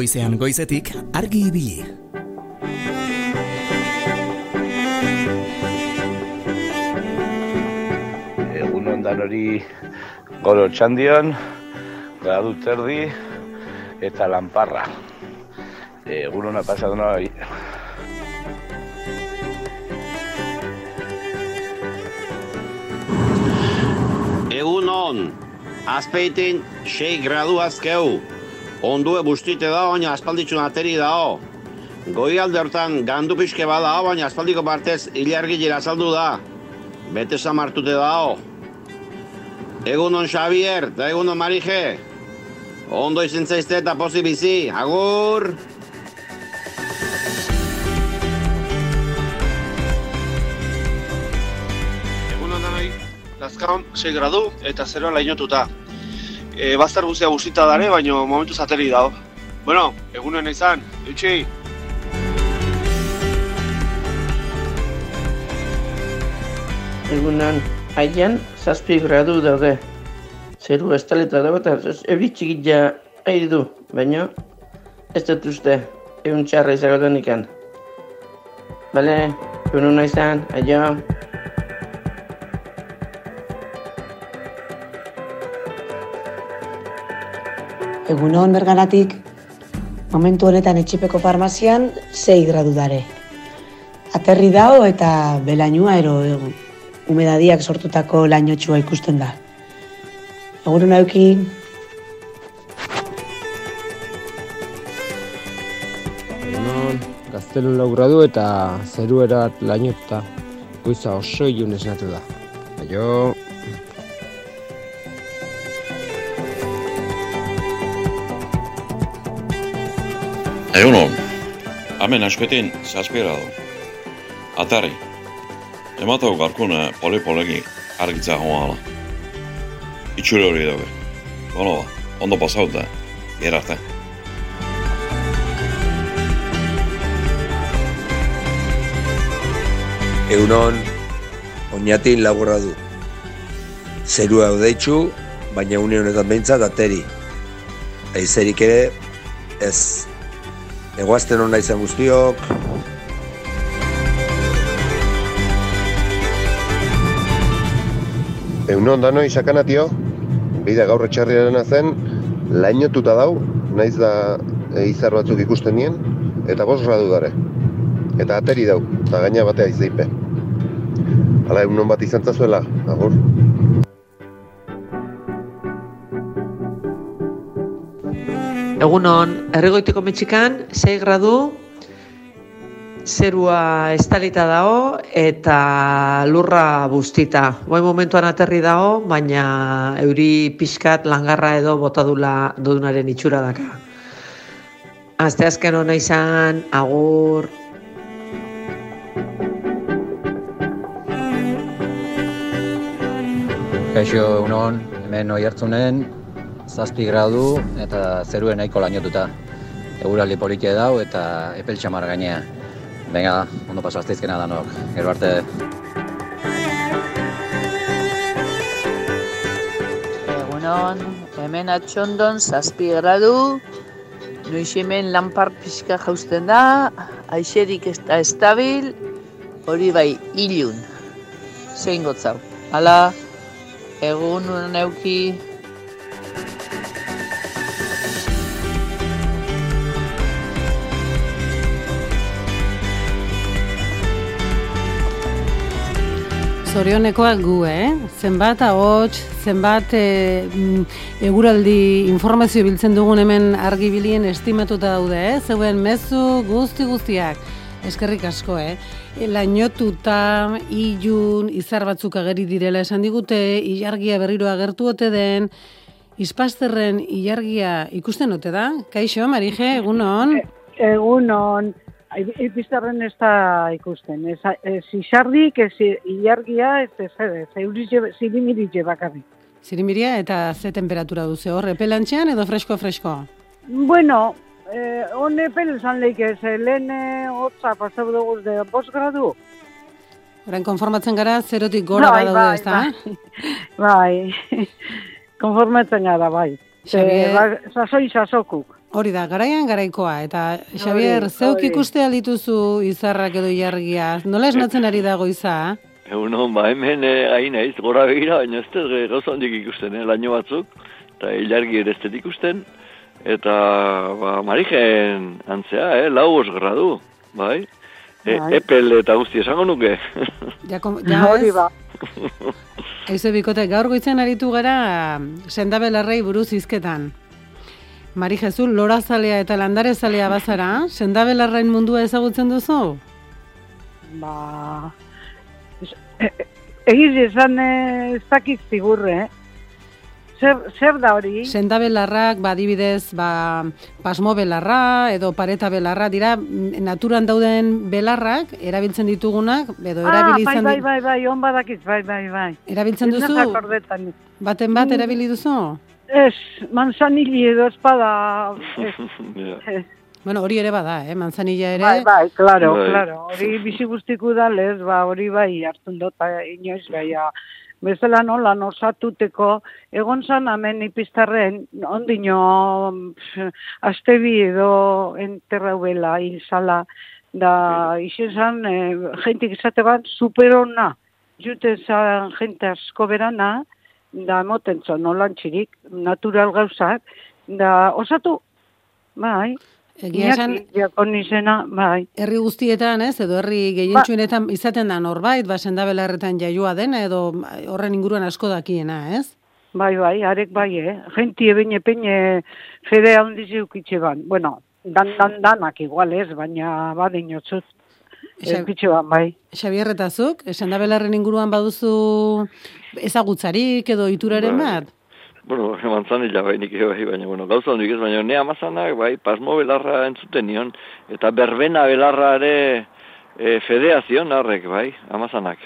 Goizean goizetik argi ibili. Egun ondan hori goro txandion, gradu terdi eta lanparra. Egun hona pasatu noi. Egun on, azpeitin 6 gradu azkeu. Ondue bustite da, baina aspalditxun ateri da. Goi alde hortan gandu pixke bada, baina aspaldiko partez ilargi jira azaldu da. Bete samartute da. Egunon Xavier, eta egunon Marije. Ondo izin zaizte eta pozi bizi. Agur! Lazkaon 6 gradu eta zeroa lainotuta e, bazter guztia guztita dare, baina momentu zateri dago. Bueno, egunen izan, eutxi! Egunan, haian, zazpi gradu daude. Zeru estaleta dago eta euritxik ja ahi du, baina ez dut uste, egun txarra izango ikan. Bale, egunen izan, aio! Egunon bergaratik, momentu honetan etxipeko farmazian 6 gradu dare. Aterri dao eta belainua ero egun. Umedadiak sortutako lainotxua ikusten da. Egunon auki. Egunon, gaztelun lau gradu eta zeruerat lainotuta. Goiza oso ilun esnatu da. Aio. Egunon, hemen aspetin zazpira du. Atari, ematau garkune poli-polegi argitza joan ala. Itxure hori dago. Bono ba, ondo pasaut da, gerarte. Egunon, oinatin lagurra du. Zerua odeitzu, baina une honetan behintzat ateri. Aizerik ere, ez. Egoazten hona izan guztiok. Egunon danoi sakanatio, bide gaur etxarriaren zen, lainotuta dau, naiz da e, izar batzuk ikusten nien, eta bos gradu dare. Eta ateri dau, eta gaina batea izeipe. Hala egunon bat izan zazuela, agur. Egunon, erregoitiko metxikan, 6 gradu, zerua estalita dago eta lurra bustita. Boa momentuan aterri dago, baina euri pixkat langarra edo botadula dudunaren itxura daka. Azte azken hona izan, agur. Kaixo, unon, hemen oi hartzunen, zazpi gradu eta zeruen nahiko lainotuta. Eguraldi politia dau eta epel txamar gainea. Venga, ondo paso azteizkena danok. Gero arte. Egunon, hemen atxondon zazpi gradu, nuiximen lanpar pixka jausten da, aixerik ez da estabil, hori bai, ilun. Zein gotzau. Hala, egun neuki Zorionekoak gu, eh? Zenbat ahots, zenbat e, eguraldi informazio biltzen dugun hemen argibilien estimatuta daude, eh? Zeuen mezu guzti guztiak. Eskerrik asko, eh? Lainotuta, ilun, izar batzuk ageri direla esan digute, ilargia berriro agertu ote den, Ispazterren ilargia ikusten ote da? Kaixo, Marije, egunon? Egunon, Ipiztarren ez da ikusten. Ez, ez izardik, ez ilargia, ez ez ez, ez zirimiritxe bakarrik. Zirimiria eta ze temperatura duze hor, epelantxean edo fresko-fresko? Bueno, eh, on epel zan leik ez, eh, lehen eh, hotza pasau dugu de bos gradu. Horain konformatzen gara, zerotik gora Bai, badaude, bai, ez da? Bai, konformatzen gara, bai. Xabier- Eh, ba, sasoi sasokuk. Hori da, garaian garaikoa. Eta, Xabier, zeuk hori. ikuste dituzu izarrak edo ilargia? Nola esnatzen ari dago iza? Egun hon, ba, hemen eh, gai naiz, gora begira, baina ez dut eh, gauza handik ikusten, eh, laino batzuk, eta ilargi ere ez dut ikusten, eta, ba, marijen antzea, eh, lau os gradu, bai? E, Bai. epel eta guzti esango nuke. Ja, kom, ja Hori ba. Eize bikote, gaur goitzen aritu gara sendabelarrei buruz izketan. Mari Jesu, lorazalea eta landarezalea bazara, sendabelarrain mundua ezagutzen duzu? Ba, e- e- egiz esan eh, ez dakit zigurre, eh? Zer, zer da hori? Sendabelarrak, ba, adibidez, ba, pasmo belarra edo pareta belarra, dira mm, naturan dauden belarrak, erabiltzen ditugunak, edo Ah, erabili bai, izan bai, bai, bai, on badakit, bai, bai, bai. Erabiltzen duzu? baten bat Mm. erabili duzu? Ez, manzanili edo espada, ez, ez. Bueno, hori ere bada, eh? manzanilla ere. Bai, bai, claro, Bai. claro. Hori bizi guztiku dalez, ba, hori bai hartzen dut, eh, inoiz gaia. Bezala nola osatuteko, egon zan hemen ipiztarren, ondino, astebi edo enterraubela hilzala, da, izen zan, eh, jentik izate bat, superona. Jute zan jente asko berana, da, emoten zon, nolan txirik, natural gauzak, da, osatu, bai, Egia esan- izena, bai. Herri guztietan, ez, edo herri gehientsuenetan izaten da norbait, ba, sendabelarretan jaioa dena, edo horren inguruan asko dakiena, ez? Bai, bai, arek bai, eh? Genti ebene peine fede handiz eukitxe ban. Bueno, dan, dan, danak igual ez, baina badin jotzut. Ban, bai. Xabier Retazuk, sendabelarren inguruan baduzu ezagutzarik edo ituraren Bai. bat? bueno, manzanilla bai nik bai, baina, bueno, gauza handik ez, baina ne amazanak, bai, pasmo belarra entzuten nion, eta berbena belarra ere e, fedeazion harrek, bai, amazanak.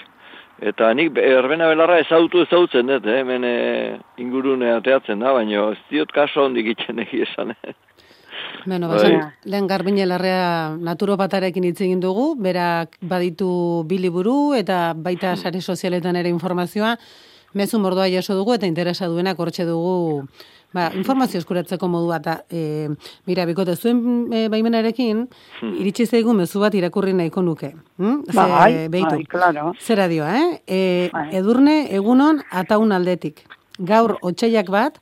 Eta nik berbena belarra ezautu ezautzen dut, eh, hemen e, ingurune ateatzen da, baina ez diot kaso handik itxen egi esan, eh. Bueno, Bai. bazen, lehen garbine larrea naturopatarekin hitz egin dugu, berak baditu biliburu eta baita sare sozialetan ere informazioa, mezu mordoa jaso dugu eta interesa duenak hortxe dugu ba, informazio eskuratzeko modua eta e, mira, bikote zuen e, baimenarekin iritsi zaigu mezu bat irakurri nahiko nuke. Hm? Ze, Bai, behitu. bai, claro. Zera dio, eh? E, edurne egunon ataun aldetik. Gaur otxaiak bat,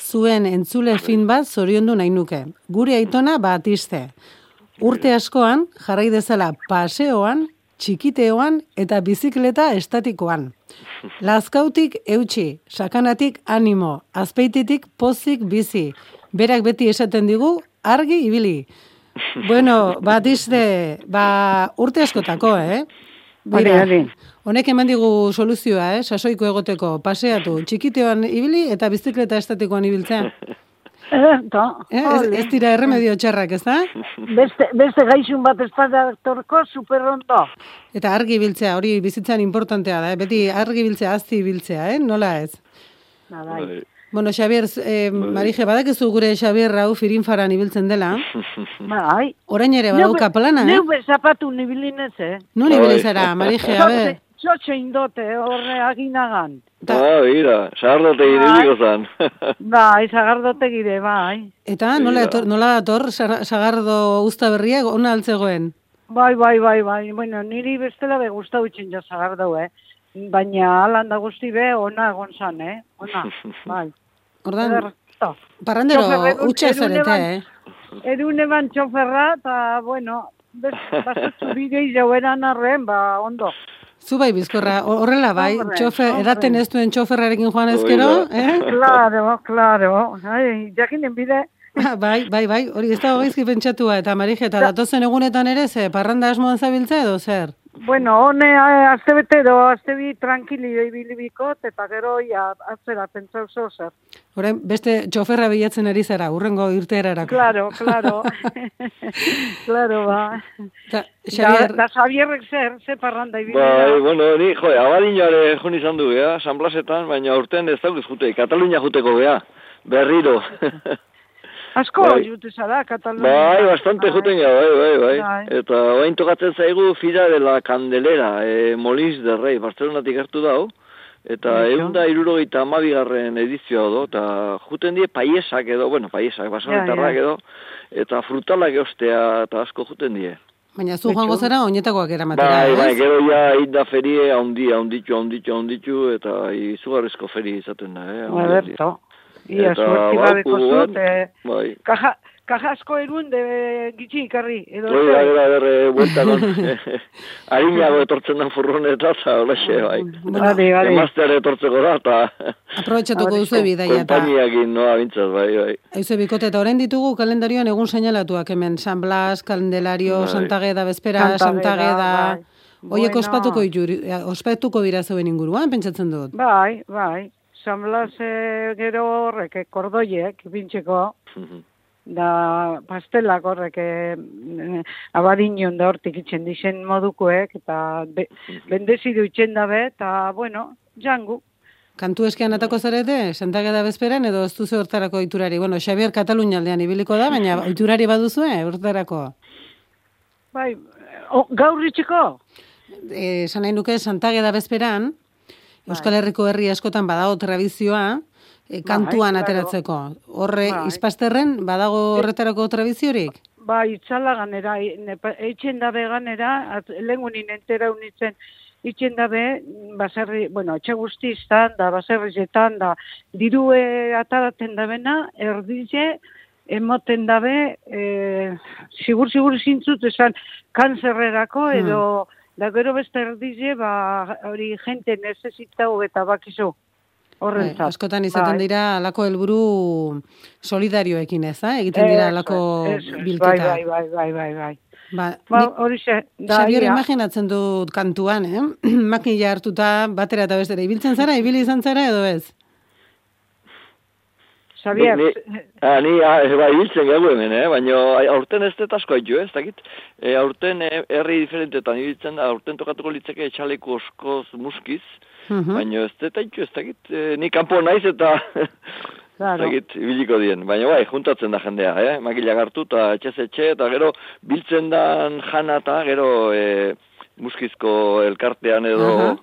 zuen entzule fin bat zoriondu nahi nuke. Gure aitona batiste. Urte askoan, jarrai dezala paseoan, txikiteoan eta bizikleta estatikoan. Lazkautik eutxi, sakanatik animo, azpeititik pozik bizi. Berak beti esaten digu, argi ibili. Bueno, batiste, ba, urte askotako, eh? Hori. Honek eman digu soluzioa, eh? Sasoiko egoteko, paseatu, txikiteoan ibili eta bizikleta estatikoan ibiltzea. Eh, da, Eh, ez, ez dira erremedio txarrak, ez da? Beste, beste gaixun bat espada torko superrondo. Eta argi biltzea, hori bizitzan importantea da, eh? beti argi biltzea, azti biltzea, eh? nola ez? Na, bai. Bueno, Xabier, eh, Marije, badakizu gure Xabier Rau firinfaran ibiltzen dela. Bai. Orain ere badauka plana, eh? Neu be zapatu nibilinez, eh? Non ibili zara, Marije, a ber? Txotxe indote, horre aginagan. Ah, mira, sardote ibiliko zan. Bai, zagardote gire, bai. Eta nola, etor, nola dator sagardo usta berria ona altzegoen? Bai, bai, bai, bai. Bueno, niri bestela be gustau itxen ja zagardau, eh? Baina alan da guzti be, ona egon zan, eh? Ona, bai. Ordan, parrandero edune zarete, eh? Edune ban txoferra, eta, bueno, basutzu bidei jaueran arren, ba, ondo. Zu bai bizkorra, ho- horrela bai, Hombre, txofer, hombre. edaten ez duen txoferrarekin joan ezkero, eh? Claro, claro. Ai, jakinen bide, bai, bai, bai, hori ez da gaizki pentsatua, eta Marije, eta datozen egunetan ere, ze, parranda asmoan zabiltza edo zer? Bueno, hone eh, azte bete edo azte bi tranquili ibilibikot, eta gero ja atzera pentsa oso zer. Horen, beste txoferra bilatzen ari zara, urrengo irteerarako. Claro, claro. claro, ba. Da, Da, Xavier, da Xavierrek zer, ze parranda ibili. Bai, bueno, ni, jo, abadinare jun izan du, ja, San Blasetan, baina urten ez dauk jute, Katalunia juteko, bea, berriro. Asko, Bai. jute zara, Katalunia. Bai, bastante juten ja, bai, bai, bai. Bai. Eta bain tokatzen zaigu Fira de la Candelera, e, Molins de Rey, Barcelonatik hartu dau. Eta egun da irurogeita amabigarren edizioa do, eta juten die paiesak edo, bueno, paiesak, basonetarrak ja. edo, eta frutalak eostea, eta asko juten die. baina zu joango zara oinetakoak eramatera, Bai, bai, gero ja inda ferie haundi, haunditu, haunditu, haunditu, eta izugarrizko ferie izaten da, eh? Ederto. Ia, Eta suerti gabeko zut, eh, Bai. kaja, kaja asko erun de gitxi ikarri. Edo zer. bai, bai, bai, buelta non. Harinago etortzen den furroneta, eta holaxe, bai. Bale, bale. Emazteare etortzeko da, eta Aprobetxatuko duzu bidaia eta kompainiakin noa bintzat, bai, bai. Euze bikote, eta orain ditugu kalendarioan egun seinalatuak hemen, San Blas, Kandelario, Bai. Santageda, Bezpera, Santageda, bai. Oiek Bueno. ospatuko, ituri, ospatuko dira zeuen inguruan, pentsatzen dut. Bai, bai. San Blas eh, gero horrek, eh, kordoiek, bintxeko, da pastelak horrek eh, abadinon da hortik itxen dizen modukoek, eta be, bendezidu itxen dabe, eta, bueno, jangu. Kantu eskean atako zarete, Santageda Bezperan, edo ez duzu hortarako iturari. Bueno, Xavier Katalunia aldean ibiliko da, baina iturari baduzue, hortarako. Bai, o, gaur itxeko? Eh, esan nahi nuke Santageda Bezperan, Euskal Herriko herri askotan badago tradizioa, e, kantuan Bai, ateratzeko. Horre, Bai. izpasterren, badago horretarako tradiziorik? Ba, itzala ganera, eitzen dabe ganera, lehengunin entera unitzen, itxen dabe, baserri, bueno, etxe guztiztan, da, baserrizetan, da, dirue ataraten dabena, erdize, emoten dabe, e, sigur, sigur zintzut esan, kanzerrerako, Hmm. Da gero beste erdize, ba, hori jente nezezitau eta bakizu. Bai, Horrentzat. askotan izaten Bai. dira alako helburu solidarioekin ez, eh? egiten dira alako es, bilketa. Bai, bai, bai, bai, bai. Ba, Ba, nik- horixe, da, Xavier, ia. imaginatzen dut kantuan, eh? Makila hartuta batera eta bestera. Ibiltzen zara, ibili izan zara edo ez? Xavier, Ni, ni eh, bai, hiltzen gau hemen, eh? baina ai, aurten ez dut asko haitu, ez dakit. E, aurten eh, herri diferentetan ibiltzen aurten tokatuko litzeke etxaleku oskoz muskiz, Mhm. baina ez dut haitu, ez dakit. E, ni kanpo naiz eta ez dakit, ibiliko dien. Baina bai, juntatzen da jendea, eh? makila hartu eta etxez etxe, eta gero biltzen dan jana eta gero e, muskizko elkartean edo Aha.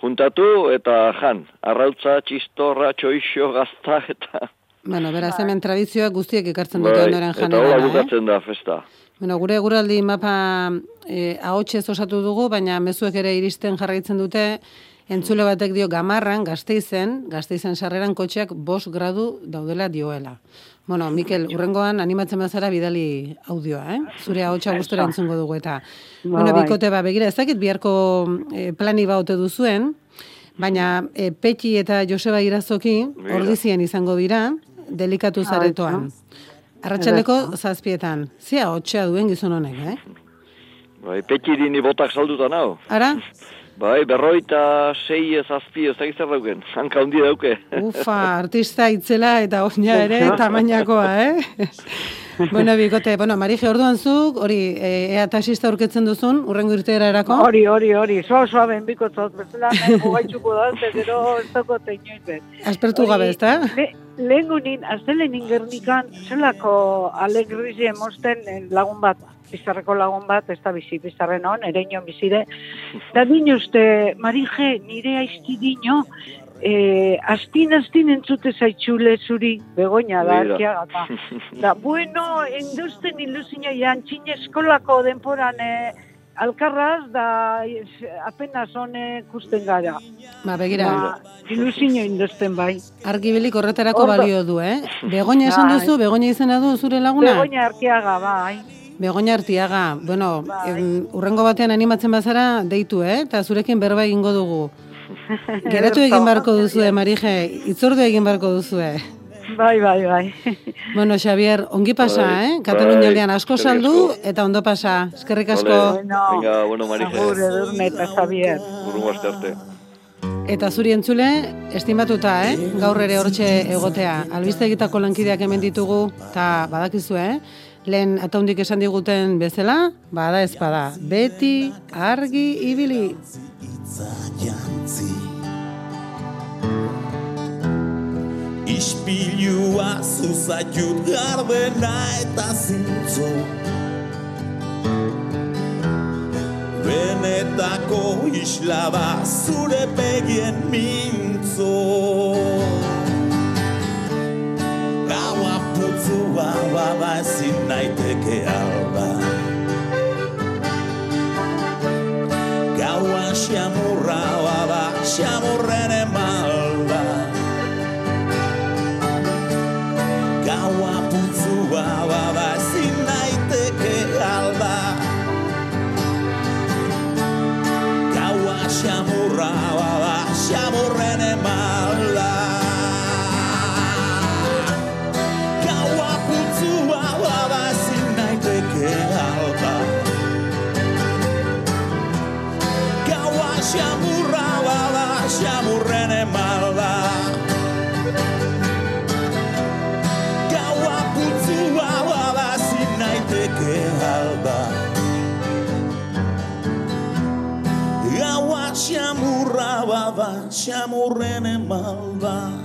juntatu eta jan. Arrautza, txistorra, txoixo, gazta eta... Bueno, beraz hemen tradizioak guztiek ekartzen dute ondoren Bai, eta hola janera, eh? bukatzen da festa. Bueno, gure guraldi mapa e, ahotsez osatu dugu, baina mezuek ere iristen jarraitzen dute, entzule batek dio gamarran, gazteizen, gazteizen sarreran kotxeak bos gradu daudela dioela. Bueno, Mikel, urrengoan animatzen bazara bidali audioa, eh? Zure ahotsa gustora entzungo dugu eta. Ba, bueno, bai. bikote ba, begira, ez dakit biharko e, plani baute duzuen, baina e, Petxi eta Joseba Irazoki ordizien izango dira, delikatu zaretoan. Arratxaleko zazpietan. Zia hotxea duen gizon honek, eh? Bai, pekirini botak salduta nao. Ara? Bai, berroita sei ez azpi ez dakiz zer dauken. Hanka hundi dauke. Ufa, artista itzela eta oina ere tamainakoa, eh? bueno, bikote, bueno, Marije, orduan zuk, hori, e, ea taxista aurketzen duzun, urrengo irteera erako? Hori, hori, hori, soa soa ben bikotzot, bezala nahi gogaitxuko da, gero ez dago teinoin ben. Aspertu gabe, ezta? Le, lehen gunin, aztelen gernikan, zelako alegrizi emosten eh, lagun bat, bizarreko lagun bat, ez da bizi, bizarren hon, ereino bizide. Da dino uste, Marije, nire aizki dino, eh, astin, astin entzute zaitxule zuri, begoña da, arkiaga, da. Bueno, endusten ilusina jantxin eskolako denporan eh, alkarraz, da apenas hone kusten gara. Ba, begira. Ba, ilusino industen bai. Argibilik horretarako Ordo- balio du, eh? Begoña esan Bai. duzu, Begoña izena du zure laguna? Begoña arteaga, bai. Begoña Artiaga, bueno, em, urrengo batean animatzen bazara deitu, eh? Eta zurekin berba egingo dugu. Geratu egin barko duzue, Marije, itzordu egin barko duzue. Bai, bai, bai. Bueno, Xavier, ongi pasa, Bai, eh? Katalunia bai, aldean asko saldu eta ondo pasa. Eskerrik asko. Vale, Venga, bueno, Marije. Agur, edurne eta Javier. Urrungo aste arte. Eta zuri entzule, estimatuta, eh? Gaur ere hortxe egotea. Albiste egitako lankideak hemen ditugu, eta badakizu, eh? Lehen ataundik esan diguten bezala, bada ez bada. Beti, argi, ibili. Ispilua zuzaiut garbena eta zintzo Benetako islaba zure begien mintzo Gaua putzua bada ezin naiteke alba Gaua xamurra bada xamurren emalda Gaua putzua bada Gaua xamurra bada xamurren emalda